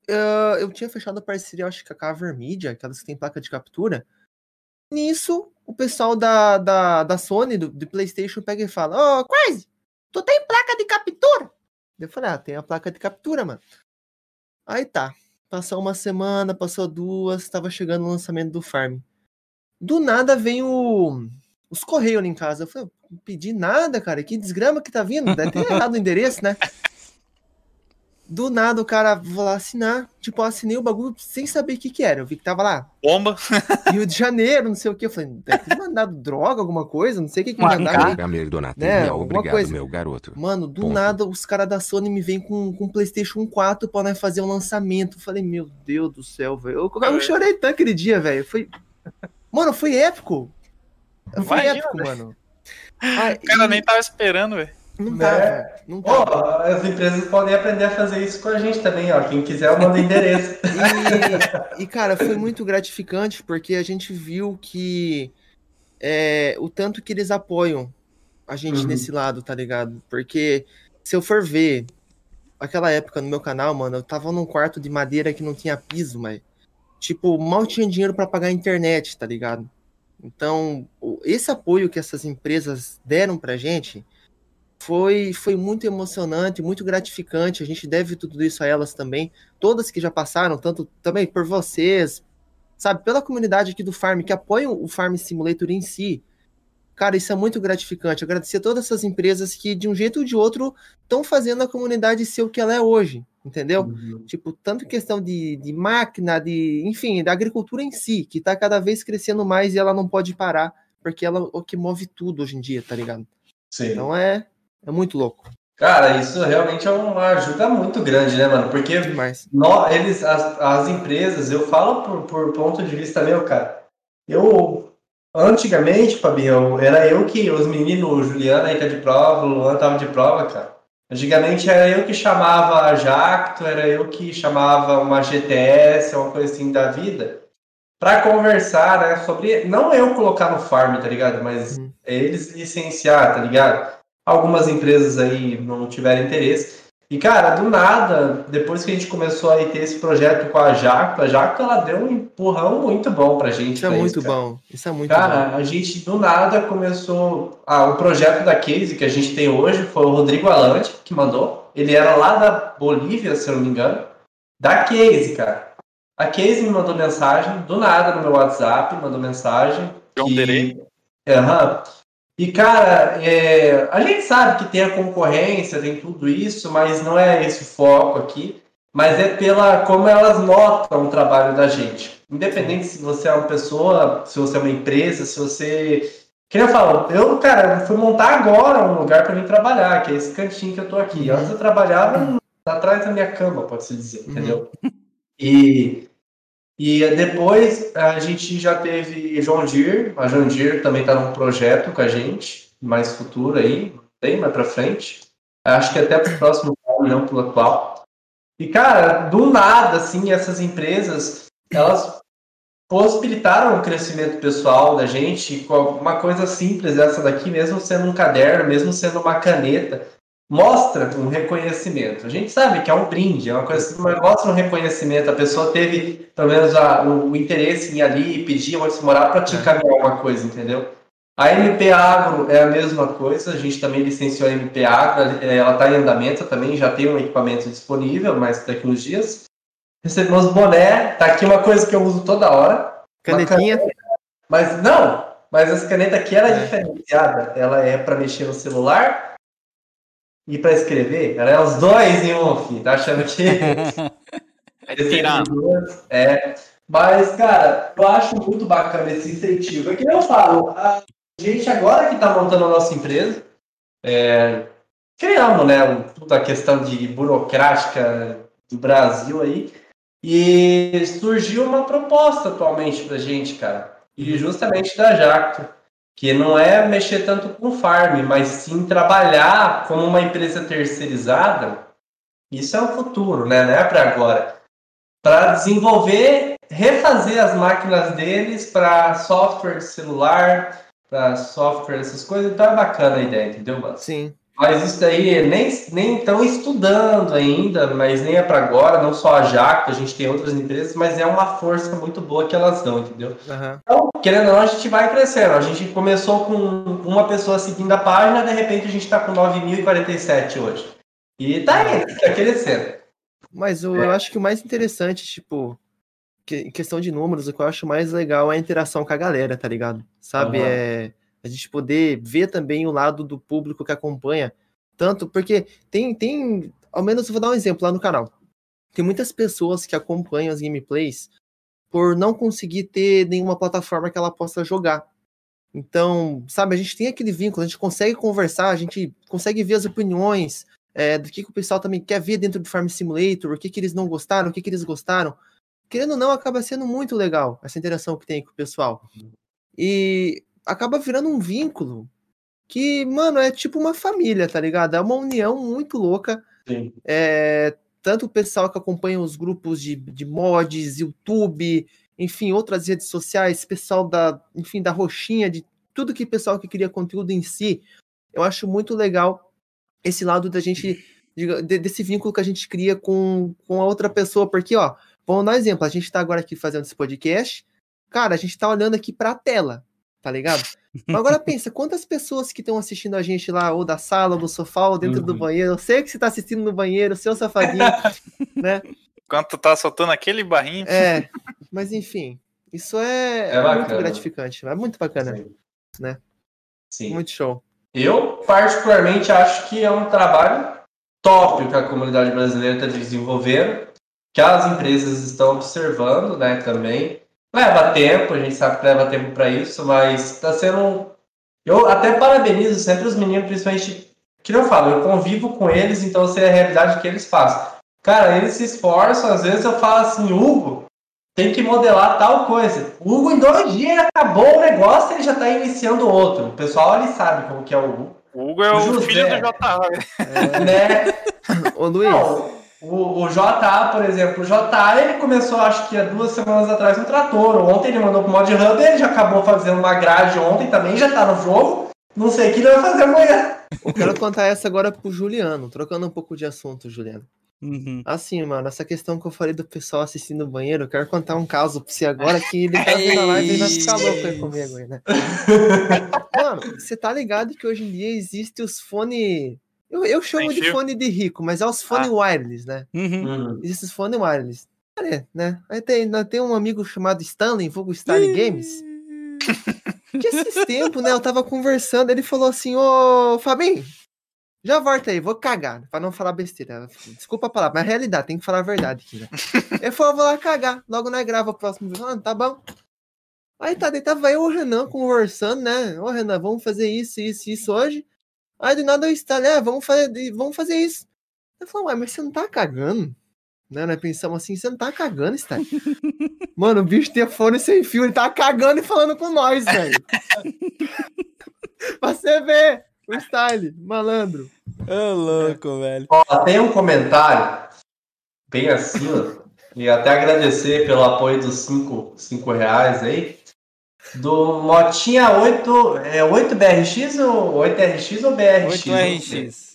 uh, eu tinha fechado a parceria, acho que a Cover Media, aquelas que tem placa de captura. Nisso, o pessoal da, da, da Sony, do, do PlayStation, pega e fala: Ô, oh, Crazy, tu tem placa de captura? Eu falei: Ah, tem a placa de captura, mano. Aí tá. Passou uma semana, passou duas, estava chegando o lançamento do Farm. Do nada vem o, os correios ali em casa. Eu falei, não pedi nada, cara. Que desgrama que tá vindo. Deve ter errado o endereço, né? Do nada o cara vou lá assinar. Tipo, eu assinei o bagulho sem saber o que que era. Eu vi que tava lá. Bomba. Rio de Janeiro, não sei o que. Eu falei, deve ter mandado droga, alguma coisa. Não sei o que que me mandaram. Né? Obrigado, coisa. meu garoto. Mano, do Ponto. nada os caras da Sony me vêm com, com PlayStation 4 pra nós fazer um lançamento. Eu falei, meu Deus do céu, velho. Eu, eu, chorei tanto aquele dia, velho. Foi. Mano, foi épico. Foi Imagina, épico, né? mano. Ah, o cara e... nem tava esperando, velho. Não dá, né? não dá. Oh, as empresas podem aprender a fazer isso com a gente também, ó. Quem quiser, manda endereço. E, e, cara, foi muito gratificante porque a gente viu que é, o tanto que eles apoiam a gente uhum. nesse lado, tá ligado? Porque se eu for ver aquela época no meu canal, mano, eu tava num quarto de madeira que não tinha piso, mas tipo, mal tinha dinheiro para pagar a internet, tá ligado? Então, esse apoio que essas empresas deram pra gente foi, foi muito emocionante, muito gratificante. A gente deve tudo isso a elas também. Todas que já passaram, tanto também por vocês, sabe, pela comunidade aqui do Farm, que apoiam o Farm Simulator em si. Cara, isso é muito gratificante. Agradecer a todas essas empresas que, de um jeito ou de outro, estão fazendo a comunidade ser o que ela é hoje, entendeu? Uhum. Tipo, tanto questão de, de máquina, de, enfim, da agricultura em si, que está cada vez crescendo mais e ela não pode parar, porque ela é o que move tudo hoje em dia, tá ligado? Sim. Então é, é muito louco. Cara, isso realmente é uma ajuda muito grande, né, mano? Porque nós, eles, as, as empresas, eu falo por, por ponto de vista meu, cara. Eu, antigamente, Fabião, era eu que, os meninos, o Juliano aí tá de prova, o Luan tava de prova, cara. Antigamente era eu que chamava a Jacto, era eu que chamava uma GTS, uma coisa assim da vida, para conversar, né, sobre, não eu colocar no farm, tá ligado? Mas hum. eles licenciar, tá ligado? Algumas empresas aí não tiveram interesse. E, cara, do nada, depois que a gente começou a ter esse projeto com a Jaco, a Jaco, ela deu um empurrão muito bom pra gente. Isso é muito isso, bom. Isso é muito cara, bom. a gente, do nada, começou... Ah, o projeto da Case que a gente tem hoje foi o Rodrigo Alante, que mandou. Ele era lá da Bolívia, se eu não me engano. Da Case, cara. A Case me mandou mensagem, do nada, no meu WhatsApp, mandou mensagem. John que... Aham. E, cara, é, a gente sabe que tem a concorrência, tem tudo isso, mas não é esse o foco aqui. mas é pela como elas notam o trabalho da gente. Independente se você é uma pessoa, se você é uma empresa, se você. Que eu falo, eu, cara, fui montar agora um lugar para mim trabalhar, que é esse cantinho que eu tô aqui. Antes eu trabalhava atrás da minha cama, pode-se dizer, uhum. entendeu? E, e depois a gente já teve João Dir, a João Dir também tá num projeto com a gente, mais futuro aí, bem mais para frente. Acho que até pro próximo ano, não pro atual. E, cara, do nada, assim, essas empresas, elas possibilitaram o crescimento pessoal da gente com uma coisa simples, essa daqui, mesmo sendo um caderno, mesmo sendo uma caneta, mostra um reconhecimento. A gente sabe que é um brinde, é uma coisa assim, mas mostra um reconhecimento. A pessoa teve, pelo menos, a, o, o, interesse em ir ali pedir onde se morar para te é. encaminhar uma coisa, entendeu? A MP Agro é a mesma coisa, a gente também licenciou a MP Agro, é, ela está em andamento também, já tem um equipamento disponível, uns dias. Recebemos boné, tá aqui uma coisa que eu uso toda hora. Canetinha? Caneta, mas não, mas essa caneta aqui ela é, é. diferenciada, ela é para mexer no celular e para escrever, ela é os dois em um, filho. tá achando que... é tirando. É, mas, cara, eu acho muito bacana esse incentivo. É que eu falo, a gente agora que está montando a nossa empresa, é, criamos, né, toda a questão de burocrática do Brasil aí, e surgiu uma proposta atualmente pra gente, cara, e justamente da Jacto, que não é mexer tanto com farm, mas sim trabalhar como uma empresa terceirizada. Isso é o futuro, né? Não é para agora. Para desenvolver, refazer as máquinas deles para software celular, para software, essas coisas, então é bacana a ideia, entendeu, mano? Sim. Mas isso daí nem nem estão estudando ainda, mas nem é para agora, não só a Jaco, a gente tem outras empresas, mas é uma força muito boa que elas dão, entendeu? Uhum. Então, querendo ou não, a gente vai crescendo. A gente começou com uma pessoa seguindo a página, de repente a gente está com 9.047 hoje. E tá indo, tá crescendo. Mas eu, é. eu acho que o mais interessante, tipo, em questão de números, o que eu acho mais legal é a interação com a galera, tá ligado? Sabe? Uhum. É a gente poder ver também o lado do público que acompanha. Tanto porque tem, tem, ao menos eu vou dar um exemplo lá no canal. Tem muitas pessoas que acompanham as gameplays por não conseguir ter nenhuma plataforma que ela possa jogar. Então, sabe, a gente tem aquele vínculo, a gente consegue conversar, a gente consegue ver as opiniões é, do que, que o pessoal também quer ver dentro do Farm Simulator, o que, que eles não gostaram, o que, que eles gostaram querendo ou não, acaba sendo muito legal essa interação que tem com o pessoal. E acaba virando um vínculo que, mano, é tipo uma família, tá ligado? É uma união muito louca. Sim. É, tanto o pessoal que acompanha os grupos de, de mods, YouTube, enfim, outras redes sociais, pessoal da, enfim, da roxinha, de tudo que pessoal que cria conteúdo em si. Eu acho muito legal esse lado da gente, de, desse vínculo que a gente cria com, com a outra pessoa, porque, ó, Vamos dar um exemplo. A gente está agora aqui fazendo esse podcast. Cara, a gente está olhando aqui para a tela, tá ligado? Agora pensa, quantas pessoas que estão assistindo a gente lá, ou da sala, ou do sofá, ou dentro uhum. do banheiro. Eu sei que você está assistindo no banheiro, seu safadinho, né? Enquanto tu tá soltando aquele barrinho. É, mas enfim, isso é, é muito gratificante, é muito bacana, Sim. né? Sim. Muito show. Eu, particularmente, acho que é um trabalho top que a comunidade brasileira está desenvolvendo que as empresas estão observando, né, também. Leva tempo, a gente sabe que leva tempo para isso, mas está sendo. Eu até parabenizo sempre os meninos, principalmente. Que eu falo, eu convivo com eles, então eu sei a realidade que eles fazem. Cara, eles se esforçam, às vezes eu falo assim, Hugo, tem que modelar tal coisa. O Hugo, em dois dias, acabou o negócio ele já está iniciando outro. O pessoal ali sabe como que é o Hugo. O Hugo é o, o filho do JA. É, né? Ô, Luiz. Não, o, o JA, por exemplo, o JA ele começou acho que há duas semanas atrás no trator. Ontem ele mandou pro Mod Hub, ele já acabou fazendo uma grade ontem também, já tá no jogo. Não sei o que ele vai fazer amanhã. Eu quero contar essa agora pro Juliano, trocando um pouco de assunto, Juliano. Uhum. Assim, mano, essa questão que eu falei do pessoal assistindo o banheiro, eu quero contar um caso pra você agora que ele tá vendo a live e vai ficar louco aí comigo aí, né? mano, você tá ligado que hoje em dia existe os fone eu, eu chamo de fone de rico, mas é os fones ah. wireless, né? Uhum. uhum. Esses fones wireless. É, né? Aí tem, tem um amigo chamado Stanley, vulgo Stanley Games. que esses tempos, né? Eu tava conversando, ele falou assim, ô Fabinho, Já volta aí, vou cagar, pra não falar besteira. Desculpa a palavra, mas é realidade, tem que falar a verdade aqui, né? Ele falou, vou lá cagar, logo nós grava o próximo vídeo. Ah, tá bom. Aí tá, daí tava eu e o Renan conversando, né? Ô Renan, vamos fazer isso, isso, isso hoje. Aí do nada eu instalei, ah, vamos fazer, vamos fazer isso. Eu falei, ué, mas você não tá cagando? Né? Nós pensamos assim, você não tá cagando, Star? Mano, o bicho tem fone sem fio, ele tá cagando e falando com nós, velho. pra você ver o style, malandro. Ô, louco, velho. Ó, tem um comentário bem acima, e até agradecer pelo apoio dos 5 cinco, reais aí. Do Motinha 8, é 8BRX ou 8RX ou BRX? 8RX.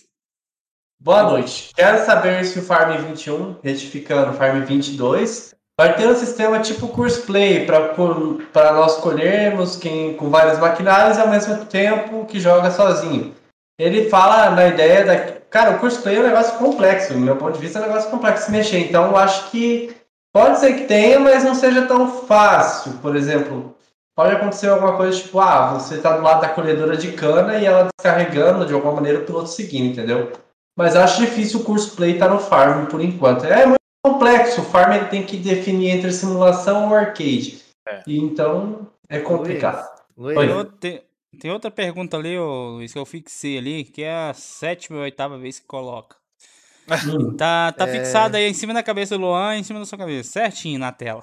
Boa noite. Quero saber se o Farm 21, retificando Farm 22, vai ter um sistema tipo Curse Play para nós escolhermos quem com vários maquinários e ao mesmo tempo que joga sozinho. Ele fala na ideia da. Cara, o Curse Play é um negócio complexo, do meu ponto de vista é um negócio complexo de mexer. Então eu acho que pode ser que tenha, mas não seja tão fácil. Por exemplo, pode acontecer alguma coisa tipo, ah, você está do lado da colhedora de cana e ela descarregando de alguma maneira o piloto seguindo, entendeu? Mas acho difícil o curso Play estar tá no Farm por enquanto. É muito complexo. O Farm ele tem que definir entre simulação ou arcade. É. E então é complicado. Luiz, Luiz. Tem, tem, outra pergunta ali, Luiz, que eu fixei ali, que é a sétima ou oitava vez que coloca. Hum. tá tá é... fixado aí em cima da cabeça do Luan, em cima da sua cabeça, certinho na tela.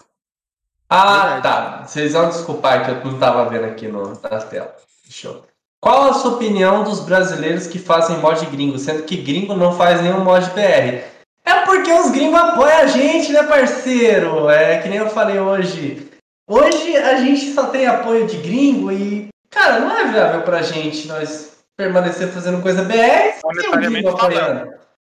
Ah, tá. Vocês vão desculpar que eu não estava vendo aqui no, na tela. Show. Qual a sua opinião dos brasileiros que fazem mod gringo, sendo que gringo não faz nenhum mod BR? É porque os gringos apoiam a gente, né, parceiro? É que nem eu falei hoje. Hoje a gente só tem apoio de gringo e, cara, não é viável pra gente nós permanecer fazendo coisa BR sem o gringo apoiando.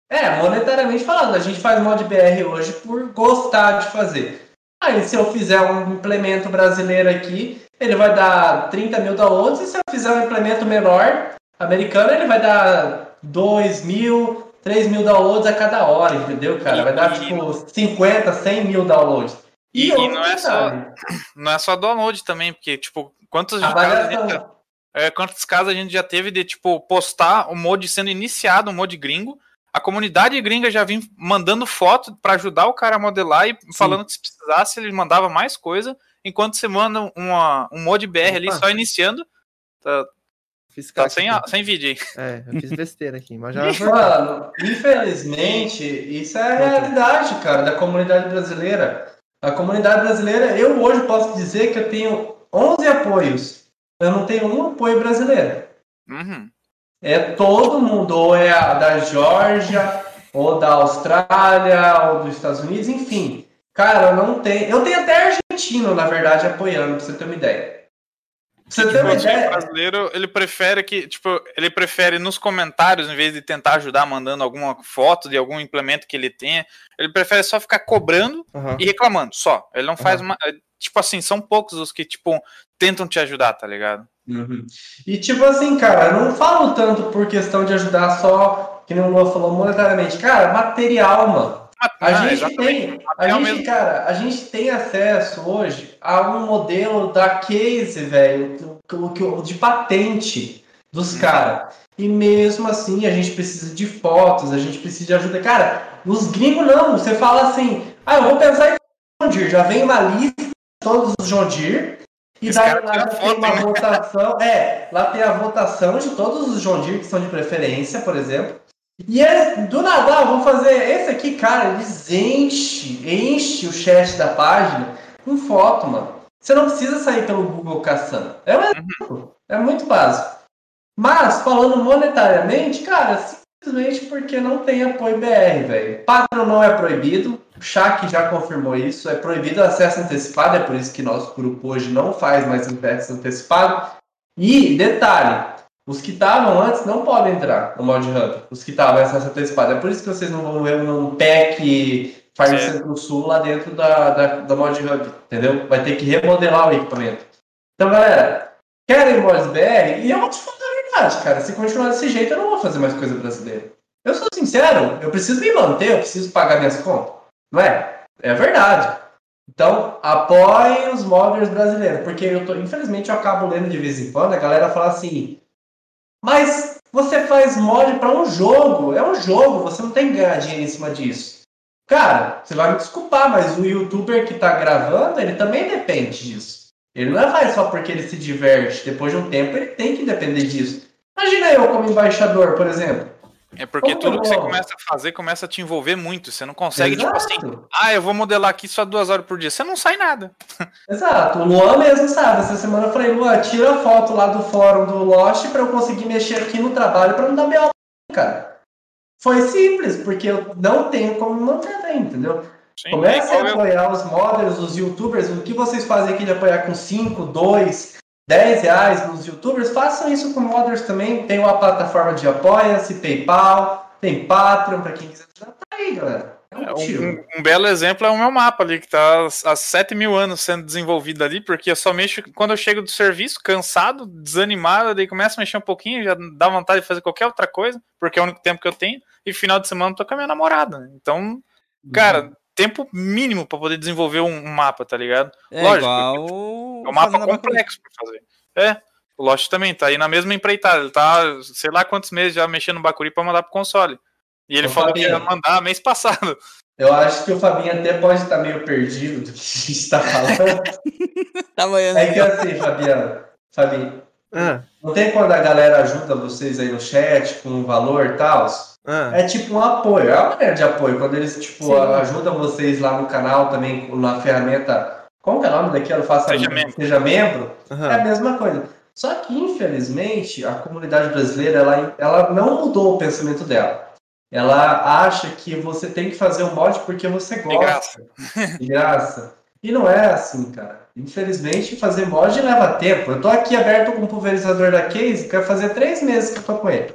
É, monetariamente falando, a gente faz mod BR hoje por gostar de fazer. Aí se eu fizer um implemento brasileiro aqui, ele vai dar 30 mil downloads, e se eu fizer um implemento menor, americano, ele vai dar 2 mil, 3 mil downloads a cada hora, entendeu, cara? Vai dar, tipo, 50, 100 mil downloads. E, e não, é só, não é só download também, porque, tipo, quantos casos, é, quantos casos a gente já teve de, tipo, postar o mod sendo iniciado, o mod gringo, a comunidade gringa já vinha mandando foto para ajudar o cara a modelar e Sim. falando que se precisasse ele mandava mais coisa enquanto você manda uma, um mod BR Opa. ali só iniciando. Tá, fiz tá sem, sem vídeo aí. É, eu fiz besteira aqui, mas já. Mano, infelizmente, isso é a realidade, cara, da comunidade brasileira. A comunidade brasileira, eu hoje posso dizer que eu tenho 11 apoios. Eu não tenho um apoio brasileiro. Uhum. É todo mundo, ou é a da Geórgia, ou da Austrália, ou dos Estados Unidos, enfim. Cara, eu não tenho. Eu tenho até argentino, na verdade, apoiando, pra você ter uma ideia. Pra você ter uma ideia. O brasileiro, ele prefere que, tipo, ele prefere nos comentários, em vez de tentar ajudar mandando alguma foto de algum implemento que ele tenha, ele prefere só ficar cobrando uhum. e reclamando, só. Ele não faz uhum. uma. Tipo assim, são poucos os que, tipo, tentam te ajudar, tá ligado? Uhum. E tipo assim, cara, não falo tanto por questão de ajudar só, que nem o Lua falou monetariamente. Cara, material, mano. A ah, gente tem, a gente, mesmo. cara, a gente tem acesso hoje a um modelo da case, velho, de patente dos hum. caras. E mesmo assim a gente precisa de fotos, a gente precisa de ajuda. Cara, os gringos não, você fala assim, ah, eu vou pensar em John Deere, já vem uma lista de todos os John Deere, e daí lá tem foto, uma né? votação, é, lá tem a votação de todos os John Deere que são de preferência, por exemplo. E do nada, ah, vamos fazer esse aqui, cara, eles enche, enche o chat da página com foto, mano. Você não precisa sair pelo Google caçando. É um uhum. exemplo. É muito básico. Mas, falando monetariamente, cara, simplesmente porque não tem apoio BR, velho. Patreon não é proibido. O Shaq já confirmou isso. É proibido acesso antecipado. É por isso que nosso grupo hoje não faz mais acesso antecipado. E, detalhe, os que estavam antes não podem entrar no Mod Hub. Os que estavam acesso antecipado. É por isso que vocês não vão ver um pack Fire Centro-Sul lá dentro da, da, da Mod Hub, entendeu? Vai ter que remodelar o equipamento. Então, galera, querem mods BR? E eu vou te falar a verdade, cara. Se continuar desse jeito, eu não vou fazer mais coisa brasileira. Eu sou sincero, eu preciso me manter, eu preciso pagar minhas contas. Não é? É verdade. Então, apoiem os modders brasileiros, porque eu tô, infelizmente eu acabo lendo de vez em quando, a galera fala assim, mas Você faz mod para um jogo, é um jogo, você não tem que ganhar dinheiro em cima disso. Cara, você vai me desculpar, mas o youtuber que tá gravando, ele também depende disso. Ele não faz só porque ele se diverte. Depois de um tempo, ele tem que depender disso. Imagina eu como embaixador, por exemplo. É porque tudo que você começa a fazer começa a te envolver muito. Você não consegue, Exato. tipo assim, ah, eu vou modelar aqui só duas horas por dia. Você não sai nada. Exato. O Luan mesmo sabe. Essa semana eu falei, Luan, tira a foto lá do fórum do Lost para eu conseguir mexer aqui no trabalho para não dar B.O. cara. Foi simples, porque eu não tenho como manter bem, entendeu? Sim, Comece a apoiar eu... os modders, os youtubers. O que vocês fazem aqui de apoiar com 5, 2, 10 reais nos youtubers, façam isso com modders também. Tem uma plataforma de apoia-se, PayPal, tem Patreon para quem quiser ajudar. Tá aí, galera. É um, um, um, belo exemplo é o meu mapa ali, que está há 7 mil anos sendo desenvolvido ali, porque eu só mexo quando eu chego do serviço, cansado, desanimado, daí começo a mexer um pouquinho, já dá vontade de fazer qualquer outra coisa, porque é o único tempo que eu tenho, e final de semana eu tô com a minha namorada. Então, cara, uhum. Tempo mínimo para poder desenvolver um, mapa, tá ligado? É Lógico, igual é um mapa complexo para fazer. É. O Lost também tá aí na mesma empreitada. Ele tá, sei lá quantos meses já mexendo no Bakuri para mandar pro console. E ele Ô, falou Fabinho, que ia mandar mês passado. Eu acho que o Fabinho até pode estar meio perdido do que a gente tá falando. tá é que assim, Fabiano, Fabinho, ah. não tem quando a galera ajuda vocês aí no chat com um valor e tal? Ah. É tipo um apoio, é uma maneira de apoio. Quando eles tipo, ajudam vocês lá no canal também na ferramenta como que é o nome daquilo? Faça seja membro. Seja membro. Uhum. É a mesma coisa. Só que, infelizmente, a comunidade brasileira ela, ela não mudou o pensamento dela. Ela acha que você tem que fazer o mod porque você gosta. De graça. De graça. E não é assim, cara. Infelizmente, fazer mod leva tempo. Eu tô aqui aberto com o pulverizador da Case, quero fazer três meses que eu tô com ele.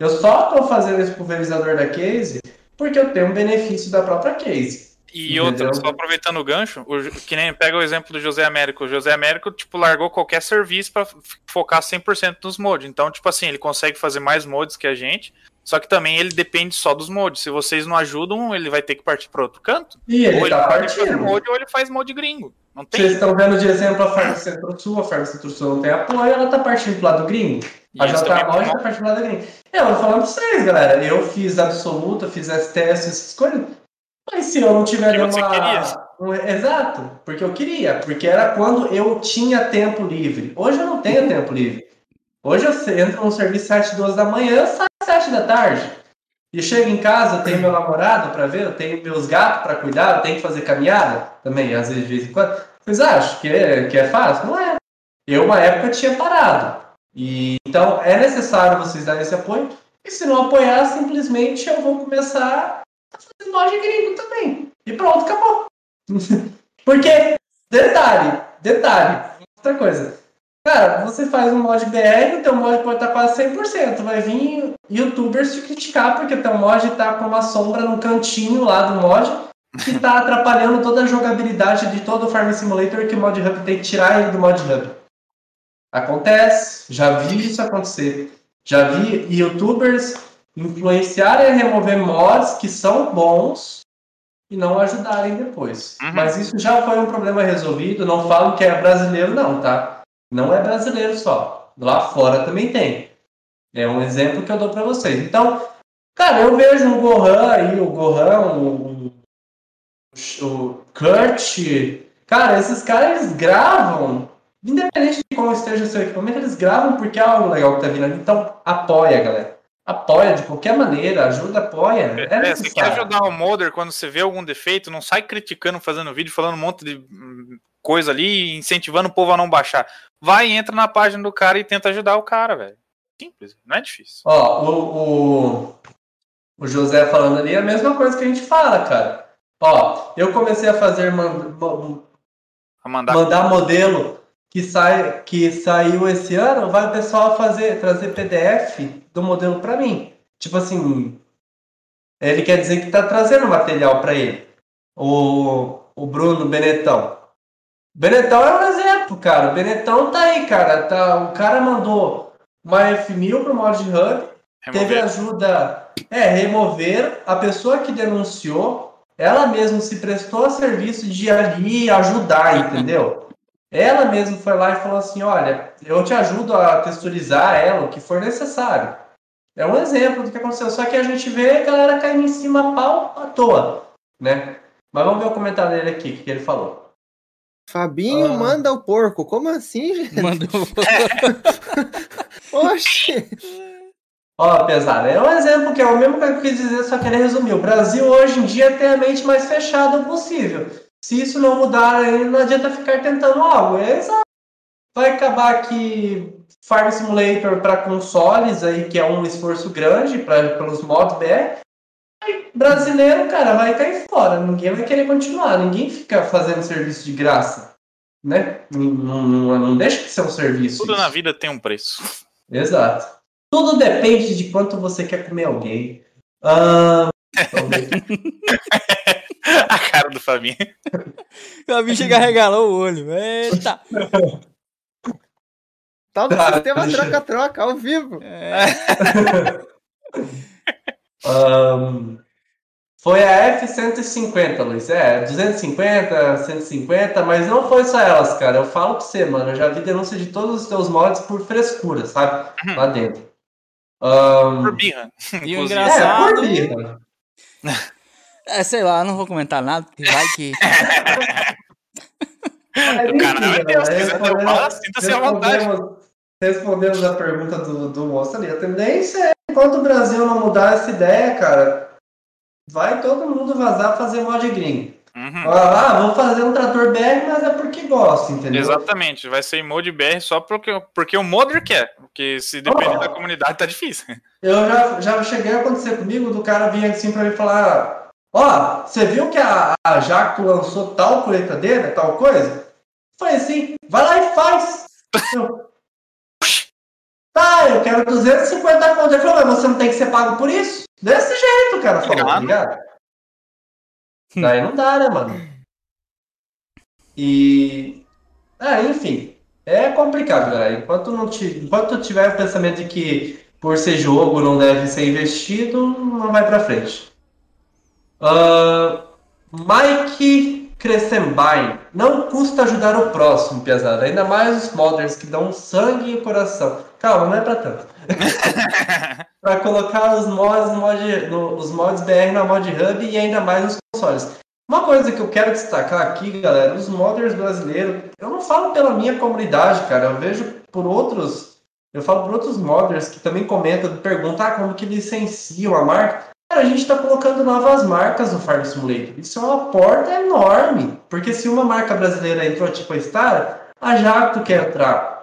Eu só tô fazendo esse pulverizador da Case porque eu tenho um benefício da própria Case. E outra, só aproveitando o gancho, o, que nem pega o exemplo do José Américo. O José Américo, tipo, largou qualquer serviço para focar 100% nos mods. Então, tipo assim, ele consegue fazer mais mods que a gente, só que também ele depende só dos mods. Se vocês não ajudam, ele vai ter que partir para outro canto. E ele ou tá ele partindo. Mod, ou ele faz mod gringo. Não tem. Vocês estão vendo de exemplo a Farm Centro-Sul, a Farm Centro-Sul não tem apoio, ela tá partindo pro lado gringo. A JMod tá partindo pro lado gringo. Eu vou falando pra vocês, galera. Eu fiz absoluta, fiz STS, essas coisas mas se eu não tiver nenhuma. Um... Exato, porque eu queria, porque era quando eu tinha tempo livre. Hoje eu não tenho tempo livre. Hoje eu entro no serviço às 7, 12 da manhã, saio às 7 da tarde. E chego em casa, eu tenho meu namorado para ver, eu tenho meus gatos para cuidar, eu tenho que fazer caminhada também, às vezes de vez em quando. Vocês acham que é, que é fácil? Não é. Eu, uma época, tinha parado. E, então, é necessário vocês darem esse apoio. E se não apoiar, simplesmente eu vou começar fazer mod gringo também. E pronto, acabou. Porque, detalhe, detalhe, outra coisa. Cara, você faz um mod BR, o teu mod pode estar quase 100%. Vai vir youtubers te criticar porque teu mod está com uma sombra no cantinho lá do mod que está atrapalhando toda a jogabilidade de todo o Farm Simulator que o Mod Hub tem que tirar ele do Mod Hub. Acontece, já vi isso acontecer. Já vi youtubers influenciarem a remover mods que são bons e não ajudarem depois. Uhum. Mas isso já foi um problema resolvido. Não falo que é brasileiro, não, tá? Não é brasileiro só. Lá fora também tem. É um exemplo que eu dou para vocês. Então, cara, eu vejo o Gohan aí, o Gohan, o, o Kurt. Cara, esses caras gravam, independente de como esteja o seu equipamento, eles gravam porque é algo legal que tá vindo. Então, apoia, galera apoia de qualquer maneira, ajuda, apoia. É, é você quer ajudar o modder quando você vê algum defeito, não sai criticando, fazendo vídeo, falando um monte de hum, coisa ali, incentivando o povo a não baixar. Vai, entra na página do cara e tenta ajudar o cara, velho. Simples, não é difícil. Ó, o, o, o José falando ali é a mesma coisa que a gente fala, cara. Ó, eu comecei a fazer man, a mandar. mandar modelo que, sai, que saiu esse ano, vai o pessoal fazer, trazer PDF do modelo para mim. Tipo assim, ele quer dizer que está trazendo material para ele. O, o Bruno Benetão. Benetão é um exemplo, cara. O Benetão tá aí, cara. Tá, o cara mandou uma F1000 pro Mod Hub. Teve ajuda. É, remover. A pessoa que denunciou, ela mesma se prestou a serviço de ali ajudar, entendeu? Ela mesma foi lá e falou assim: olha, eu te ajudo a texturizar ela, o que for necessário. É um exemplo do que aconteceu. Só que a gente vê a galera caindo em cima pau à toa, né? Mas vamos ver o comentário dele aqui, o que ele falou. Fabinho ah. manda o porco. Como assim, gente? Manda o Oxi! Ó, pesado. É um exemplo que é o mesmo que eu quis dizer, só querer resumir. O Brasil hoje em dia tem a mente mais fechada possível. Se isso não mudar aí, não adianta ficar tentando algo. É Vai acabar que Farm Simulator para consoles aí, que é um esforço grande para pelos mods BR. Brasileiro, cara, vai cair fora. Ninguém vai querer continuar. Ninguém fica fazendo serviço de graça. Né? Não, não, não deixa de ser um serviço. Tudo isso. na vida tem um preço. Exato. Tudo depende de quanto você quer comer alguém. Uh, a cara do Fabinho. O Fabinho chega a regalar o olho. Eita! Tal do tá, sistema troca-troca, ao vivo. É. um, foi a F-150, Luiz. É, 250, 150, mas não foi só elas, cara. Eu falo pra você, mano. Eu já vi denúncia de todos os teus mods por frescura, sabe? Uhum. Lá dentro. Um... Por birra. E o engraçado. É, por birra. É, sei lá, não vou comentar nada, porque vai que. o canal é Deus, se quiser derrubar, sinta-se à vontade. Respondemos a pergunta do, do moço ali. A tendência é, enquanto o Brasil não mudar essa ideia, cara, vai todo mundo vazar fazer mod gringo. Uhum. Ah, vou fazer um trator BR, mas é porque gosta, entendeu? Exatamente, vai ser em mod BR só porque, porque o modder quer. Porque se depender oh, da comunidade, tá difícil. Eu já, já cheguei a acontecer comigo do cara vir assim pra me falar: Ó, você viu que a, a Jacto lançou tal coletadeira, tal coisa? Foi assim, vai lá e faz. eu, tá, eu quero 250 contas. Ele falou, mas você não tem que ser pago por isso? Desse jeito, o cara falou, tá ligado? Daí não dá, né, mano? E. Ah, enfim. É complicado, galera. Enquanto, não te... Enquanto tiver o pensamento de que por ser jogo não deve ser investido, não vai pra frente. Uh, Mike Crescembain. Não custa ajudar o próximo, pesado. Ainda mais os modders que dão sangue e coração. Calma, não é pra tanto. para colocar os mods, mod, no, os mods BR na Mod Hub e ainda mais nos consoles. Uma coisa que eu quero destacar aqui, galera, os modders brasileiros, eu não falo pela minha comunidade, cara, eu vejo por outros, eu falo por outros modders que também comentam, perguntam ah, como que licenciam a marca. Cara, a gente está colocando novas marcas no Farm Simulator. Isso é uma porta enorme, porque se uma marca brasileira entrou tipo a Star, a Jacto quer entrar.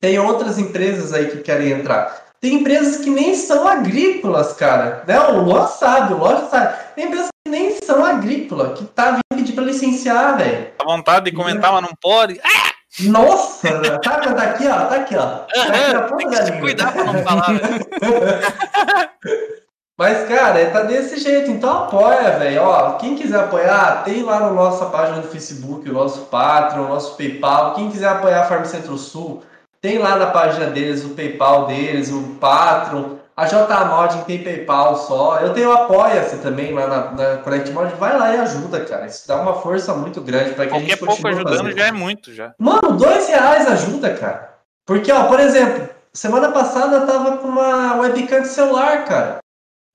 Tem outras empresas aí que querem entrar. Tem empresas que nem são agrícolas, cara. Né? O Luan sabe, o Luan sabe. Tem empresas que nem são agrícolas, que tá vindo pedir pra licenciar, velho. Dá vontade de comentar, mas não pode. Ah! Nossa, tá, tá aqui, ó, tá aqui, ó. Tá aqui, ó tem que se cuidar pra não falar, Mas, cara, tá desse jeito, então apoia, velho. Ó, quem quiser apoiar, tem lá na no nossa página do Facebook, o nosso Patreon, o nosso PayPal. Quem quiser apoiar a Farm Centro Sul, tem lá na página deles o PayPal deles, o Patreon. A JMod tem PayPal só. Eu tenho Apoia-se também lá na, na Connect Mod. Vai lá e ajuda, cara. Isso dá uma força muito grande para que Qualquer a gente pouco ajudando fazendo. já é muito, já. Mano, dois reais ajuda, cara. Porque, ó, por exemplo, semana passada eu tava com uma webcam de celular, cara.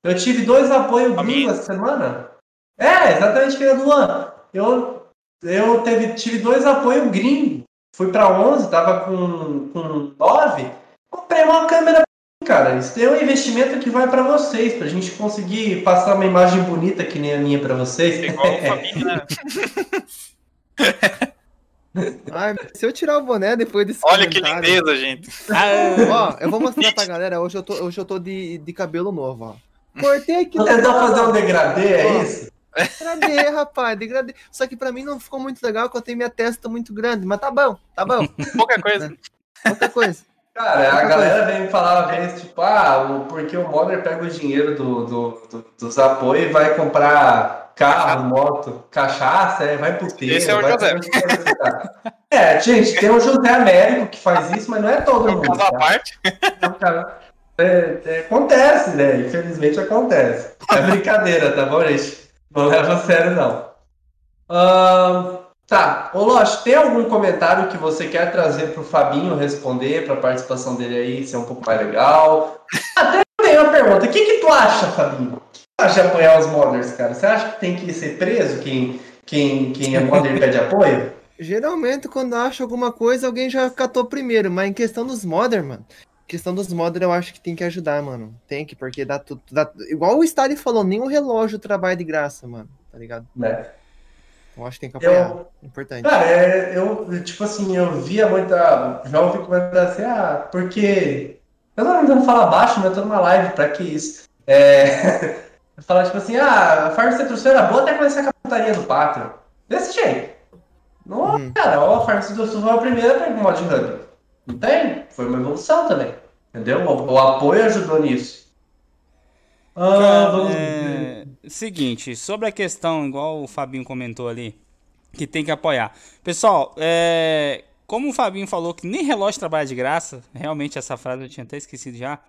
Eu tive dois apoios gringos essa semana. É, exatamente que do Luan. Eu, eu teve, tive dois apoios gringos fui para 11, tava com, com 9, comprei uma câmera cara. Isso é um investimento que vai para vocês, pra gente conseguir passar uma imagem bonita que nem a minha para vocês. É igual família, né? Ai, se eu tirar o boné depois desse Olha que lindeza, gente. ó, eu vou mostrar pra galera. Hoje eu tô, hoje eu tô de, de cabelo novo, ó. Cortei aqui. Você tentou fazer um degradê, é isso? Degradê, rapaz, degradê. Só que pra mim não ficou muito legal, porque eu tenho minha testa muito grande, mas tá bom, tá bom. Pouca coisa. Pouca coisa. Cara, a galera vem me falar uma vez, tipo, ah, porque o Modder pega o dinheiro do, do, do, dos apoios e vai comprar carro, moto, cachaça, é, vai pro tempo. Esse é o José. É, gente, tem o José Américo que faz isso, mas não é todo mundo. Tá? parte. É, é, acontece, né? Infelizmente acontece. É brincadeira, tá bom, gente? Não leva a sério, não. Uh, Tá, ô Losh, tem algum comentário que você quer trazer pro Fabinho responder, pra participação dele aí ser um pouco mais legal? Até tem uma pergunta, o que que tu acha, Fabinho? O que tu acha de apoiar os modders, cara? Você acha que tem que ser preso quem, quem, quem é modder pede apoio? Geralmente, quando acha alguma coisa, alguém já catou primeiro, mas em questão dos modders, mano, questão dos modders eu acho que tem que ajudar, mano. Tem que, porque dá tudo. Dá, igual o Stalin falou, nenhum relógio trabalha de graça, mano. Tá ligado? É. Eu acho que tem que apoiar. Eu, Importante. Cara, é, eu, tipo assim, eu via muita. Já ouvi comentar assim, ah, porque. Eu não, não falo baixo, mas eu tô numa live, pra que isso? É. Falar tipo assim, ah, a Farm Destrução era boa até começar a capitaria do Patreon. Desse jeito. Não, uhum. cara, ó, a Farm Destrução foi a primeira para o mod hub. Não tem? Foi uma evolução também. Entendeu? O, o apoio ajudou nisso. Ah, vamos é... Seguinte, sobre a questão, igual o Fabinho comentou ali, que tem que apoiar. Pessoal, é... como o Fabinho falou que nem relógio trabalha de graça, realmente essa frase eu tinha até esquecido já.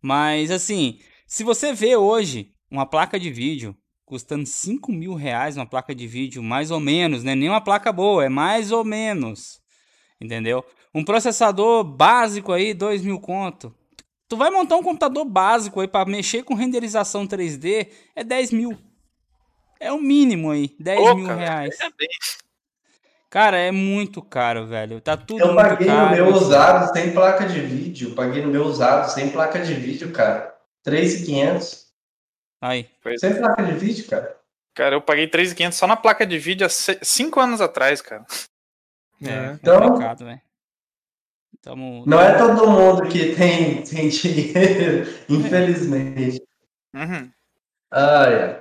Mas assim, se você vê hoje uma placa de vídeo custando 5 mil reais, uma placa de vídeo mais ou menos, né? Nem uma placa boa, é mais ou menos. Entendeu? Um processador básico aí, 2 mil conto. Tu vai montar um computador básico aí para mexer com renderização 3D, é 10 mil. É o mínimo aí, 10 Pô, mil cara, reais. É cara, é muito caro, velho. Tá tudo Eu paguei caro, no meu usado sem placa de vídeo. Paguei no meu usado sem placa de vídeo, cara. 3,500. Aí. Sem placa de vídeo, cara. Cara, eu paguei 3,500 só na placa de vídeo há 5 anos atrás, cara. É, é então, complicado, velho. Tamo... Não é todo mundo que tem, tem dinheiro, infelizmente. Uhum. Ah, é.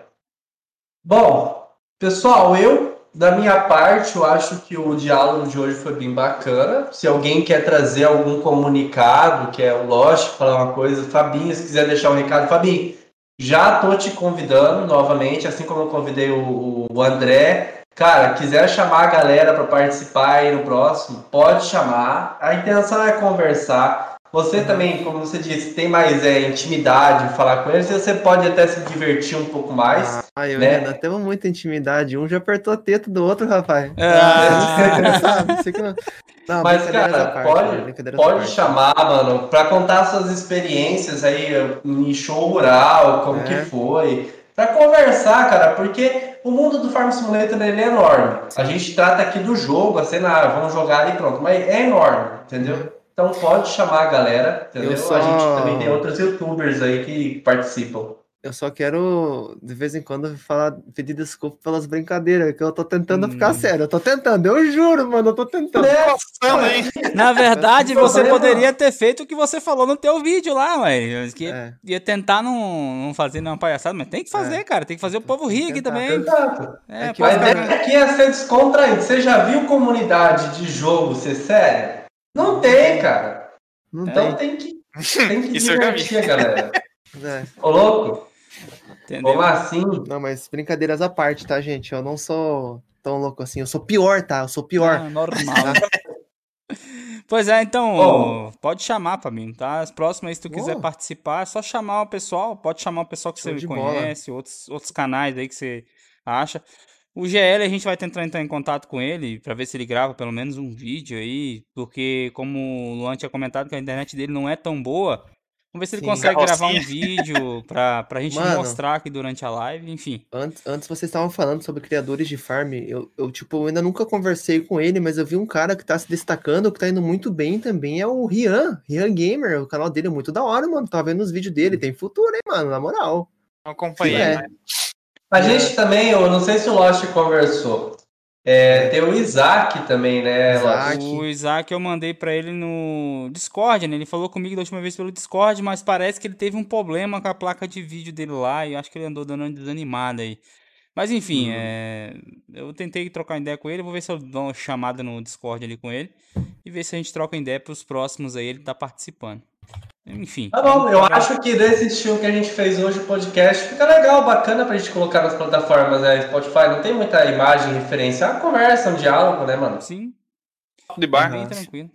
Bom, pessoal, eu, da minha parte, eu acho que o diálogo de hoje foi bem bacana. Se alguém quer trazer algum comunicado, que é lógico, falar uma coisa, Fabinho, se quiser deixar um recado, Fabinho, já tô te convidando novamente, assim como eu convidei o, o André. Cara, quiser chamar a galera para participar aí no próximo, pode chamar. A intenção é conversar. Você uhum. também, como você disse, tem mais é, intimidade de falar com eles, você pode até se divertir um pouco mais. Ah, eu né? ainda temos muita intimidade. Um já apertou a teta do outro, rapaz. Ah. Você que não... Não, Mas, cara, parte, pode, pode chamar, mano, para contar suas experiências aí em show rural, como é. que foi. Para conversar, cara, porque o mundo do Farm Simulator ele é enorme. A gente trata aqui do jogo, a cena, ah, vamos jogar ali pronto, mas é enorme, entendeu? Então pode chamar a galera, entendeu? Só... A gente também tem outros youtubers aí que participam. Eu só quero, de vez em quando, falar, pedir desculpa pelas brincadeiras, que eu tô tentando hum. ficar sério. Eu tô tentando, eu juro, mano, eu tô tentando. Na verdade, você poderia ter feito o que você falou no teu vídeo lá, ué. Que é. ia tentar não, não fazer nenhuma palhaçada, mas tem que fazer, é. cara. Tem que fazer o povo rir aqui também. Exato. É, é mas é aqui é ser descontraído. Você já viu comunidade de jogo ser sério? Não tem, cara. Não então tem, tem que, tem que divertir a galera. É. Ô, louco. Entendeu? Como assim? Não, mas brincadeiras à parte, tá, gente? Eu não sou tão louco assim. Eu sou pior, tá? Eu sou pior. Ah, normal. pois é, então, oh. pode chamar pra mim, tá? As próximas, se tu quiser oh. participar, é só chamar o pessoal. Pode chamar o pessoal que Show você conhece, outros, outros canais aí que você acha. O GL a gente vai tentar entrar em contato com ele para ver se ele grava pelo menos um vídeo aí, porque como o Luan tinha comentado que a internet dele não é tão boa, Vamos ver se ele Sim, consegue gravar um vídeo pra, pra gente Mano, mostrar aqui durante a live, enfim. Antes, antes vocês estavam falando sobre criadores de farm. Eu, eu, tipo, ainda nunca conversei com ele, mas eu vi um cara que tá se destacando, que tá indo muito bem também, é o Rian, Rian Gamer. O canal dele é muito da hora, mano. Tava vendo os vídeos dele, tem futuro, hein, mano, na moral. Acompanhei, é. né? A gente também, eu não sei se o Lost conversou. É, tem o Isaac também, né? Isaac. O Isaac eu mandei para ele no Discord, né? Ele falou comigo da última vez pelo Discord, mas parece que ele teve um problema com a placa de vídeo dele lá e acho que ele andou dando uma desanimada aí. Mas enfim, uhum. é... eu tentei trocar ideia com ele, vou ver se eu dou uma chamada no Discord ali com ele e ver se a gente troca ideia pros próximos aí, ele tá participando. Enfim. Tá bom, eu acho que desse estilo que a gente fez hoje o podcast fica legal, bacana pra gente colocar nas plataformas, né? Spotify não tem muita imagem, referência, é uma conversa, um diálogo, né, mano? Sim. De bar. Bem tranquilo.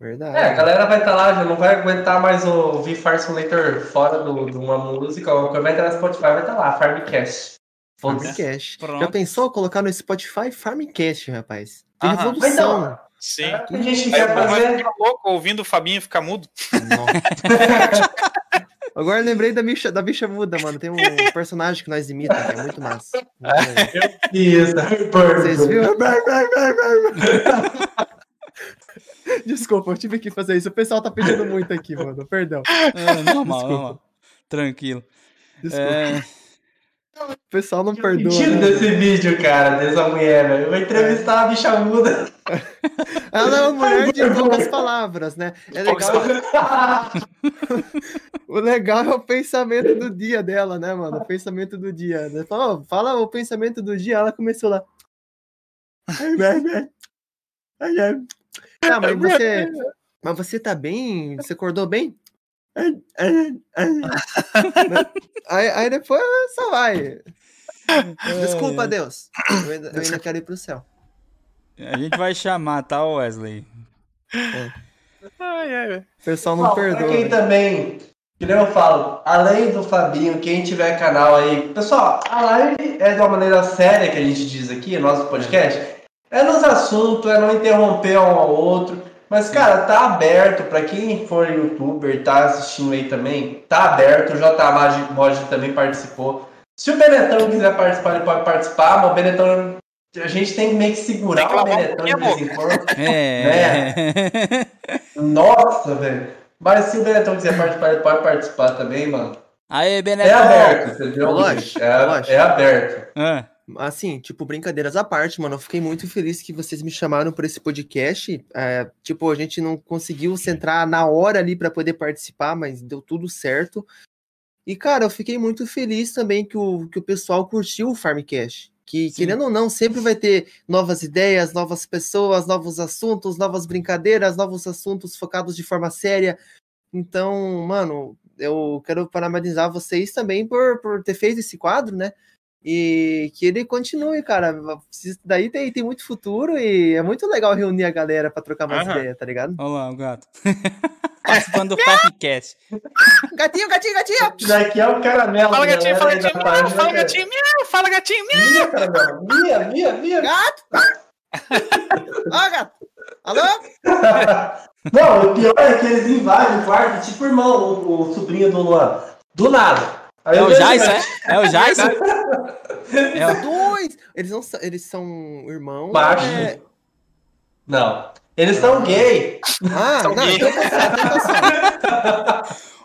Verdade. É, a galera vai estar tá lá, já não vai aguentar mais ouvir Far Simulator fora do, de uma música, ou vai entrar no Spotify, vai estar tá lá, Farmcast. Farmcast. Já pensou colocar no Spotify Farmcast, rapaz? Tem revolução. Então, sim. É, a gente quer fazer... ficar louco ouvindo o Fabinho ficar mudo. Agora eu lembrei da bicha, da bicha muda, mano. Tem um personagem que nós imitamos, que é muito massa. Isso, Vocês viram? Desculpa, eu tive que fazer isso. O pessoal tá pedindo muito aqui, mano. Perdão. É, normal, normal. Tranquilo. Desculpa. É... O pessoal não perdoa. Tira né? desse vídeo, cara, dessa mulher, velho. Eu vou entrevistar a bicha muda. Ela é uma mulher de poucas palavras, né? É legal. o legal é o pensamento do dia dela, né, mano? O pensamento do dia. Né? Fala, fala o pensamento do dia, ela começou lá. Ah, mas você. Mas você tá bem? Você acordou bem? aí, aí depois só vai. Desculpa, Deus. Eu ainda, eu ainda quero ir pro céu. A gente vai chamar, tá, Wesley? É. Ai, ai, O pessoal não Bom, perdoa. Pra quem também, que nem eu falo, além do Fabinho, quem tiver canal aí. Pessoal, a live é de uma maneira séria que a gente diz aqui, nosso podcast. É nos assuntos, é não interromper um ao outro. Mas, cara, tá aberto para quem for youtuber, tá assistindo aí também, tá aberto. O J Mod também participou. Se o Benetão quiser participar, ele pode participar, mas o Benetão. A gente tem que meio que segurar que o Benetão de vez em quando. É. Né? Nossa, velho. Mas se o Benetão quiser participar, ele pode participar também, mano. Aê, Benetão! É aberto, entendeu? Lógico, é, lógico. é aberto. É assim, tipo, brincadeiras à parte, mano, eu fiquei muito feliz que vocês me chamaram por esse podcast. É, tipo, a gente não conseguiu centrar na hora ali para poder participar, mas deu tudo certo. E, cara, eu fiquei muito feliz também que o, que o pessoal curtiu o Farmcast. Que, Sim. querendo ou não, sempre vai ter novas ideias, novas pessoas, novos assuntos, novas brincadeiras, novos assuntos focados de forma séria. Então, mano, eu quero parabenizar vocês também por, por ter feito esse quadro, né? E que ele continue, cara. Daí tem, tem muito futuro e é muito legal reunir a galera pra trocar mais uhum. ideia, tá ligado? Olha lá, o gato. Participando do Farmcast. gatinho, gatinho, gatinho! Isso daqui é o caramelo. Fala, gatinho, fala, gatinho, miau, fala, gatinho, miau, fala, gatinho, miau. Mia, caramelo. Mia, Mia, Mia. Gato! Ó, gato! Alô? Não, o pior é que eles invadem o quarto, tipo o irmão, o, o sobrinho do Luan. Do nada. Aí é o Jais, é? É o Jais? é o dois! Eles, não, eles são irmãos? Macho. É... Não. Eles são gay. Ah, são não, gay.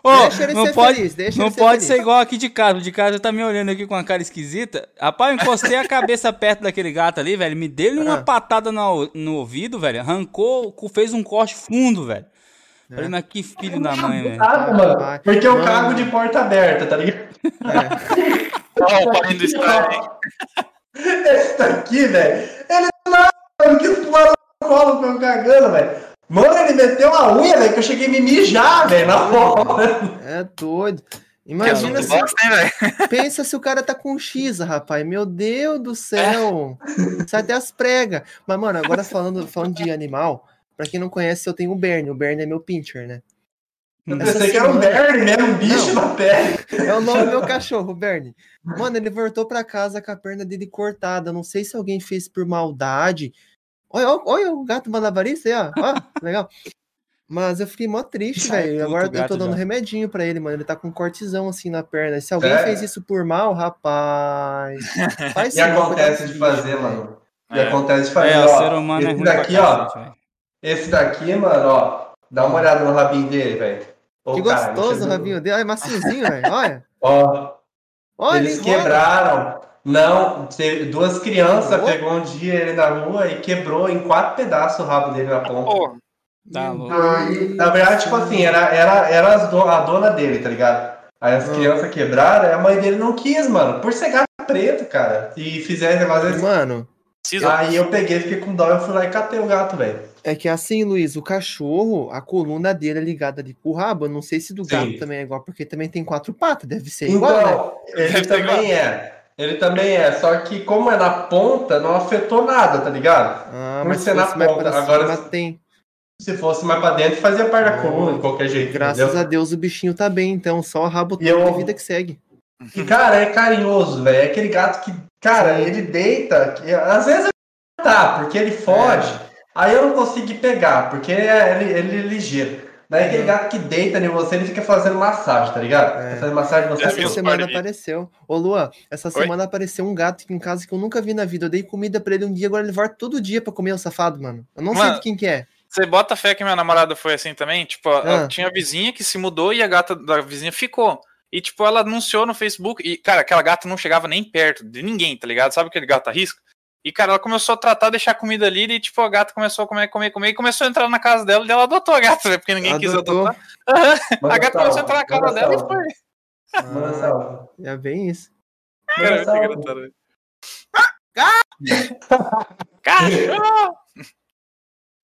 Oh, não pode, feliz, não ser pode ser igual aqui de casa. De casa tá me olhando aqui com uma cara esquisita. Rapaz, eu encostei a cabeça perto daquele gato ali, velho. Me deu uma ah. patada no, no ouvido, velho. Arrancou, fez um corte fundo, velho. É. Falei, mas que filho da mãe, velho. Ah, mano, porque eu cago de porta aberta, tá ligado? É. Olha o pai do. Esse daqui, velho, ele não que pula no colo eu cagando, velho. Mano, ele meteu a unha, velho, que eu cheguei a me mijar, velho, na hora. É doido. Imagina se. Bosta, hein, pensa se o cara tá com X, rapaz. Meu Deus do céu. Sai até as pregas. Mas, mano, agora falando, falando de animal, pra quem não conhece, eu tenho o Bernie. O Bernie é meu pincher, né? Eu pensei que era um Bernie mesmo, um bicho não, na pele. É o nome do meu cachorro, Bernie. Mano, ele voltou pra casa com a perna dele cortada. Não sei se alguém fez por maldade. Olha, olha, olha o gato malabarista aí, ó. ó legal. Mas eu fiquei mó triste, velho. Agora eu tô dando já. remedinho pra ele, mano. Ele tá com um cortezão assim na perna. Se alguém é. fez isso por mal, rapaz. Faz e acontece de fazer, mano. E é. acontece de fazer. É, ó, o ser humano é esse é daqui, ó. Esse daqui, mano, ó. Dá uma olhada no rabinho dele, velho. Que cara, gostoso o rabinho dele. É maciozinho, velho. Olha. Ó. Olha, eles quebraram. Não, duas crianças pegou um dia ele na rua e quebrou em quatro pedaços o rabo dele na ponta. tá na verdade, tipo assim, era, era, era a dona dele, tá ligado? Aí as ah. crianças quebraram, a mãe dele não quis, mano, por ser gato preto, cara. E fizeram às vezes. Mano. Aí eu peguei, fiquei com dó, eu fui lá e catei o gato, velho. É que assim, Luiz, o cachorro, a coluna dele é ligada ali com o rabo. Eu não sei se do Sim. gato também é igual, porque também tem quatro patas, deve ser igual, então, né? Ele também é. Ele também é, só que como é na ponta, não afetou nada, tá ligado? Ah, Por mas ser na ponta. Agora, tem. Se fosse mais pra dentro, fazia parte da coluna, de qualquer jeito. Graças entendeu? a Deus o bichinho tá bem, então. Só o rabo todo eu... a vida que segue. E, cara, é carinhoso, velho. É aquele gato que Cara, ele deita, às vezes tá, porque ele foge, é. Aí eu não consigo pegar, porque ele, ele é ligeiro. Daí aquele gato que deita em você, ele fica fazendo massagem, tá ligado? É. Fazendo massagem você. Essa semana apareceu. Ô, Luan, essa Oi? semana apareceu um gato aqui em casa que eu nunca vi na vida. Eu dei comida pra ele um dia, agora ele volta todo dia pra comer o safado, mano. Eu não mano, sei de quem que é. Você bota fé que minha namorada foi assim também? Tipo, ah. tinha a vizinha que se mudou e a gata da vizinha ficou. E, tipo, ela anunciou no Facebook. E, cara, aquela gata não chegava nem perto de ninguém, tá ligado? Sabe aquele gato a risco? E, cara, ela começou a tratar, deixar comida ali, e, tipo, a gata começou a comer, comer, comer, e começou a entrar na casa dela, e ela adotou a gata, né? Porque ninguém Adotou. quis adotar. a gata começou a entrar na casa dela e foi. Ah, é bem isso. Cara, é engraçado. Cachorro!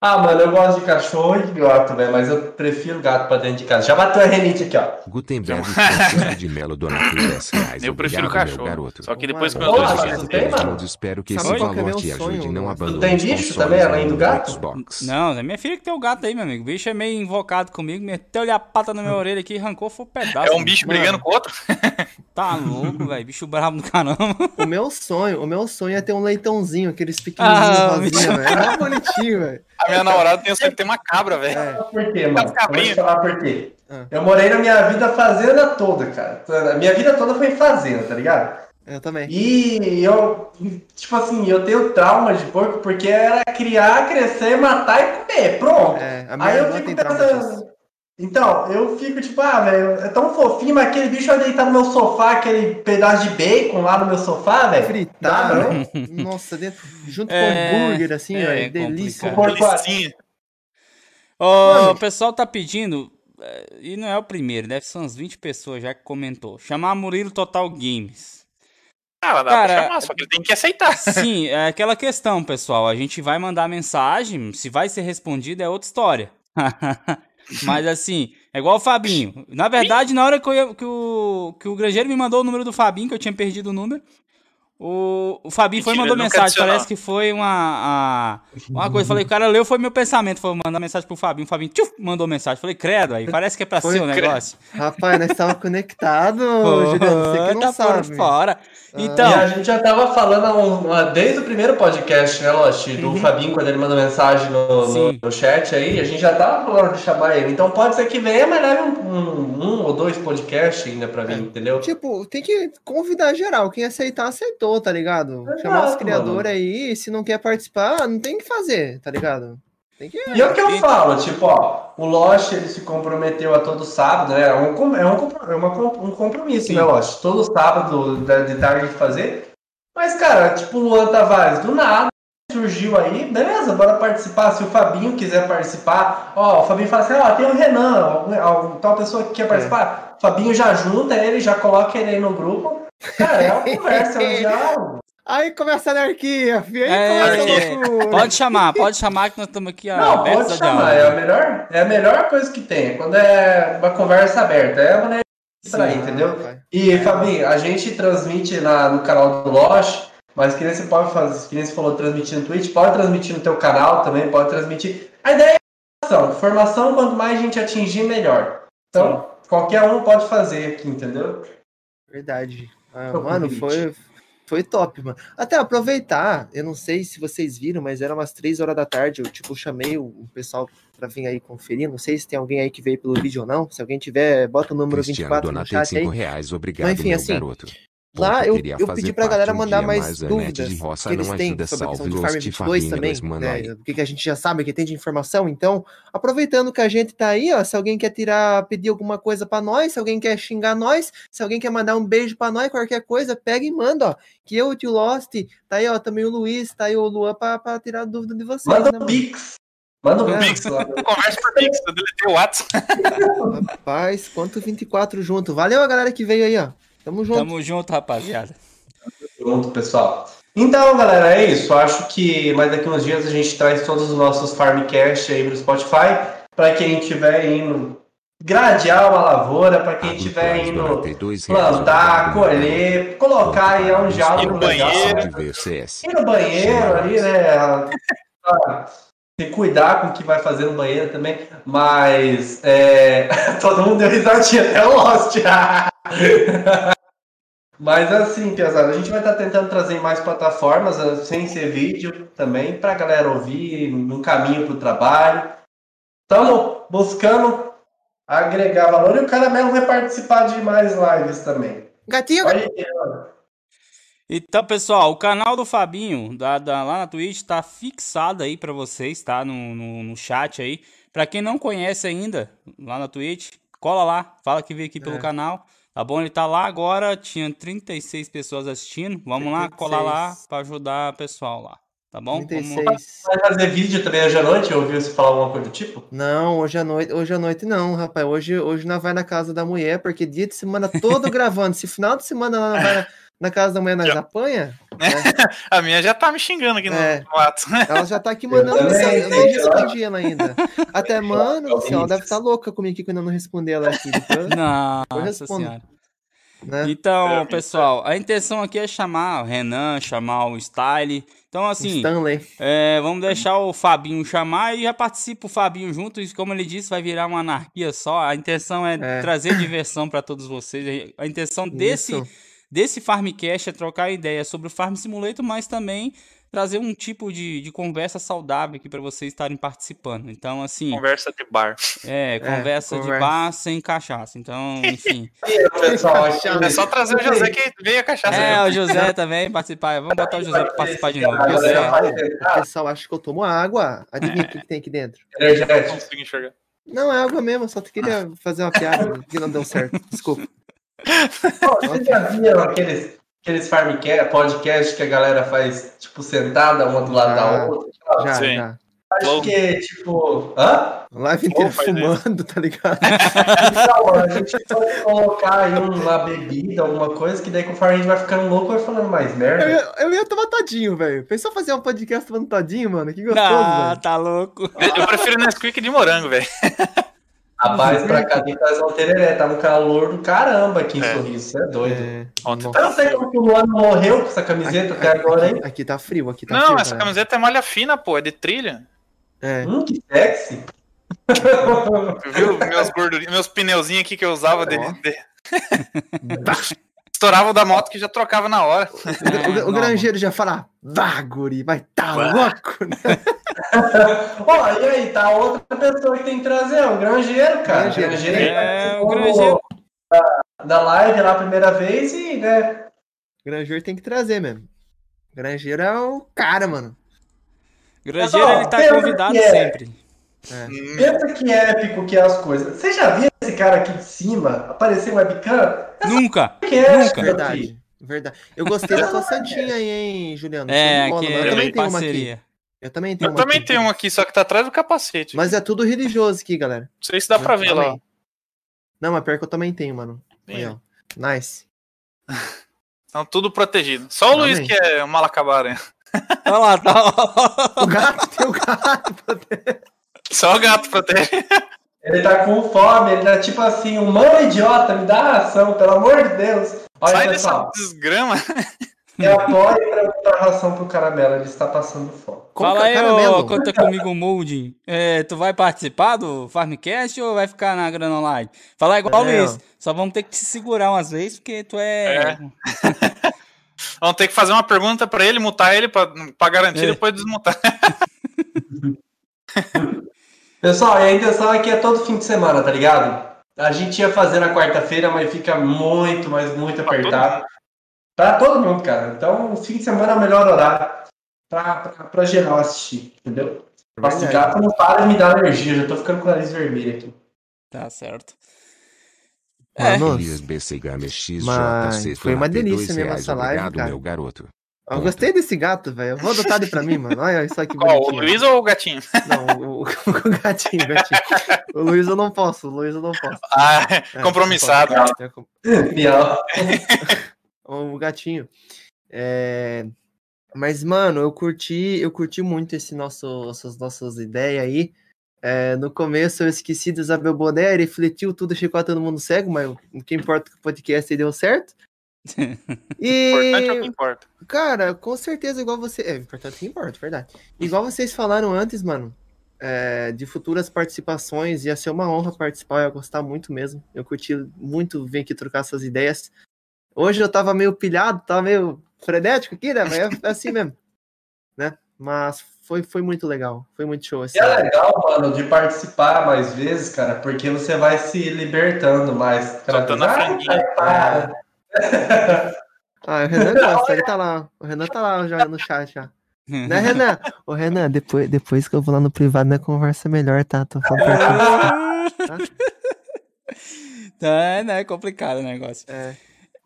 Ah, mano, eu gosto de cachorro e de gato, velho, mas eu prefiro gato pra dentro de casa. Já bateu a renite aqui, ó. Gutenberg Francisco de Melo Donato 10 reais. Eu prefiro cachorro. Garoto. Só que depois que eu tem, mano. espero que Sabe esse valor é te ajude não abandonar. Tu tem bicho também, além do gato? Xbox. Não, é minha filha que tem o gato aí, meu amigo. O bicho é meio invocado comigo, meteu-lhe a pata na minha orelha aqui e arrancou foi um pedaço. É um bicho mano. brigando com outro? Tá louco, velho. Bicho bravo do caramba. O meu sonho, o meu sonho é ter um leitãozinho, aqueles pequenininhos ah, rosinha, velho. É bonitinho, velho. A minha namorada tem o sonho de ter uma cabra, velho. É. Por quê, mano? Vou te falar por quê. Ah. Eu morei na minha vida fazenda toda, cara. A minha vida toda foi em fazenda, tá ligado? Eu também. E eu, tipo assim, eu tenho trauma de porco porque era criar, crescer, matar e comer. Pronto. É, Aí eu fico pensando. Então, eu fico tipo, ah, velho, é tão fofinho, mas aquele bicho vai deitar no meu sofá, aquele pedaço de bacon lá no meu sofá, velho. Fritar, né? Nossa, dentro, junto é, com hambúrguer, assim, é, velho. delícia. Delicinha. Oh, o pessoal tá pedindo, é, e não é o primeiro, deve ser umas 20 pessoas já que comentou. Chamar Murilo Total Games. Ah, dá Cara, pra chamar, só que ele tem que aceitar. Sim, é aquela questão, pessoal. A gente vai mandar mensagem, se vai ser respondido é outra história. Mas assim, é igual o Fabinho. Na verdade, na hora que, eu, que, o, que o Grangeiro me mandou o número do Fabinho, que eu tinha perdido o número, o, o Fabinho Mentira, foi e mandou mensagem. Adicionou. Parece que foi uma, a, uma coisa. Falei, o cara leu, foi meu pensamento. Foi mandar mensagem pro Fabinho. O Fabinho tchuf, mandou mensagem. Falei, credo, aí parece que é pra foi, ser o negócio. Rapaz, nós estávamos conectados, Juliano. Você que não tá sabe. Por fora. Então, e a gente já tava falando desde o primeiro podcast, né, Lost, do uhum. Fabinho, quando ele mandou mensagem no, no, no, chat aí, a gente já tava falando de chamar ele. Então pode ser que venha, mas leve um, um, um ou dois podcasts ainda pra mim, é. entendeu? Tipo, tem que convidar geral. Quem aceitar, aceitou, tá ligado? Exato, Chamar os criadores aí, se não quer participar, não tem que fazer, tá ligado? Tem que... E é o que eu falo, tipo, ó, o Lost ele se comprometeu a todo sábado, né? É um, é um, é uma, um compromisso, Sim. né, Lost? Todo sábado de tarde de fazer. Mas, cara, tipo, o Luan Tavares, do nada, surgiu aí, beleza, bora participar. Se o Fabinho quiser participar, ó, o Fabinho fala assim, ó, tem o Renan, algum, algum, tal pessoa que quer participar. É. O Fabinho já junta ele, já coloca ele aí no grupo. Cara, é uma conversa, é um diálogo. Aí começa a anarquia, filho. Aí é, começa a Pode chamar, pode chamar que nós estamos aqui. Não, pode chamar. É a, melhor, é a melhor coisa que tem. Quando é uma conversa aberta. É uma distrair, entendeu? E, é. Fabinho, a gente transmite na, no canal do Lost, mas que nem você pode fazer, que nem você falou, transmitir no Twitch, pode transmitir no teu canal também, pode transmitir. A ideia é informação. Informação, quanto mais gente atingir, melhor. Então, Sim. qualquer um pode fazer aqui, entendeu? Verdade. Ah, mano, foi, foi top, mano. Até aproveitar, eu não sei se vocês viram, mas era umas três horas da tarde. Eu, tipo, chamei o, pessoal pra vir aí conferir. Não sei se tem alguém aí que veio pelo vídeo ou não. Se alguém tiver, bota o número Cristiano 24 no chat aí. Reais, obrigado, Mas, enfim, assim, garoto. Lá eu, eu pedi pra galera mandar um mais, mais dúvidas que eles têm sobre a questão de Farm 22 também, né? O que a gente já sabe que tem de informação. Então, aproveitando que a gente tá aí, ó, se alguém quer tirar, pedir alguma coisa para nós, se alguém quer xingar nós, se alguém quer mandar um beijo para nós, qualquer coisa, pega e manda, ó. Que eu, o tio Lost, tá aí, ó, também o Luiz, tá aí o Luan pra, pra tirar dúvida de vocês. Manda né, um Pix. Manda um é. Pix. Conversa por Pix, eu deletei o WhatsApp. Rapaz, quanto 24 junto. Valeu a galera que veio aí, ó. Tamo junto. Tamo junto, rapaziada. Tamo junto, pessoal. Então, galera, é isso. Acho que mais daqui uns dias a gente traz todos os nossos Farmcast aí pro Spotify. Para quem estiver indo gradear uma lavoura, para quem estiver indo plantar, colher, colocar aí é um diálogo legal. Ir no banheiro ali, né? Se cuidar com o que vai fazer no banheiro também, mas é... todo mundo deu risadinha até o Lost. Mas assim, Piazada, a gente vai estar tentando trazer mais plataformas, eh, sem ser vídeo também, para a galera ouvir no caminho para o trabalho. Estamos buscando agregar valor e o Caramelo vai participar de mais lives também. Gatinho! Então, pessoal, o canal do Fabinho da, da lá na Twitch está fixado aí para vocês, tá? No, no, no chat aí. Para quem não conhece ainda, lá na Twitch, cola lá, fala que veio aqui pelo é. canal. Tá bom? Ele tá lá agora, tinha 36 pessoas assistindo. Vamos 36. lá, colar lá para ajudar o pessoal lá. Tá bom? 36. Vamos... Vai fazer vídeo também hoje à noite? Eu ouvi você falar alguma coisa do tipo? Não, hoje à noite, hoje à noite não, rapaz. Hoje, hoje não vai na casa da mulher, porque dia de semana todo gravando. Se final de semana ela não vai na casa da mulher nós já. apanha. Né? a minha já tá me xingando aqui no é. mato. Ela já tá aqui mandando eu mensagem. Eu nem respondi ela ainda. Até, mano, do ela deve estar tá louca comigo aqui quando eu não respondi ela aqui. Depois, Nossa senhora. Né? Então, é, pessoal, a intenção aqui é chamar o Renan, chamar o Style. Então, assim, é, vamos deixar o Fabinho chamar e já participa o Fabinho junto. E como ele disse, vai virar uma anarquia só. A intenção é, é. trazer diversão para todos vocês. A intenção desse Isso desse Farmcast é trocar ideia sobre o Farm Simulator, mas também trazer um tipo de, de conversa saudável aqui para vocês estarem participando. Então, assim. Conversa de bar. É, conversa, é, de bar sem cachaça. Então, enfim. é só trazer o José que veio a cachaça. É, o José também participar. Vamos botar o José para participar de novo. O pessoal acha que eu tomo água. Adivinha o que, que tem aqui dentro? Não consigo enxergar. Não, é água mesmo, só queria fazer uma piada que não deu certo. Desculpa. Vocês já viram aqueles, aqueles farmcast, podcast que a galera faz, tipo, sentada uma do lado da outra? Já, Sim. já. Acho que, é, tipo. Hã? Live inteira fumando, tá ligado? Então, a gente pode colocar aí uma bebida, alguma coisa, que daí conforme a gente vai ficando louco, vai falando mais merda. Eu ia, eu ia tomar todinho, velho. Pensou fazer um podcast tomando todinho, mano? Que gostoso, Ah, tá louco. Eu prefiro Nesquik de morango, velho. Rapaz, pra cá tem que fazer um tereré. Tá um calor do caramba aqui em é. Sorriso. Você é doido. É. Ontem tá... Eu não sei como que o Luano morreu com essa camiseta aqui, até agora, hein? Aqui tá frio, aqui tá não, frio. Não, essa cara. camiseta é malha fina, pô. É de trilha. É. Hum, que sexy. Viu meus gordurinhos, meus pneuzinhos aqui que eu usava oh. de... de... Estourava da moto que já trocava na hora. O, o, o granjeiro já fala, vá, guri, vai tá louco, né? Ó, e aí, tá outra pessoa que tem que trazer, o granjeiro, cara. Granjeiro. granjeiro é, o granjeiro. Da, da live lá a primeira vez e, né? Granjeiro tem que trazer mesmo. Granjeiro é o cara, mano. Granjeiro, ele tá convidado é. sempre. É. Pensa que épico que é as coisas. Você já viu esse cara aqui de cima aparecer webcam? Nunca. É, nunca. Verdade. Verdade. Eu gostei da tua santinha aí, hein, Juliano? É, que é, eu também tenho parceria. uma aqui. Eu também tenho eu uma também aqui. tenho uma aqui, só que tá atrás do capacete. Mas é tudo religioso aqui, galera. Não sei se dá pra ver lá. Não, mas pior que eu também tenho, mano. Aí, ó. Nice. Estão tudo protegido. Só o Luiz que é um mal acabado, hein? Olha lá, tá. o gato tem o gato. Só o gato protege. Ele tá com fome, ele tá tipo assim, humano idiota, me dá a ração, pelo amor de Deus. Olha, Sai pessoal. dessa desgrama. E apoie pra dar ração pro caramelo, ele está passando fome. Fala aí, ô, conta comigo, Molding. É, tu vai participar do Farmcast ou vai ficar na Grana Online? Fala igual é, Luiz. Só vamos ter que te segurar umas vezes, porque tu é. é. vamos ter que fazer uma pergunta pra ele, mutar ele pra, pra garantir é. depois desmutar. Pessoal, e a intenção aqui é todo fim de semana, tá ligado? A gente ia fazer na quarta-feira, mas fica muito, mas muito apertado. Pra todo mundo, cara. Então, o fim de semana é o melhor horário pra, pra, pra geral assistir, entendeu? Nossa, gato não para de me dar alergia, já tô ficando com o nariz vermelho aqui. Tá certo. É. Mas foi uma delícia mesmo essa live, Obrigado, cara. meu garoto. Eu gostei desse gato, velho. Eu vou adotar ele pra mim, mano. Olha isso aqui. Qual, o Luiz ou o gatinho? Não, o, o, o gatinho, o gatinho. O Luiz eu não posso, o Luiz eu não posso. Ah, é, compromissado. É, o gatinho. É... Mas, mano, eu curti, eu curti muito esse nosso, essas nossas ideias aí. É, no começo eu esqueci do Isabel Boné, refletiu tudo, ficou todo mundo cego, mas o que importa é que o podcast deu certo. E... Importante é o que importa. Cara, com certeza, igual você. É, importante é que importa, verdade. Igual vocês falaram antes, mano, é, de futuras participações, ia ser uma honra participar, eu ia gostar muito mesmo. Eu curti muito vir aqui trocar essas ideias. Hoje eu tava meio pilhado, tava meio frenético aqui, né? Mas é assim mesmo, né? Mas foi, foi muito legal, foi muito show. Assim. É legal, mano, de participar mais vezes, cara, porque você vai se libertando mais. Soltando a franguinha. Ah, ah, o Renan gosta, ele tá lá. O Renan tá lá já no chat já. né, Renan? Ô, Renan, depois, depois que eu vou lá no privado, né, conversa melhor, tá? Tô falando pra tá? tá, né? É complicado o negócio. É.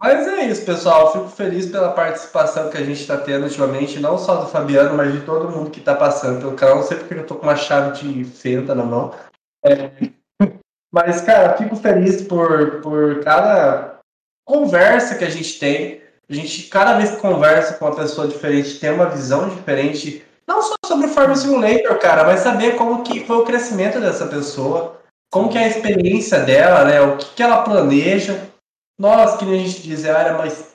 Mas é isso, pessoal. Fico feliz pela participação que a gente está tendo ultimamente, não só do Fabiano, mas de todo mundo que está passando pelo canal. Não sei porque eu tô com uma chave de fenda na mão. É... Mas, cara, fico feliz por, por cada conversa que a gente tem. A gente, cada vez que conversa com uma pessoa diferente, tem uma visão diferente. Não só sobre o Farm Simulator, cara, mas saber como que foi o crescimento dessa pessoa, como que é a experiência dela, né? O que, que ela planeja. Nós, que a gente diz, é a área mais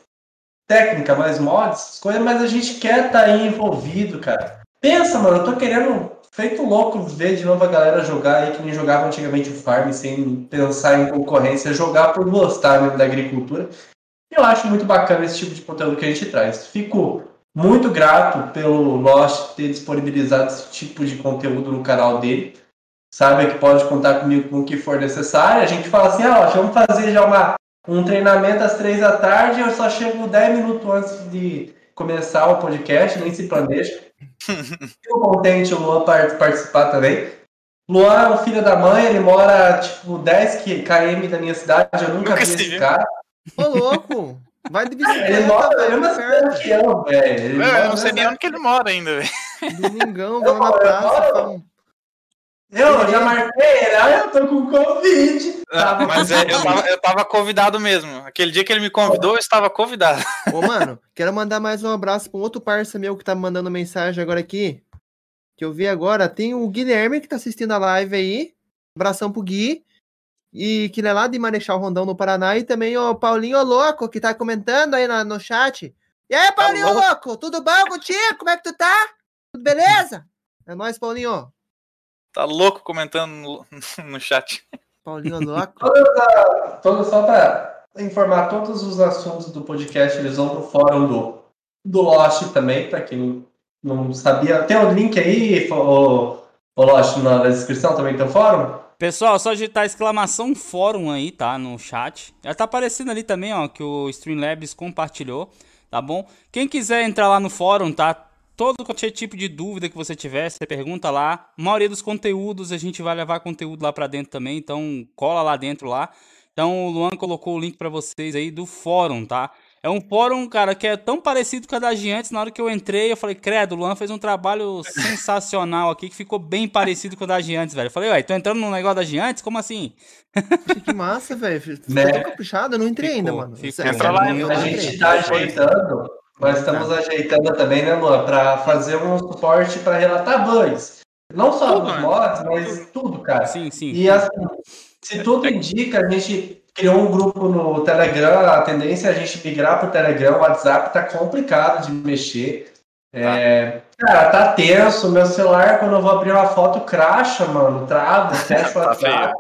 técnica, mais mods, coisas, mas a gente quer estar tá aí envolvido, cara. Pensa, mano, eu tô querendo, feito louco, ver de novo a galera jogar aí, que nem jogava antigamente o Farm, sem pensar em concorrência, jogar por gostar mesmo da agricultura. Eu acho muito bacana esse tipo de conteúdo que a gente traz. Fico muito grato pelo Lost ter disponibilizado esse tipo de conteúdo no canal dele. Sabe que pode contar comigo com o que for necessário. A gente fala assim, ah, ó, vamos fazer já uma um treinamento às três da tarde, eu só chego dez minutos antes de começar o podcast, nem se planeja. Fico contente o Luan participar também. Luan é o filho da mãe, ele mora tipo 10 km da minha cidade, eu nunca, vi esse cara. Ô, louco! Vai de bicicleta, ele mora velho, na cidade velho. Eu não sei nem onde que ele mora ainda, velho. Domingão, vamos na praça, eu já marquei ele, ah, eu tô com Covid. Ah, mas é, eu, tava, eu tava convidado mesmo. Aquele dia que ele me convidou, eu estava convidado. Ô, mano, quero mandar mais um abraço pra um outro parceiro meu que tá me mandando mensagem agora aqui. Que eu vi agora. Tem o Guilherme que tá assistindo a live aí. Abração pro Gui. E que ele é lá de Marechal Rondão, no Paraná. E também o Paulinho Louco, que tá comentando aí no, no chat. E aí, Paulinho tá Louco, tudo bom contigo? Como é que tu tá? Tudo beleza? É nóis, Paulinho. Tá louco comentando no, no chat. Paulinho louco. Todo, só pra informar, todos os assuntos do podcast eles vão pro fórum do, do Lost também, pra quem não sabia. Tem o um link aí, o, o Lost, na descrição também tem o fórum? Pessoal, só digitar exclamação fórum aí, tá? No chat. Já tá aparecendo ali também, ó, que o Streamlabs compartilhou, tá bom? Quem quiser entrar lá no fórum, tá? Todo qualquer tipo de dúvida que você tiver, você pergunta lá. A maioria dos conteúdos a gente vai levar conteúdo lá para dentro também, então cola lá dentro lá. Então o Luan colocou o link para vocês aí do fórum, tá? É um fórum, cara, que é tão parecido com a da Giantes. Na hora que eu entrei, eu falei, credo, o Luan fez um trabalho sensacional aqui, que ficou bem parecido com o da Giantes, velho. Eu falei, ué, tô entrando no negócio da Giantes? Como assim? Que massa, velho. Ficou né? tão caprichado, eu não entrei ficou, ainda, mano. Ficou. Entra lá, a gente tá ajeitando nós estamos tá. ajeitando também, né, Luan, para fazer um suporte para relatar bugs. Não só tudo, dos né? mods, mas tudo, cara. Sim, sim. E assim, se tudo indica, a gente criou um grupo no Telegram, a tendência é a gente migrar para o Telegram, o WhatsApp tá complicado de mexer. É, cara, tá tenso. Meu celular, quando eu vou abrir uma foto, cracha, mano. Trava, fecha o tá WhatsApp.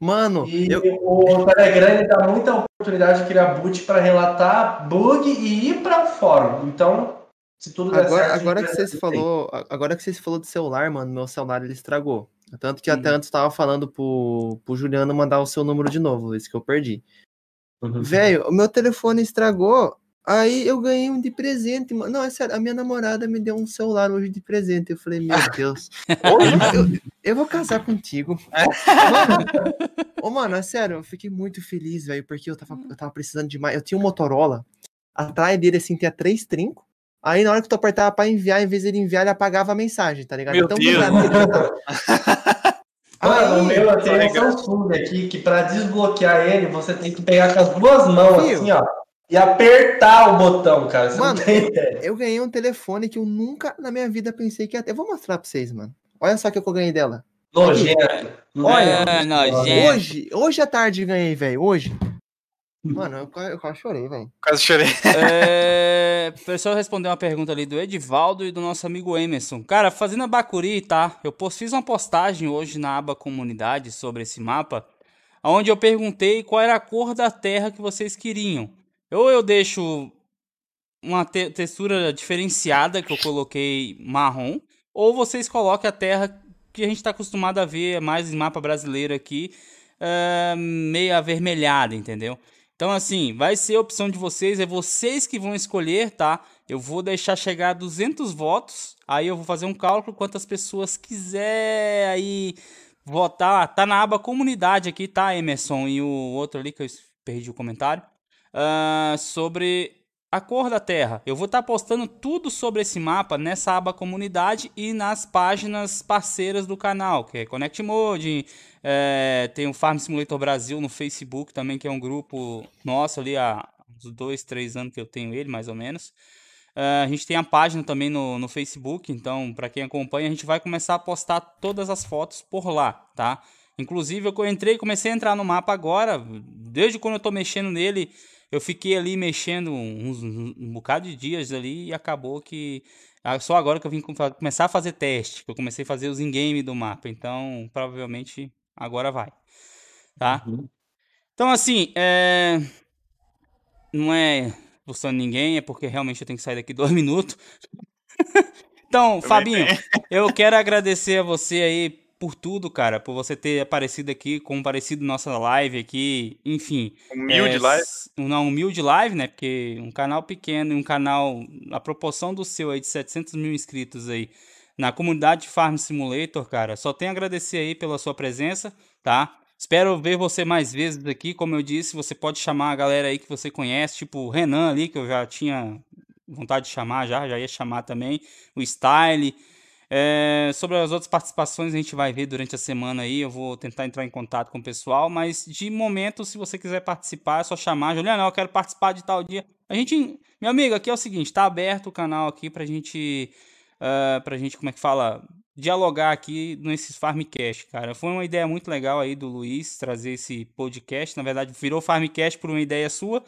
Mano, e eu... o Telegram dá muita oportunidade de criar boot para relatar bug e ir para o fórum. Então, se tudo agora, certo, agora que você falou, agora que você falou de celular, mano, meu celular ele estragou. Tanto que uhum. até antes tava falando pro, pro Juliano mandar o seu número de novo, isso que eu perdi. Uhum. Velho, o meu telefone estragou. Aí eu ganhei um de presente, mano. Não, é sério, a minha namorada me deu um celular hoje de presente. Eu falei, meu Deus. eu, eu, vou casar contigo. mano, oh, mano, é sério, eu fiquei muito feliz, velho, porque eu tava, eu tava precisando demais. Eu tinha um Motorola, atrás dele, assim, tinha três trincos. Aí na hora que tu apertava pra enviar, em vez de ele enviar, ele apagava a mensagem, tá ligado? Meu então, Deus. Mano, o meu eu tenho um Samsung aqui que pra desbloquear ele, você tem que pegar com as duas mãos, assim, ó e apertar o botão, cara. Você mano, eu ganhei um telefone que eu nunca na minha vida pensei que ia ter. Eu vou mostrar pra vocês, mano. Olha só o que eu ganhei dela. Nojento. Olha, é, nojento. hoje, hoje à tarde ganhei, velho. Hoje. Mano, eu, eu quase chorei, velho. Quase chorei. É, o pessoal respondeu uma pergunta ali do Edivaldo e do nosso amigo Emerson. Cara, fazendo a Bacuri, tá? Eu fiz uma postagem hoje na aba comunidade sobre esse mapa, onde eu perguntei qual era a cor da terra que vocês queriam. Ou eu deixo uma te textura diferenciada que eu coloquei marrom, ou vocês coloquem a terra que a gente está acostumado a ver mais em mapa brasileiro aqui, uh, meio avermelhada, entendeu? Então, assim, vai ser a opção de vocês, é vocês que vão escolher, tá? Eu vou deixar chegar a 200 votos, aí eu vou fazer um cálculo quantas pessoas quiser aí votar. Tá na aba comunidade aqui, tá, Emerson? E o outro ali que eu perdi o comentário. Uh, sobre a cor da Terra. Eu vou estar postando tudo sobre esse mapa nessa aba comunidade e nas páginas parceiras do canal, que é Connect Mode, é, tem o Farm Simulator Brasil no Facebook também, que é um grupo nosso ali há uns dois, três anos que eu tenho ele, mais ou menos. Uh, a gente tem a página também no, no Facebook, então para quem acompanha, a gente vai começar a postar todas as fotos por lá, tá? Inclusive eu entrei, comecei a entrar no mapa agora, desde quando eu tô mexendo nele, eu fiquei ali mexendo uns, um bocado de dias ali e acabou que ah, só agora que eu vim começar a fazer teste, que eu comecei a fazer os in-game do mapa, então provavelmente agora vai, tá? Uhum. Então assim, é... não é expulsando ninguém, é porque realmente eu tenho que sair daqui dois minutos. então, Fabinho, eu quero agradecer a você aí por tudo, cara, por você ter aparecido aqui, comparecido nossa live aqui, enfim. Humilde é, live? Uma humilde live, né? Porque um canal pequeno, um canal, a proporção do seu aí de 700 mil inscritos aí na comunidade Farm Simulator, cara, só tenho a agradecer aí pela sua presença, tá? Espero ver você mais vezes aqui. Como eu disse, você pode chamar a galera aí que você conhece, tipo o Renan ali, que eu já tinha vontade de chamar, já, já ia chamar também. O Style. É, sobre as outras participações a gente vai ver durante a semana aí. Eu vou tentar entrar em contato com o pessoal, mas de momento, se você quiser participar, é só chamar. Juliana, eu quero participar de tal dia. A gente, meu amigo, aqui é o seguinte: tá aberto o canal aqui pra gente, uh, pra gente, como é que fala? dialogar aqui nesses Farmcast, cara. Foi uma ideia muito legal aí do Luiz trazer esse podcast. Na verdade, virou Farmcast por uma ideia sua.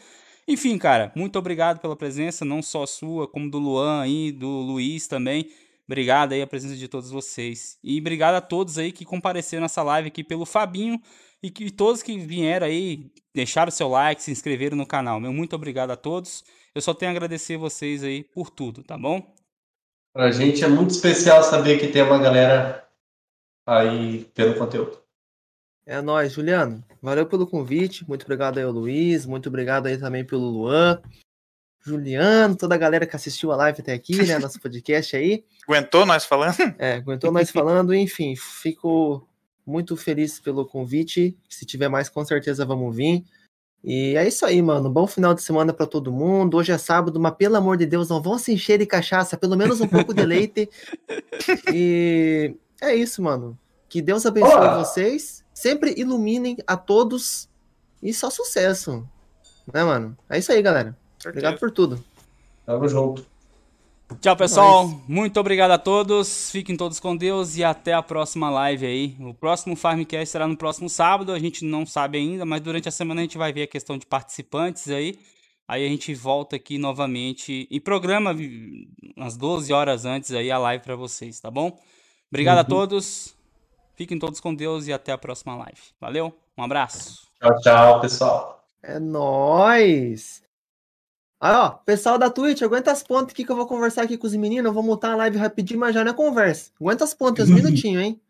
Enfim, cara, muito obrigado pela presença, não só sua, como do Luan aí, do Luiz também. Obrigado aí a presença de todos vocês. E obrigado a todos aí que compareceram nessa live aqui pelo Fabinho e que todos que vieram aí, deixaram seu like, se inscreveram no canal. Meu muito obrigado a todos. Eu só tenho a agradecer vocês aí por tudo, tá bom? Pra gente é muito especial saber que tem uma galera aí pelo conteúdo. É nóis, Juliano. Valeu pelo convite. Muito obrigado aí ao Luiz. Muito obrigado aí também pelo Luan. Juliano, toda a galera que assistiu a live até aqui, né? Nosso podcast aí. Aguentou nós falando? É, aguentou nós falando. Enfim, fico muito feliz pelo convite. Se tiver mais, com certeza vamos vir. E é isso aí, mano. Bom final de semana para todo mundo. Hoje é sábado, mas pelo amor de Deus, não vão se encher de cachaça, pelo menos um pouco de leite. e é isso, mano. Que Deus abençoe Olá. vocês. Sempre iluminem a todos e só sucesso. Né, mano? É isso aí, galera. Obrigado por tudo. Tamo junto. Tchau, pessoal. Muito obrigado a todos. Fiquem todos com Deus e até a próxima live aí. O próximo Farmcast será no próximo sábado. A gente não sabe ainda, mas durante a semana a gente vai ver a questão de participantes aí. Aí a gente volta aqui novamente e programa às 12 horas antes aí a live para vocês, tá bom? Obrigado uhum. a todos. Fiquem todos com Deus e até a próxima live. Valeu. Um abraço. Tchau, tchau, pessoal. É nóis. Aí, ó, pessoal da Twitch, aguenta as pontas aqui que eu vou conversar aqui com os meninos. Eu vou montar a live rapidinho, mas já não é conversa. Aguenta as pontas, uns minutinhos, hein?